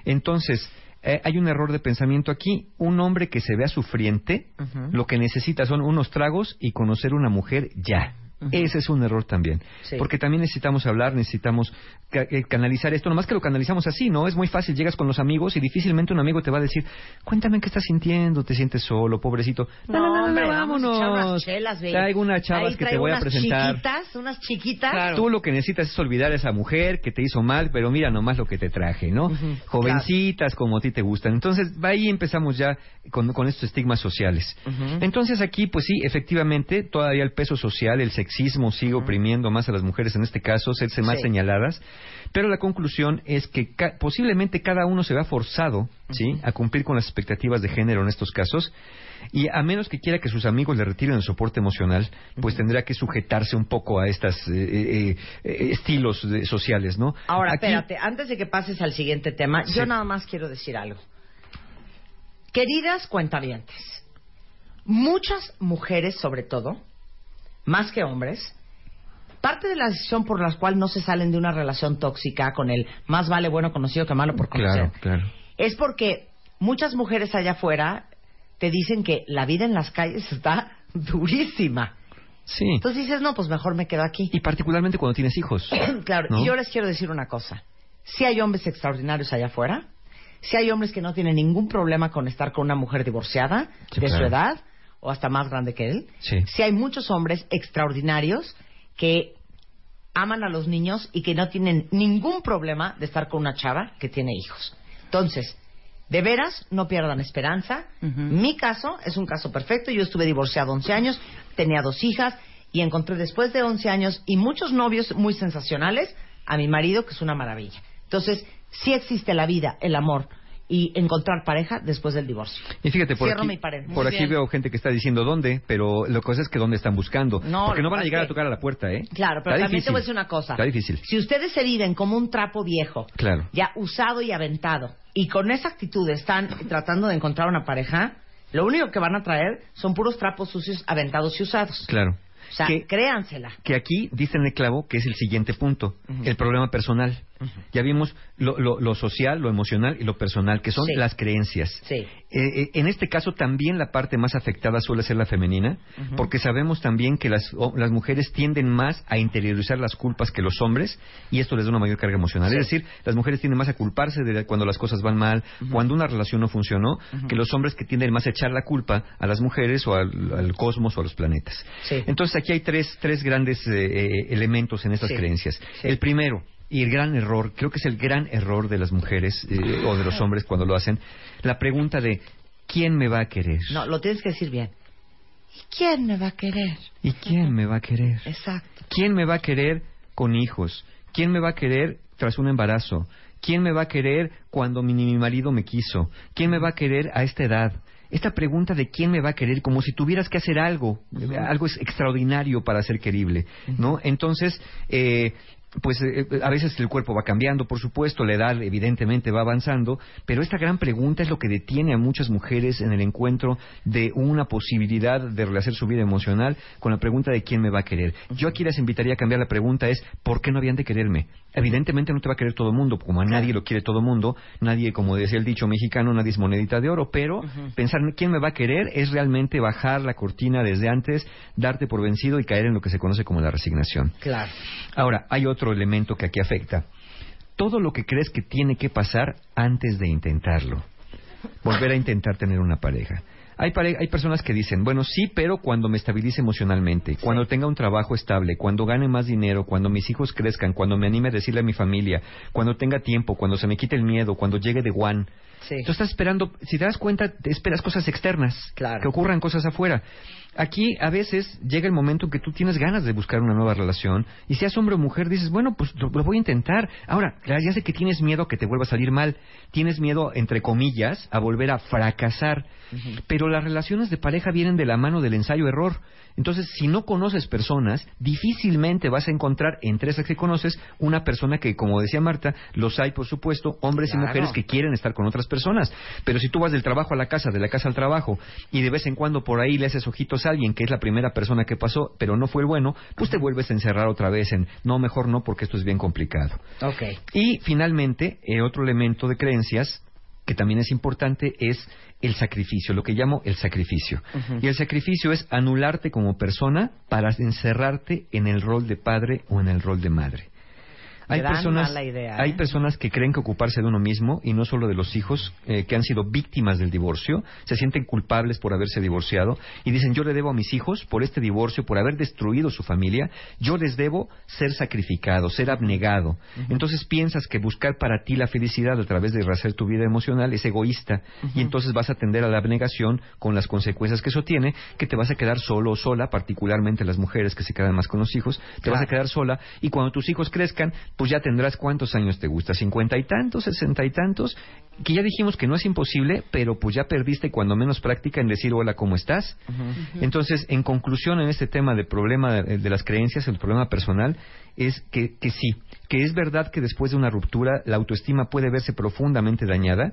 Entonces, eh, hay un error de pensamiento aquí. Un hombre que se vea sufriente, lo que necesita son unos tragos y conocer una mujer ya. Ese es un error también.
Sí.
Porque también necesitamos hablar, necesitamos ca- eh, canalizar esto. Nomás que lo canalizamos así, ¿no? Es muy fácil. Llegas con los amigos y difícilmente un amigo te va a decir, cuéntame qué estás sintiendo, te sientes solo, pobrecito. No, no, no, no,
vamos a
vámonos.
unas chelas.
Traigo unas chavas
Ahí
que te voy a
unas
presentar.
chiquitas, unas chiquitas.
Tú lo que necesitas es olvidar a esa mujer que te hizo mal, pero mira nomás lo que te traje, ¿no? Jovencitas como a ti te gustan. Entonces, ahí empezamos ya con, con estos estigmas sociales. Entonces, aquí, pues sí, efectivamente, todavía el peso social, el sexismo sigue oprimiendo más a las mujeres en este caso, serse más
Sí.
señaladas. Pero la conclusión es que ca- posiblemente cada uno se vea forzado, ¿sí?, a cumplir con las expectativas de género en estos casos. Y a menos que quiera que sus amigos le retiren el soporte emocional, pues tendrá que sujetarse un poco a estos estilos de- sociales, ¿no?
Ahora,
Aquí-
espérate, antes de que pases al siguiente tema, yo nada más quiero decir algo. Queridas cuentavientes, muchas mujeres, sobre todo, más que hombres, parte de la decisión por la cual no se salen de una relación tóxica con el más vale bueno conocido que malo por conocer,
Claro, claro.
es porque muchas mujeres allá afuera te dicen que la vida en las calles está durísima.
Sí.
Entonces dices, no, pues mejor me quedo aquí.
Y particularmente cuando tienes hijos.
claro,
¿no?
y yo les quiero decir una cosa. Si hay hombres extraordinarios allá afuera, si hay hombres que no tienen ningún problema con estar con una mujer divorciada
Sí,
de su edad o hasta más grande que él,
Sí.
si hay muchos hombres extraordinarios que aman a los niños y que no tienen ningún problema de estar con una chava que tiene hijos. Entonces, de veras, no pierdan esperanza. Mi caso es un caso perfecto. Yo estuve divorciado 11 años, tenía dos hijas y encontré después de 11 años y muchos novios muy sensacionales a mi marido, que es una maravilla. Entonces, sí existe la vida, el amor y encontrar pareja después del divorcio.
Y fíjate, por
Cierro
aquí,
mi paréntesis.
por aquí veo gente que está diciendo dónde, pero lo que pasa es que dónde están buscando.
No,
Porque no van a
que
llegar
pasa
a tocar a la puerta, ¿eh?
Claro, pero
Está
también te voy a
difícil.
decir una cosa.
Está difícil.
Si ustedes se viven como un trapo viejo,
Claro.
ya usado y aventado, y con esa actitud están tratando de encontrar una pareja, lo único que van a traer son puros trapos sucios, aventados y usados.
Claro.
O sea,
Que-
créansela.
que aquí dicen el clavo que es el siguiente punto, el problema personal. Ya vimos lo, lo- lo social, lo emocional y lo personal, que son
Sí.
las creencias.
Sí.
Eh, eh, en este caso también la parte más afectada suele ser la femenina, porque sabemos también que las, o- las mujeres tienden más a interiorizar las culpas que los hombres y esto les da una mayor carga emocional.
Sí.
Es decir, las mujeres tienden más a culparse de cuando las cosas van mal, cuando una relación no funcionó, que los hombres que tienden más a echar la culpa a las mujeres o al, al cosmos o a los planetas.
Sí.
Entonces aquí hay tres, tres grandes eh, eh, elementos en estas creencias. El primero, y el gran error, creo que es el gran error de las mujeres eh, o de los hombres cuando lo hacen, la pregunta de ¿quién me va a querer?
No, lo tienes que decir bien. ¿Y quién me va a querer?
¿Y quién me va a querer?
Exacto.
¿Quién me va a querer con hijos? ¿Quién me va a querer tras un embarazo? ¿Quién me va a querer cuando mi, mi marido me quiso? ¿Quién me va a querer a esta edad? Esta pregunta de quién me va a querer, como si tuvieras que hacer algo, algo es extraordinario para ser querible, ¿no? Entonces, eh, pues eh, a veces el cuerpo va cambiando, por supuesto, la edad evidentemente va avanzando, pero esta gran pregunta es lo que detiene a muchas mujeres en el encuentro de una posibilidad de rehacer su vida emocional con la pregunta de quién me va a querer. Yo aquí les invitaría a cambiar la pregunta es ¿por qué no habían de quererme? Evidentemente no te va a querer todo el mundo, como a nadie lo quiere todo el mundo, nadie, como decía el dicho mexicano, nadie es monedita de oro, pero pensar en quién me va a querer es realmente bajar la cortina desde antes, darte por vencido y caer en lo que se conoce como la resignación.
Claro.
Ahora, hay otro elemento que aquí afecta. Todo lo que crees que tiene que pasar antes de intentarlo. Volver a intentar tener una pareja. Hay, pare- hay personas que dicen, bueno, sí, pero cuando me estabilice emocionalmente, cuando tenga un trabajo estable, cuando gane más dinero, cuando mis hijos crezcan, cuando me anime a decirle a mi familia, cuando tenga tiempo, cuando se me quite el miedo, cuando llegue de One.
Sí.
Tú estás esperando, si te das cuenta, te esperas cosas externas, que ocurran cosas afuera. Aquí a veces llega el momento en que tú tienes ganas de buscar una nueva relación y seas hombre o mujer dices, bueno, pues lo, lo voy a intentar. Ahora, ya ya sé que tienes miedo a que te vuelva a salir mal, tienes miedo, entre comillas, a volver a fracasar, pero las relaciones de pareja vienen de la mano del ensayo-error. Entonces, si no conoces personas, difícilmente vas a encontrar entre esas que conoces una persona que, como decía Marta, los hay, por supuesto, hombres
Claro.
y mujeres que quieren estar con otras personas. Pero si tú vas del trabajo a la casa, de la casa al trabajo, y de vez en cuando por ahí le haces ojitos a alguien que es la primera persona que pasó, pero no fue el bueno, pues te vuelves a encerrar otra vez en, no, mejor no, porque esto es bien complicado.
Ok.
Y finalmente, eh, otro elemento de creencias que también es importante es el sacrificio, lo que llamo el sacrificio. Y el sacrificio es anularte como persona para encerrarte en el rol de padre o en el rol de madre. Hay
Gran
personas,
mala idea,
hay
¿eh?
personas que creen que ocuparse de uno mismo y no solo de los hijos eh, que han sido víctimas del divorcio, se sienten culpables por haberse divorciado y dicen yo le debo a mis hijos por este divorcio, por haber destruido su familia, yo les debo ser sacrificado, ser abnegado. Entonces piensas que buscar para ti la felicidad a través de rehacer tu vida emocional es egoísta y entonces vas a tender a la abnegación con las consecuencias que eso tiene, que te vas a quedar solo o sola, particularmente las mujeres que se quedan más con los hijos, te vas a quedar sola y cuando tus hijos crezcan, pues ya tendrás cuántos años te gusta, cincuenta y tantos, sesenta y tantos, que ya dijimos que no es imposible, pero pues ya perdiste cuando menos práctica en decir hola, ¿cómo estás? Entonces, en conclusión, en este tema del problema de, de las creencias, el problema personal, es que, que sí, que es verdad que después de una ruptura la autoestima puede verse profundamente dañada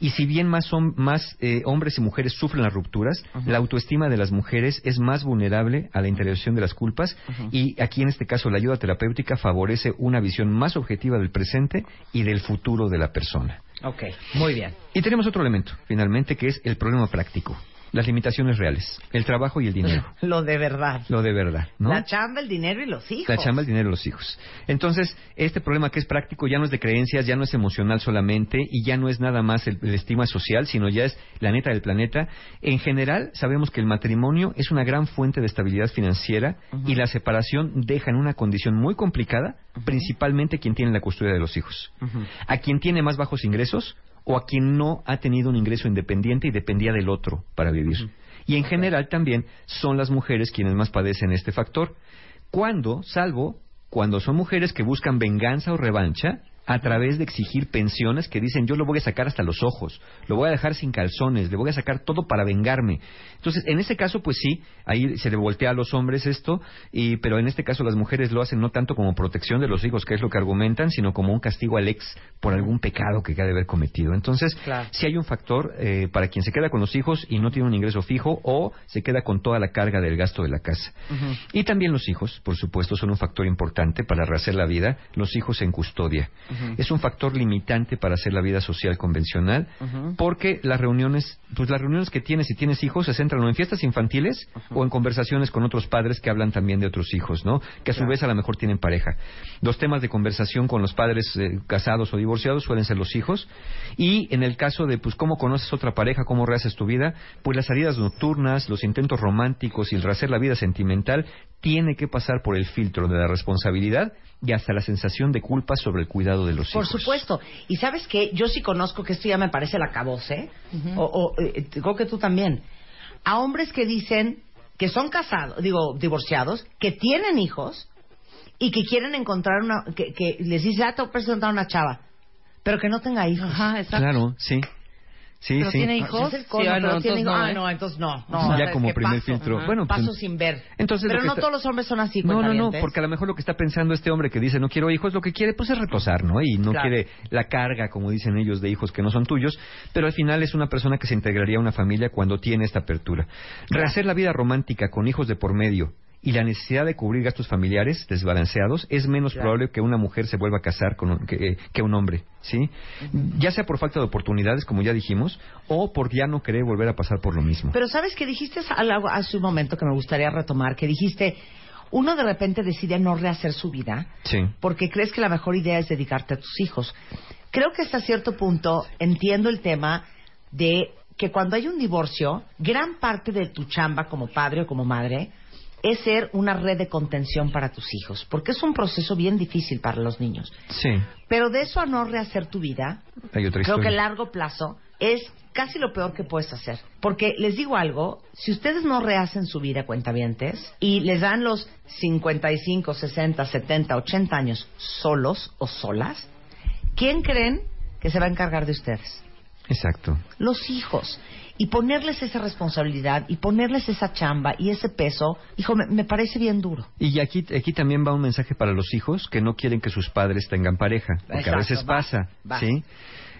y si bien más, hom- más eh, hombres y mujeres sufren las rupturas, la autoestima de las mujeres es más vulnerable a la interiorización de las culpas y aquí en este caso la ayuda terapéutica favorece una visión más objetiva del presente y del futuro de la persona.
Ok, muy bien.
Y tenemos otro elemento, finalmente, que es el problema práctico, las limitaciones reales, el trabajo y el dinero.
Lo de verdad.
Lo de verdad, ¿no?
La chamba, el dinero y los hijos.
La chamba, el dinero, los hijos. Entonces, este problema que es práctico ya no es de creencias, ya no es emocional solamente y ya no es nada más el, el estima social, sino ya es la neta del planeta. En general, sabemos que el matrimonio es una gran fuente de estabilidad financiera y la separación deja en una condición muy complicada, principalmente quien tiene la custodia de los hijos. A quien tiene más bajos ingresos o a quien no ha tenido un ingreso independiente y dependía del otro para vivir. Y en general también son las mujeres quienes más padecen este factor. Cuando, salvo, cuando son mujeres que buscan venganza o revancha a través de exigir pensiones que dicen yo lo voy a sacar hasta los ojos, lo voy a dejar sin calzones, le voy a sacar todo para vengarme. Entonces, en ese caso, pues sí, ahí se le voltea a los hombres esto, y, pero en este caso las mujeres lo hacen no tanto como protección de los hijos, que es lo que argumentan, sino como un castigo al ex por algún pecado que ha de haber cometido. Entonces,
Claro.
si hay un factor eh, para quien se queda con los hijos y no tiene un ingreso fijo o se queda con toda la carga del gasto de la casa. Y también los hijos, por supuesto, son un factor importante para rehacer la vida, los hijos en custodia. Es un factor limitante para hacer la vida social convencional, porque las reuniones, pues las reuniones que tienes si tienes hijos se centran o en fiestas infantiles o en conversaciones con otros padres que hablan también de otros hijos, ¿no? Que a su vez a lo mejor tienen pareja. Los temas de conversación con los padres eh, casados o divorciados suelen ser los hijos. Y en el caso de, pues, cómo conoces otra pareja, cómo rehaces tu vida, pues las salidas nocturnas, los intentos románticos y el rehacer la vida sentimental tiene que pasar por el filtro de la responsabilidad y hasta la sensación de culpa sobre el cuidado de los
Por
hijos.
supuesto. Y sabes qué, yo sí conozco que esto ya me parece la cabose, o, o, eh, creo que tú también, a hombres que dicen que son casados, digo, divorciados, que tienen hijos y que quieren encontrar una, que, que les dice, ah, te voy a presentar una chava, pero que no tenga hijos. Ajá,
Claro, sí. Sí,
pero
sí.
tiene hijos,
Sí,
Cono,
ah, no,
tiene
no,
ah,
¿eh?
no, entonces no.
Ya
no ¿sabes
como primer
Paso.
filtro. Bueno, pues,
paso sin ver.
entonces
pero no
está-
todos los hombres son así,
No, no, no, porque a lo mejor lo que está pensando este hombre que dice no quiero hijos, lo que quiere pues es reposar, ¿no? Y no
Claro.
quiere la carga, como dicen ellos, de hijos que no son tuyos, pero al final es una persona que se integraría a una familia cuando tiene esta apertura. Rehacer la vida romántica con hijos de por medio y la necesidad de cubrir gastos familiares desbalanceados es menos
Claro.
probable que una mujer se vuelva a casar con un- que, que un hombre, ¿sí? Ya sea por falta de oportunidades, como ya dijimos, o por ya no querer volver a pasar por lo mismo.
Pero sabes que dijiste algo hace un momento que me gustaría retomar, que dijiste, uno de repente decide no rehacer su vida
Sí.
porque crees que la mejor idea es dedicarte a tus hijos. Creo que hasta cierto punto entiendo el tema de que cuando hay un divorcio, gran parte de tu chamba como padre o como madre es ser una red de contención para tus hijos, porque es un proceso bien difícil para los niños.
Sí.
Pero de eso a no rehacer tu vida,
Hay otra
creo que a largo plazo es casi lo peor que puedes hacer. Porque les digo algo, si ustedes no rehacen su vida, cuentavientes, y les dan los 55, 60, 70, 80 años solos o solas, ¿quién creen que se va a encargar de ustedes?
Exacto.
Los hijos. Y ponerles esa responsabilidad y ponerles esa chamba y ese peso, hijo, me, me parece bien duro.
Y aquí, aquí también va un mensaje para los hijos que no quieren que sus padres tengan pareja, porque
Exacto,
a veces
va,
pasa,
va.
¿sí?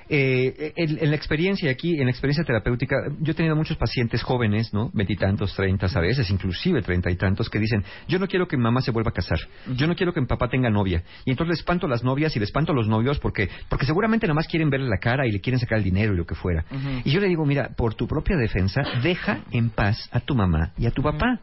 Eh, en, en la experiencia aquí, en la experiencia terapéutica, yo he tenido muchos pacientes jóvenes, ¿no? Veintitantos, treintas a veces, inclusive treinta y tantos, que dicen, yo no quiero que mi mamá se vuelva a casar, yo no quiero que mi papá tenga novia. Y entonces les espanto a las novias y les espanto a los novios porque, porque seguramente nada más quieren verle la cara y le quieren sacar el dinero y lo que fuera. Y yo le digo, mira, por tu propia defensa, deja en paz a tu mamá y a tu papá.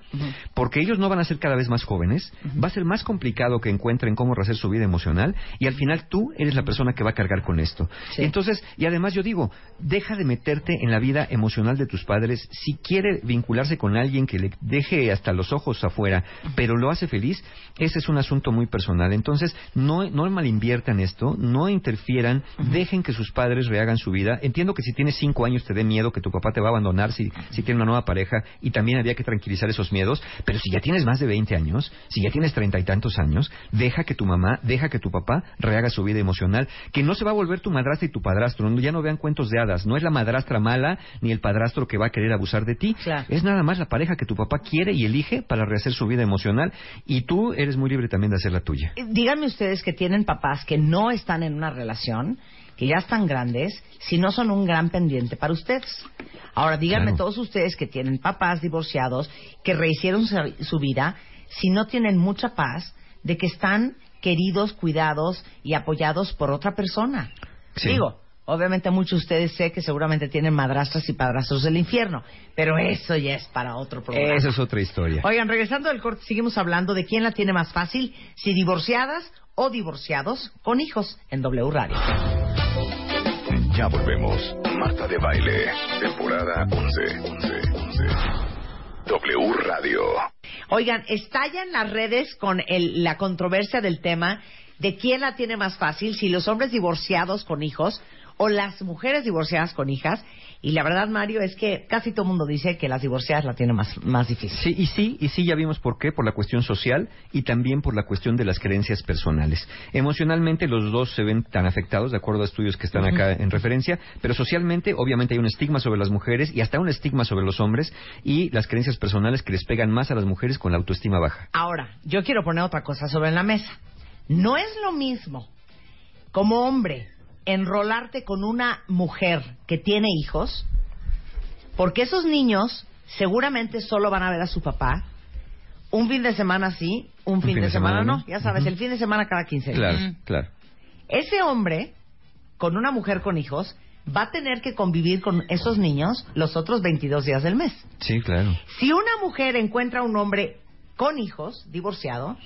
Porque ellos no van a ser cada vez más jóvenes, va a ser más complicado que encuentren cómo rehacer su vida emocional y al final tú eres la persona que va a cargar con esto. Entonces, y además yo digo, deja de meterte en la vida emocional de tus padres. Si quiere vincularse con alguien que le deje hasta los ojos afuera, pero lo hace feliz, ese es un asunto muy personal. Entonces, no, no malinviertan esto, no interfieran, dejen que sus padres rehagan su vida. Entiendo que si tienes cinco años te dé miedo que tu papá te va a abandonar si, si tiene una nueva pareja y también había que tranquilizar esos miedos, pero si ya tienes más de 20 años, si ya tienes treinta y tantos años, deja que tu mamá, deja que tu papá rehaga su vida emocional, que no se va a volver tu madrastra y tu padrastro, no- ya no vean cuentos de hadas, no es la madrastra mala ni el padrastro que va a querer abusar de ti, es nada más la pareja que tu papá quiere y elige para rehacer su vida emocional y tú eres muy libre también de hacer la tuya.
Eh, Díganme ustedes que tienen papás que no están en una relación, que ya están grandes, si no son un gran pendiente para ustedes. Ahora, díganme
Claro.
todos ustedes que tienen papás divorciados, que rehicieron su, su vida, si no tienen mucha paz de que están queridos, cuidados y apoyados por otra persona.
Sí.
Digo, obviamente muchos de ustedes sé que seguramente tienen madrastras y padrastros del infierno, pero eso ya es para otro programa.
Esa es otra historia.
Oigan, regresando del corte, seguimos hablando de quién la tiene más fácil, si divorciadas o divorciados con hijos en W Radio.
Ya volvemos. Marta de Baile, temporada 11. 11, 11. W Radio.
Oigan, estalla en las redes con el- la controversia del tema de quién la tiene más fácil, si los hombres divorciados con hijos o las mujeres divorciadas con hijas. Y la verdad, Mario, es que casi todo el mundo dice que las divorciadas la tienen más, más difícil.
Sí, y sí, y sí, ya vimos por qué, por la cuestión social y también por la cuestión de las creencias personales. Emocionalmente los dos se ven tan afectados, de acuerdo a estudios que están acá en referencia, pero socialmente obviamente hay un estigma sobre las mujeres y hasta un estigma sobre los hombres y las creencias personales que les pegan más a las mujeres con la autoestima baja.
Ahora, yo quiero poner otra cosa sobre la mesa. No es lo mismo como hombre enrolarte con una mujer que tiene hijos, porque esos niños seguramente solo van a ver a su papá un fin de semana sí, un, fin, de, semana, no. Ya sabes, el fin de semana cada 15 días.
Claro, claro.
Ese hombre con una mujer con hijos va a tener que convivir con esos niños los otros 22 días del mes.
Sí, claro.
Si una mujer encuentra un hombre con hijos, divorciado,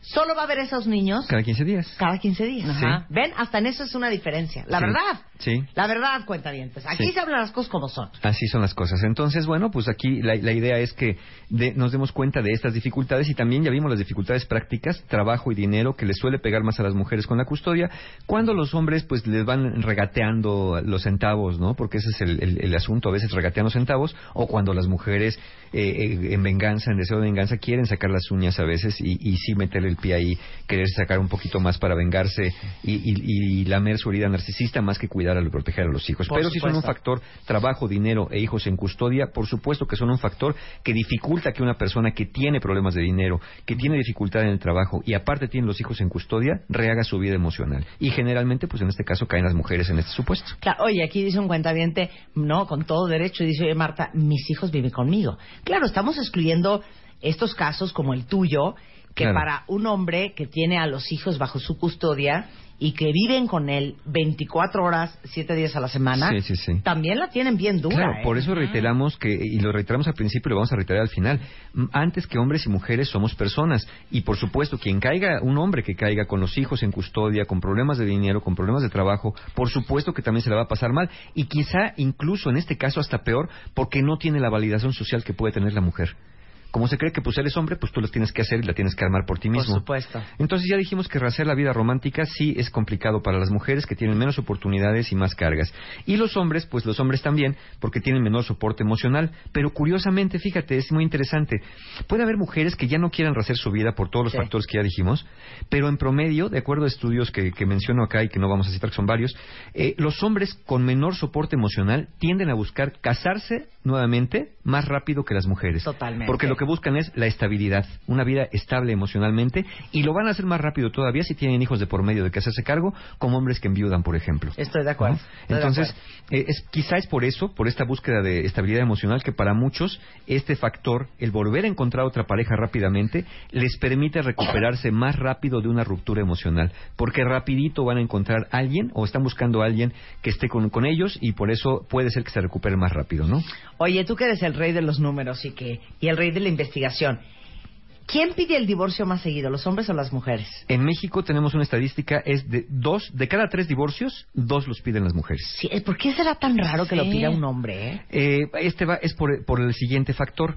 solo va a ver esos niños
Cada 15 días.
cada 15 días.
Ajá.
¿Ven? Hasta en eso es una diferencia. La
Sí.
verdad.
Sí.
La verdad, cuenta bien. Aquí
Sí.
se hablan las cosas como son.
Así son las cosas. Entonces, bueno, pues aquí la, la idea es que de- nos demos cuenta de estas dificultades y también ya vimos las dificultades prácticas, trabajo y dinero que les suele pegar más a las mujeres con la custodia, cuando los hombres pues les van regateando los centavos, ¿no? Porque ese es el, el- el asunto, a veces regatean los centavos, o cuando las mujeres eh, eh, en venganza, en deseo de venganza, quieren sacar las uñas a veces y, y sí meterle el pie ahí, querer sacar un poquito más para vengarse y, y- y lamer su herida narcisista más que cuidar o proteger a los hijos.
Por
Pero si son un factor trabajo, dinero e hijos en custodia, por supuesto que son un factor que dificulta que una persona que tiene problemas de dinero, que tiene dificultad en el trabajo y aparte tiene los hijos en custodia, rehaga su vida emocional. Y generalmente, pues en este caso, caen las mujeres en este supuesto.
Claro, oye, aquí dice un cuentaviente, no, con todo derecho, y dice, oye, Marta, mis hijos viven conmigo. Claro, estamos excluyendo estos casos como el tuyo, que
Claro.
para un hombre que tiene a los hijos bajo su custodia y que viven con él 24 horas, 7 días a la semana,
Sí, sí, sí.
también la tienen bien dura.
Claro,
¿eh?
por eso reiteramos que, y lo reiteramos al principio y lo vamos a reiterar al final, antes que hombres y mujeres somos personas. Y por supuesto, quien caiga, un hombre que caiga con los hijos en custodia, con problemas de dinero, con problemas de trabajo, por supuesto que también se le va a pasar mal. Y quizá incluso en este caso hasta peor, porque no tiene la validación social que puede tener la mujer. Como se cree que pues él es hombre, pues tú lo tienes que hacer y la tienes que armar por ti
Por
mismo.
supuesto.
Entonces ya dijimos que rehacer la vida romántica sí es complicado para las mujeres que tienen menos oportunidades y más cargas. Y los hombres, pues los hombres también, porque tienen menor soporte emocional. Pero curiosamente, fíjate, es muy interesante. Puede haber mujeres que ya no quieran rehacer su vida por todos los
Sí.
factores que ya dijimos, pero en promedio, de acuerdo a estudios que, que menciono acá y que no vamos a citar, que son varios, eh, los hombres con menor soporte emocional tienden a buscar casarse nuevamente más rápido que las mujeres.
Totalmente.
Porque lo que buscan es la estabilidad, una vida estable emocionalmente, y lo van a hacer más rápido todavía si tienen hijos de por medio de que hacerse cargo, como hombres que enviudan, por ejemplo.
Estoy de acuerdo. De
Entonces,
acuerdo.
eh, es, quizá es por eso, por esta búsqueda de estabilidad emocional, que para muchos este factor, el volver a encontrar otra pareja rápidamente, les permite recuperarse más rápido de una ruptura emocional, porque rapidito van a encontrar a alguien o están buscando a alguien que esté con, con ellos y por eso puede ser que se recupere más rápido, ¿no?
Oye, tú que eres el rey de los números y que y el rey de la investigación, ¿quién pide el divorcio más seguido, los hombres o las mujeres?
En México tenemos una estadística, es de dos, de cada tres divorcios, dos los piden las mujeres.
Sí, eh, ¿Por qué será tan raro que lo pida un hombre? eh?
Eh, este va, es por, por el siguiente factor.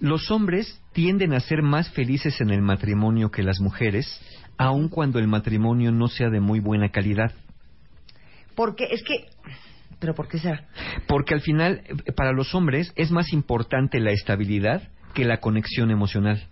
Los hombres tienden a ser más felices en el matrimonio que las mujeres, aun cuando el matrimonio no sea de muy buena calidad.
Porque es que... ¿Pero por qué será?
Porque al final, eh, para los hombres, es más importante la estabilidad que la conexión emocional.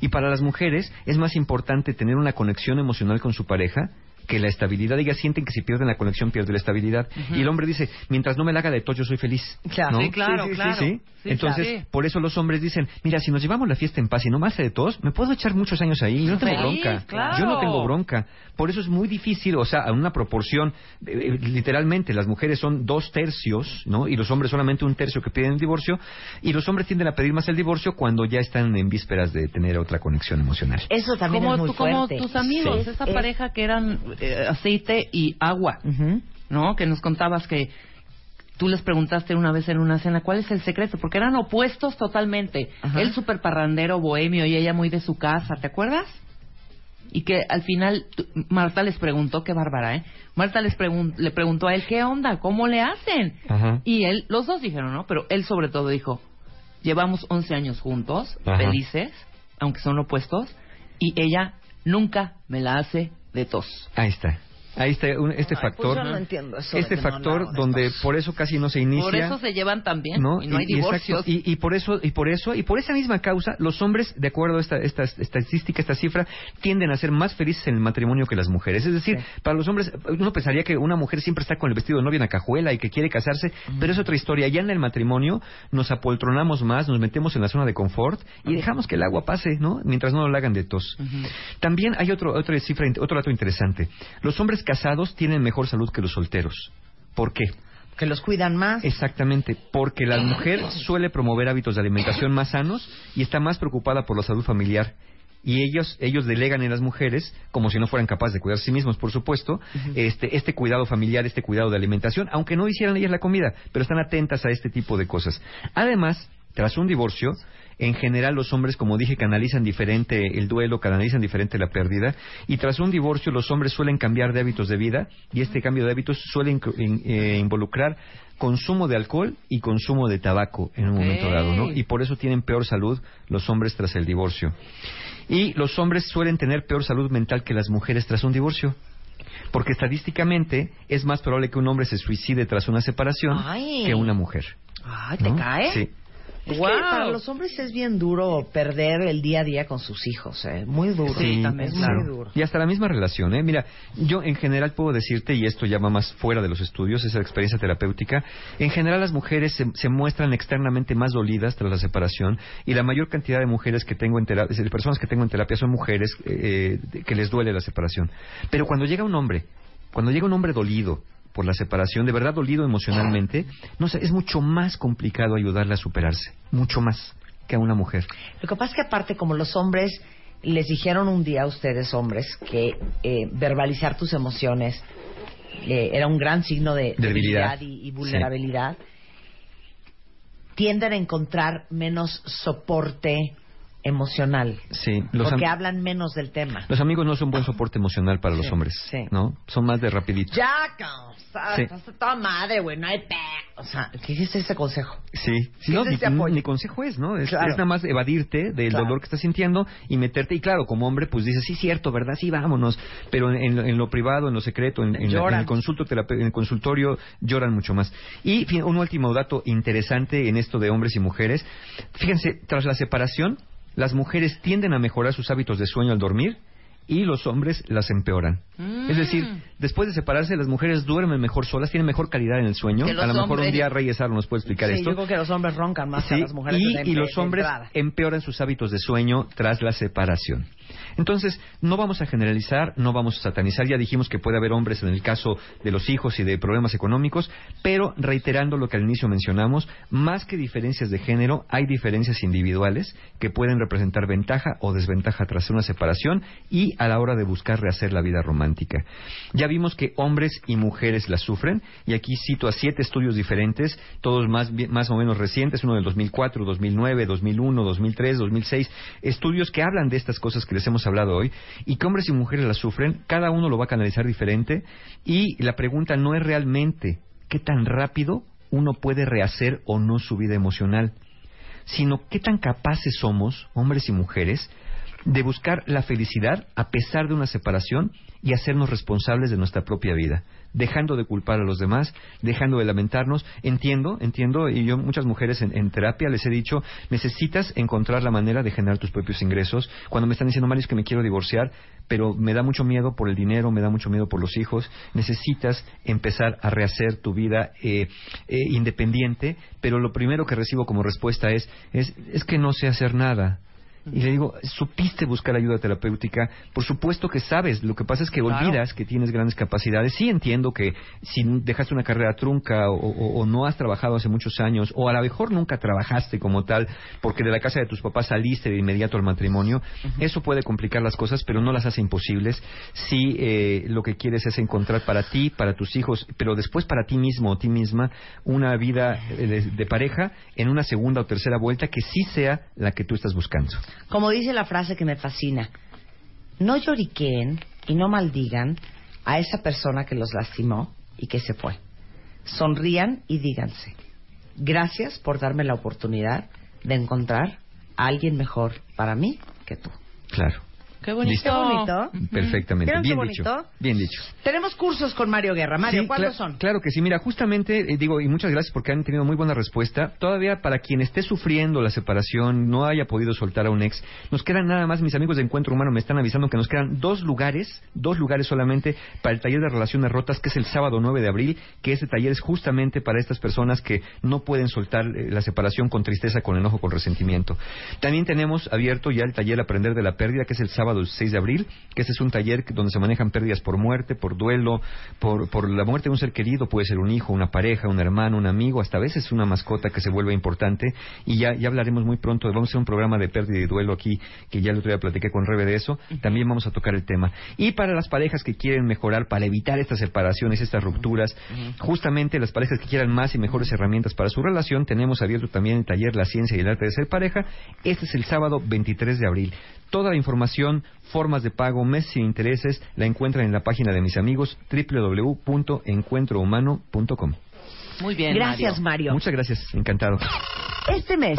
Y para las mujeres es más importante tener una conexión emocional con su pareja que la estabilidad. Ellas sienten que si pierden la conexión, pierden la estabilidad. Y el hombre dice, mientras no me la haga de tos, yo soy feliz.
Claro.
¿No?
Sí, claro,
Sí, sí, sí,
claro.
¿Sí?
Sí,
Entonces, por eso los hombres dicen, mira, si nos llevamos la fiesta en paz y no me hace de tos, me puedo echar muchos años ahí, yo no tengo
Feliz,
bronca.
claro.
Yo no tengo bronca. Por eso es muy difícil, o sea, a una proporción, eh, eh, literalmente, las mujeres son dos tercios, ¿no? Y los hombres solamente un tercio que piden el divorcio, y los hombres tienden a pedir más el divorcio cuando ya están en vísperas de tener otra conexión emocional.
Eso también
como,
es muy
tú- como
fuerte.
tus amigos,
Sí.
esa
Es-
pareja que eran eh, aceite y agua. ¿no? Que nos contabas que tú les preguntaste una vez en una cena cuál es el secreto, porque eran opuestos totalmente.
Ajá.
Él súper parrandero, bohemio y ella muy de su casa, ¿te acuerdas? Y que al final Marta les preguntó, qué bárbara, ¿eh? Marta les pregun- le preguntó a él, ¿qué onda? ¿Cómo le hacen?
Ajá.
Y él, los dos dijeron, ¿no? Pero él sobre todo dijo, llevamos 11 años juntos,
Ajá.
felices, aunque son opuestos, y ella nunca me la hace de tos.
Ahí está. Ahí está un- este
Ay,
factor.
pues yo no entiendo eso
este
no
factor donde por eso casi no se inicia.
Por eso se llevan tan bien
¿no?
y no hay
Y-
divorcios.
y por eso y por eso y por esa misma causa los hombres de acuerdo a esta, esta estadística esta cifra tienden a ser más felices en el matrimonio que las mujeres es decir para los hombres uno pensaría que una mujer siempre está con el vestido de novia en la cajuela y que quiere casarse pero es otra historia ya en el matrimonio nos apoltronamos más nos metemos en la zona de confort y dejamos que el agua pase no mientras no lo hagan de tos también hay otro otra cifra otro dato interesante los hombres casados tienen mejor salud que los solteros ¿por qué?
Que los cuidan más.
Exactamente, porque la mujer suele promover hábitos de alimentación más sanos y está más preocupada por la salud familiar. Y ellos, ellos delegan en las mujeres, como si no fueran capaces de cuidar a sí mismos, por supuesto, este, este cuidado familiar, este cuidado de alimentación, aunque no hicieran ellas la comida, pero están atentas a este tipo de cosas. Además, tras un divorcio, En general, los hombres, como dije, canalizan diferente el duelo, canalizan diferente la pérdida. Y tras un divorcio, los hombres suelen cambiar de hábitos de vida y este cambio de hábitos suele in- eh, involucrar consumo de alcohol y consumo de tabaco en un momento dado, ¿no? Y por eso tienen peor salud los hombres tras el divorcio. Y los hombres suelen tener peor salud mental que las mujeres tras un divorcio. Porque estadísticamente es más probable que un hombre se suicide tras una separación
Ay.
que una mujer.
Ay, ¿te
¿no?
cae?
Sí.
Es
Wow.
que para los hombres es bien duro perder el día a día con sus hijos, ¿eh? Muy duro.
Sí,
es
claro.
muy duro.
Y hasta la misma relación, ¿eh? Mira, yo en general puedo decirte, y esto ya va más fuera de los estudios, es la experiencia terapéutica, en general las mujeres se, se muestran externamente más dolidas tras la separación y la mayor cantidad de mujeres que tengo en terapia, de personas que tengo en terapia son mujeres eh, eh, que les duele la separación. Pero cuando llega un hombre, cuando llega un hombre dolido, por la separación, de verdad dolido emocionalmente, no sé, es mucho más complicado ayudarle a superarse, mucho más que a una mujer.
Lo que pasa es que aparte, como los hombres les dijeron un día a ustedes, hombres, que eh, verbalizar tus emociones eh, era un gran signo de
Debilidad.
debilidad y, y vulnerabilidad, tienden a encontrar menos soporte emocional.
Sí, los
porque hablan menos del tema.
Los amigos no son buen soporte emocional para los hombres,
sí.
¿no? Son más de rapidito.
Ya,
Sí.
toda madre, güey, no hay pe... O sea, ¿qué es ese consejo?
Sí, sí
¿Qué
no,
es apoyo?
mi consejo es, ¿no? Es,
Claro.
es nada más evadirte del
Claro.
dolor que estás sintiendo y meterte. Y claro, como hombre, pues dices, sí, cierto, ¿verdad? Sí, vámonos. Pero en, en lo- en lo privado, en lo secreto, en, en la- en el, consulto en el consultorio, lloran mucho más. Y fin, un último dato interesante en esto de hombres y mujeres. Fíjense, tras la separación, las mujeres tienden a mejorar sus hábitos de sueño al dormir y los hombres las empeoran.
Mm.
Es decir, después de separarse, las mujeres duermen mejor solas, tienen mejor calidad en el sueño. A lo mejor
hombres.
un día Reyes Aro nos puede explicar
Sí,
esto.
yo creo que los hombres roncan más que
Sí,
las mujeres.
y, los hombres
entrada.
empeoran sus hábitos de sueño tras la separación. Entonces, no vamos a generalizar, no vamos a satanizar. Ya dijimos que puede haber hombres en el caso de los hijos y de problemas económicos, pero reiterando lo que al inicio mencionamos, más que diferencias de género, hay diferencias individuales que pueden representar ventaja o desventaja tras una separación y a la hora de buscar rehacer la vida romántica. Ya vimos que hombres y mujeres la sufren, y aquí cito a siete estudios diferentes, todos más, más o menos recientes, uno del 2004, 2009, 2001, 2003, 2006, estudios que hablan de estas cosas que les hemos hablado hoy, y que hombres y mujeres la sufren, cada uno lo va a canalizar diferente, y la pregunta no es realmente qué tan rápido uno puede rehacer o no su vida emocional, sino qué tan capaces somos, hombres y mujeres, de buscar la felicidad a pesar de una separación y hacernos responsables de nuestra propia vida, dejando de culpar a los demás, dejando de lamentarnos. Entiendo, entiendo, y yo muchas mujeres en, en terapia les he dicho, necesitas encontrar la manera de generar tus propios ingresos. Cuando me están diciendo, Mario, es que me quiero divorciar, pero me da mucho miedo por el dinero, me da mucho miedo por los hijos, necesitas empezar a rehacer tu vida eh, eh, independiente, pero lo primero que recibo como respuesta es, es, es que no sé hacer nada. Y le digo, ¿supiste buscar ayuda terapéutica? Por supuesto que sabes. Lo que pasa es que
Claro.
olvidas que tienes grandes capacidades. Sí entiendo que si dejaste una carrera trunca o, o- o no has trabajado hace muchos años, o a lo mejor nunca trabajaste como tal, porque de la casa de tus papás saliste de inmediato al matrimonio, eso puede complicar las cosas, pero no las hace imposibles. Si eh, lo que quieres es encontrar para ti, para tus hijos, pero después para ti mismo o ti misma, una vida eh, de, de pareja en una segunda o tercera vuelta que sí sea la que tú estás buscando.
Como dice la frase que me fascina, no lloriqueen y no maldigan a esa persona que los lastimó y que se fue. Sonrían y díganse, gracias por darme la oportunidad de encontrar a alguien mejor para mí que tú.
Claro.
Qué bonito.
Listo.
Qué bonito.
Perfectamente.
¿Vieron qué
Bien
bonito?
dicho. Bien dicho.
Tenemos cursos con Mario Guerra. Mario,
Sí,
¿cuántos
cla-
son?
Claro que sí. Mira, justamente, eh, digo, y muchas gracias porque han tenido muy buena respuesta. Todavía para quien esté sufriendo la separación, no haya podido soltar a un ex, nos quedan nada más, mis amigos de Encuentro Humano me están avisando que nos quedan dos lugares, dos lugares solamente para el taller de relaciones rotas, que es el sábado 9 de abril, que ese taller es justamente para estas personas que no pueden soltar eh, la separación con tristeza, con enojo, con resentimiento. También tenemos abierto ya el taller Aprender de la Pérdida, que es el sábado sábado el 6 de abril, que este es un taller donde se manejan pérdidas por muerte, por duelo, por, por la muerte de un ser querido, puede ser un hijo, una pareja, un hermano, un amigo, hasta a veces una mascota que se vuelve importante. Y ya, ya hablaremos muy pronto, vamos a hacer un programa de pérdida y duelo aquí, que ya el otro día platiqué con Rebe de eso, también vamos a tocar el tema. Y para las parejas que quieren mejorar, para evitar estas separaciones, estas rupturas, justamente las parejas que quieran más y mejores herramientas para su relación, tenemos abierto también el taller La Ciencia y el Arte de Ser Pareja. Este es el sábado 23 de abril. Toda la información, formas de pago, meses sin intereses, la encuentran en la página de mis amigos www.encuentrohumano.com.
Muy bien,
Gracias, Mario.
Muchas gracias, encantado.
Este mes,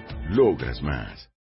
Logras más.